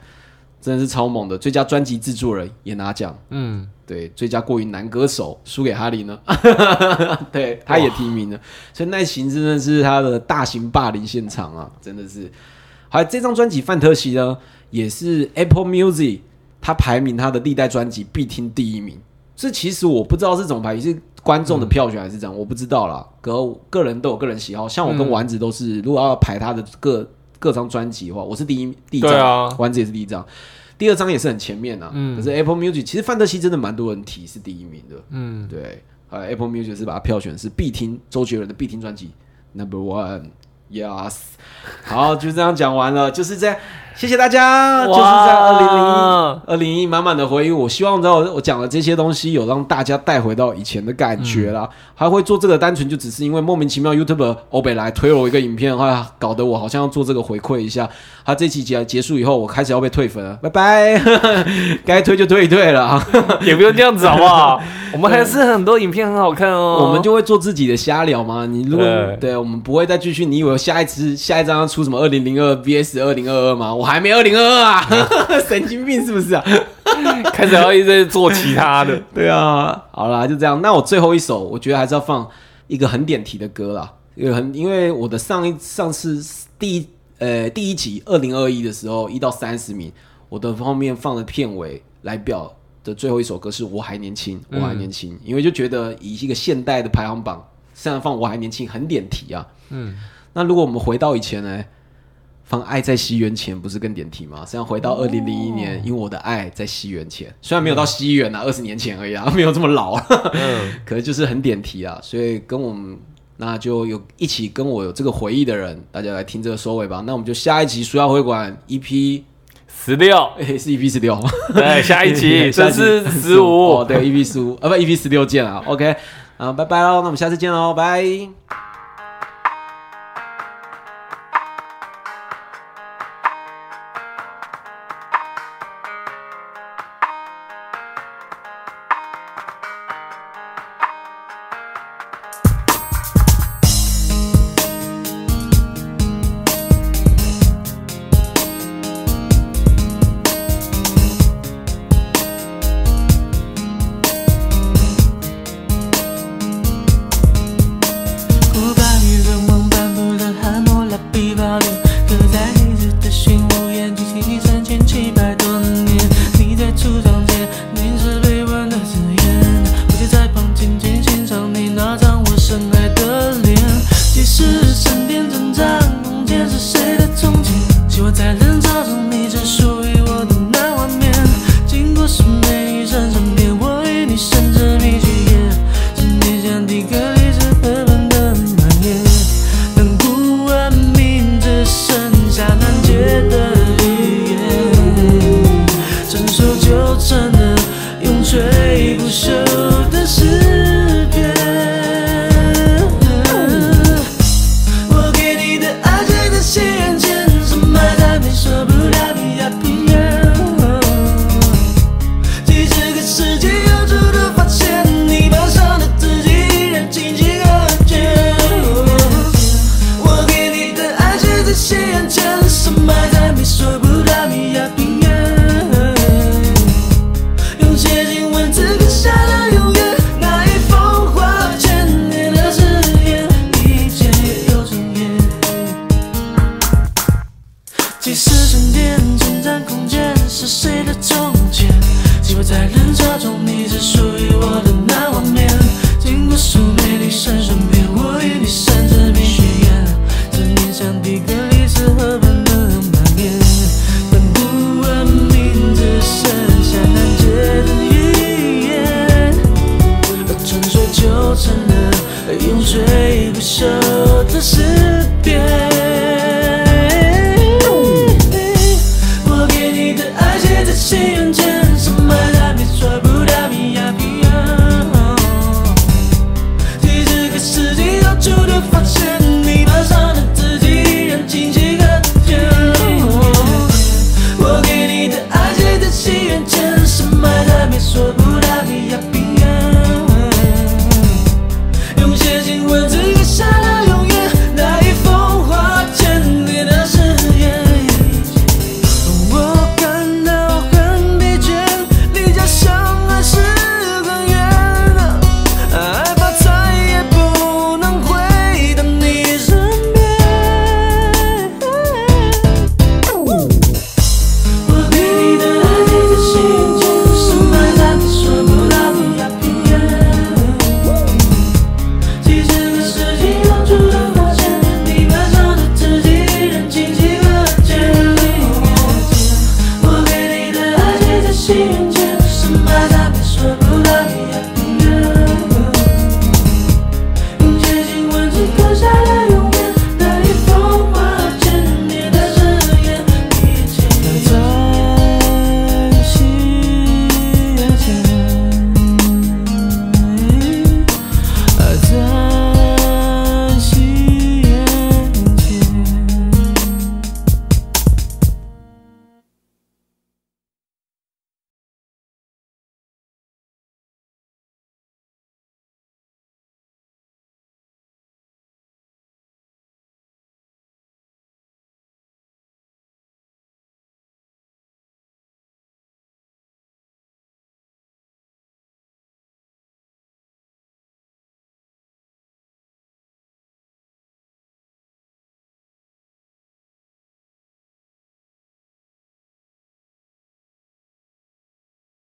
真的是超猛的。最佳专辑制作人也拿奖，嗯，对，最佳国语男歌手输给哈林呢，<laughs> 对，他也提名了，所以那行真的是他的大型霸凌现场啊，真的是。还有这张专辑《范特西》呢，也是 Apple Music 它排名他的历代专辑必听第一名。这其实我不知道是怎么排，是观众的票选还是这样，我不知道啦。个个人都有个人喜好，像我跟嗯丸子都是，如果要排他的各各张专辑的话，我是第一第一张，啊。丸子也是第一张。第二张也是很前面啊，嗯。可是 Apple Music 其实范特西真的蛮多人提是第一名的，嗯，对，呃，Apple Music 是把它票选是必听周杰伦的必听专辑 Number One，Yes，好，就这样讲完了，就是这样，谢谢大家，就是在二零零一二零一满满的回忆，我希望知道我讲的这些东西有让大家带回到以前的感觉啦。还会做这个单纯就只是因为莫名其妙 YouTube 欧北来推了我一个影片，的话搞得我好像要做这个回馈一下。他这期节结束以后，我开始要被退粉了，拜拜，<laughs> 该退就退一退了啊。<laughs> 也不用这样子好不好？<laughs> 我们还是很多影片很好看哦。我们就会做自己的瞎聊嘛。你如果对对我们不会再继续，你以为下一次下一张要出什么二零零二 VS 二零二二吗？我还没二零二二啊，<laughs> 神经病是不是啊？<laughs> 开始要一直做其他的。<laughs> 对啊，好啦，就这样。那我最后一首，我觉得还是要放一个很点题的歌啦，因为很因为我的上一上次第一呃第一集二零二一的时候一到三十名，我的后面放的片尾来表的最后一首歌是我还年轻，我还年轻，因为就觉得以一个现代的排行榜，现在放我还年轻很点题啊。嗯，那如果我们回到以前呢？放《爱在西元前》不是更点题吗？实际上回到二零零一年，因为我的爱在西元前，虽然没有到西元啊，二十年前而已啊，<laughs> 没有这么老，嗯，<laughs> 可是就是很点题啊。所以跟我们那就有一起跟我有这个回忆的人，大家来听这个收尾吧。那我们就下一集书要会馆 EP，十六，<laughs> 哎、是 EP 十六，对，下一集这是十五。哦，，对，EP 十五啊，不，EP 十六见啊，OK，啊，拜拜喽，那我们下次见喽，拜。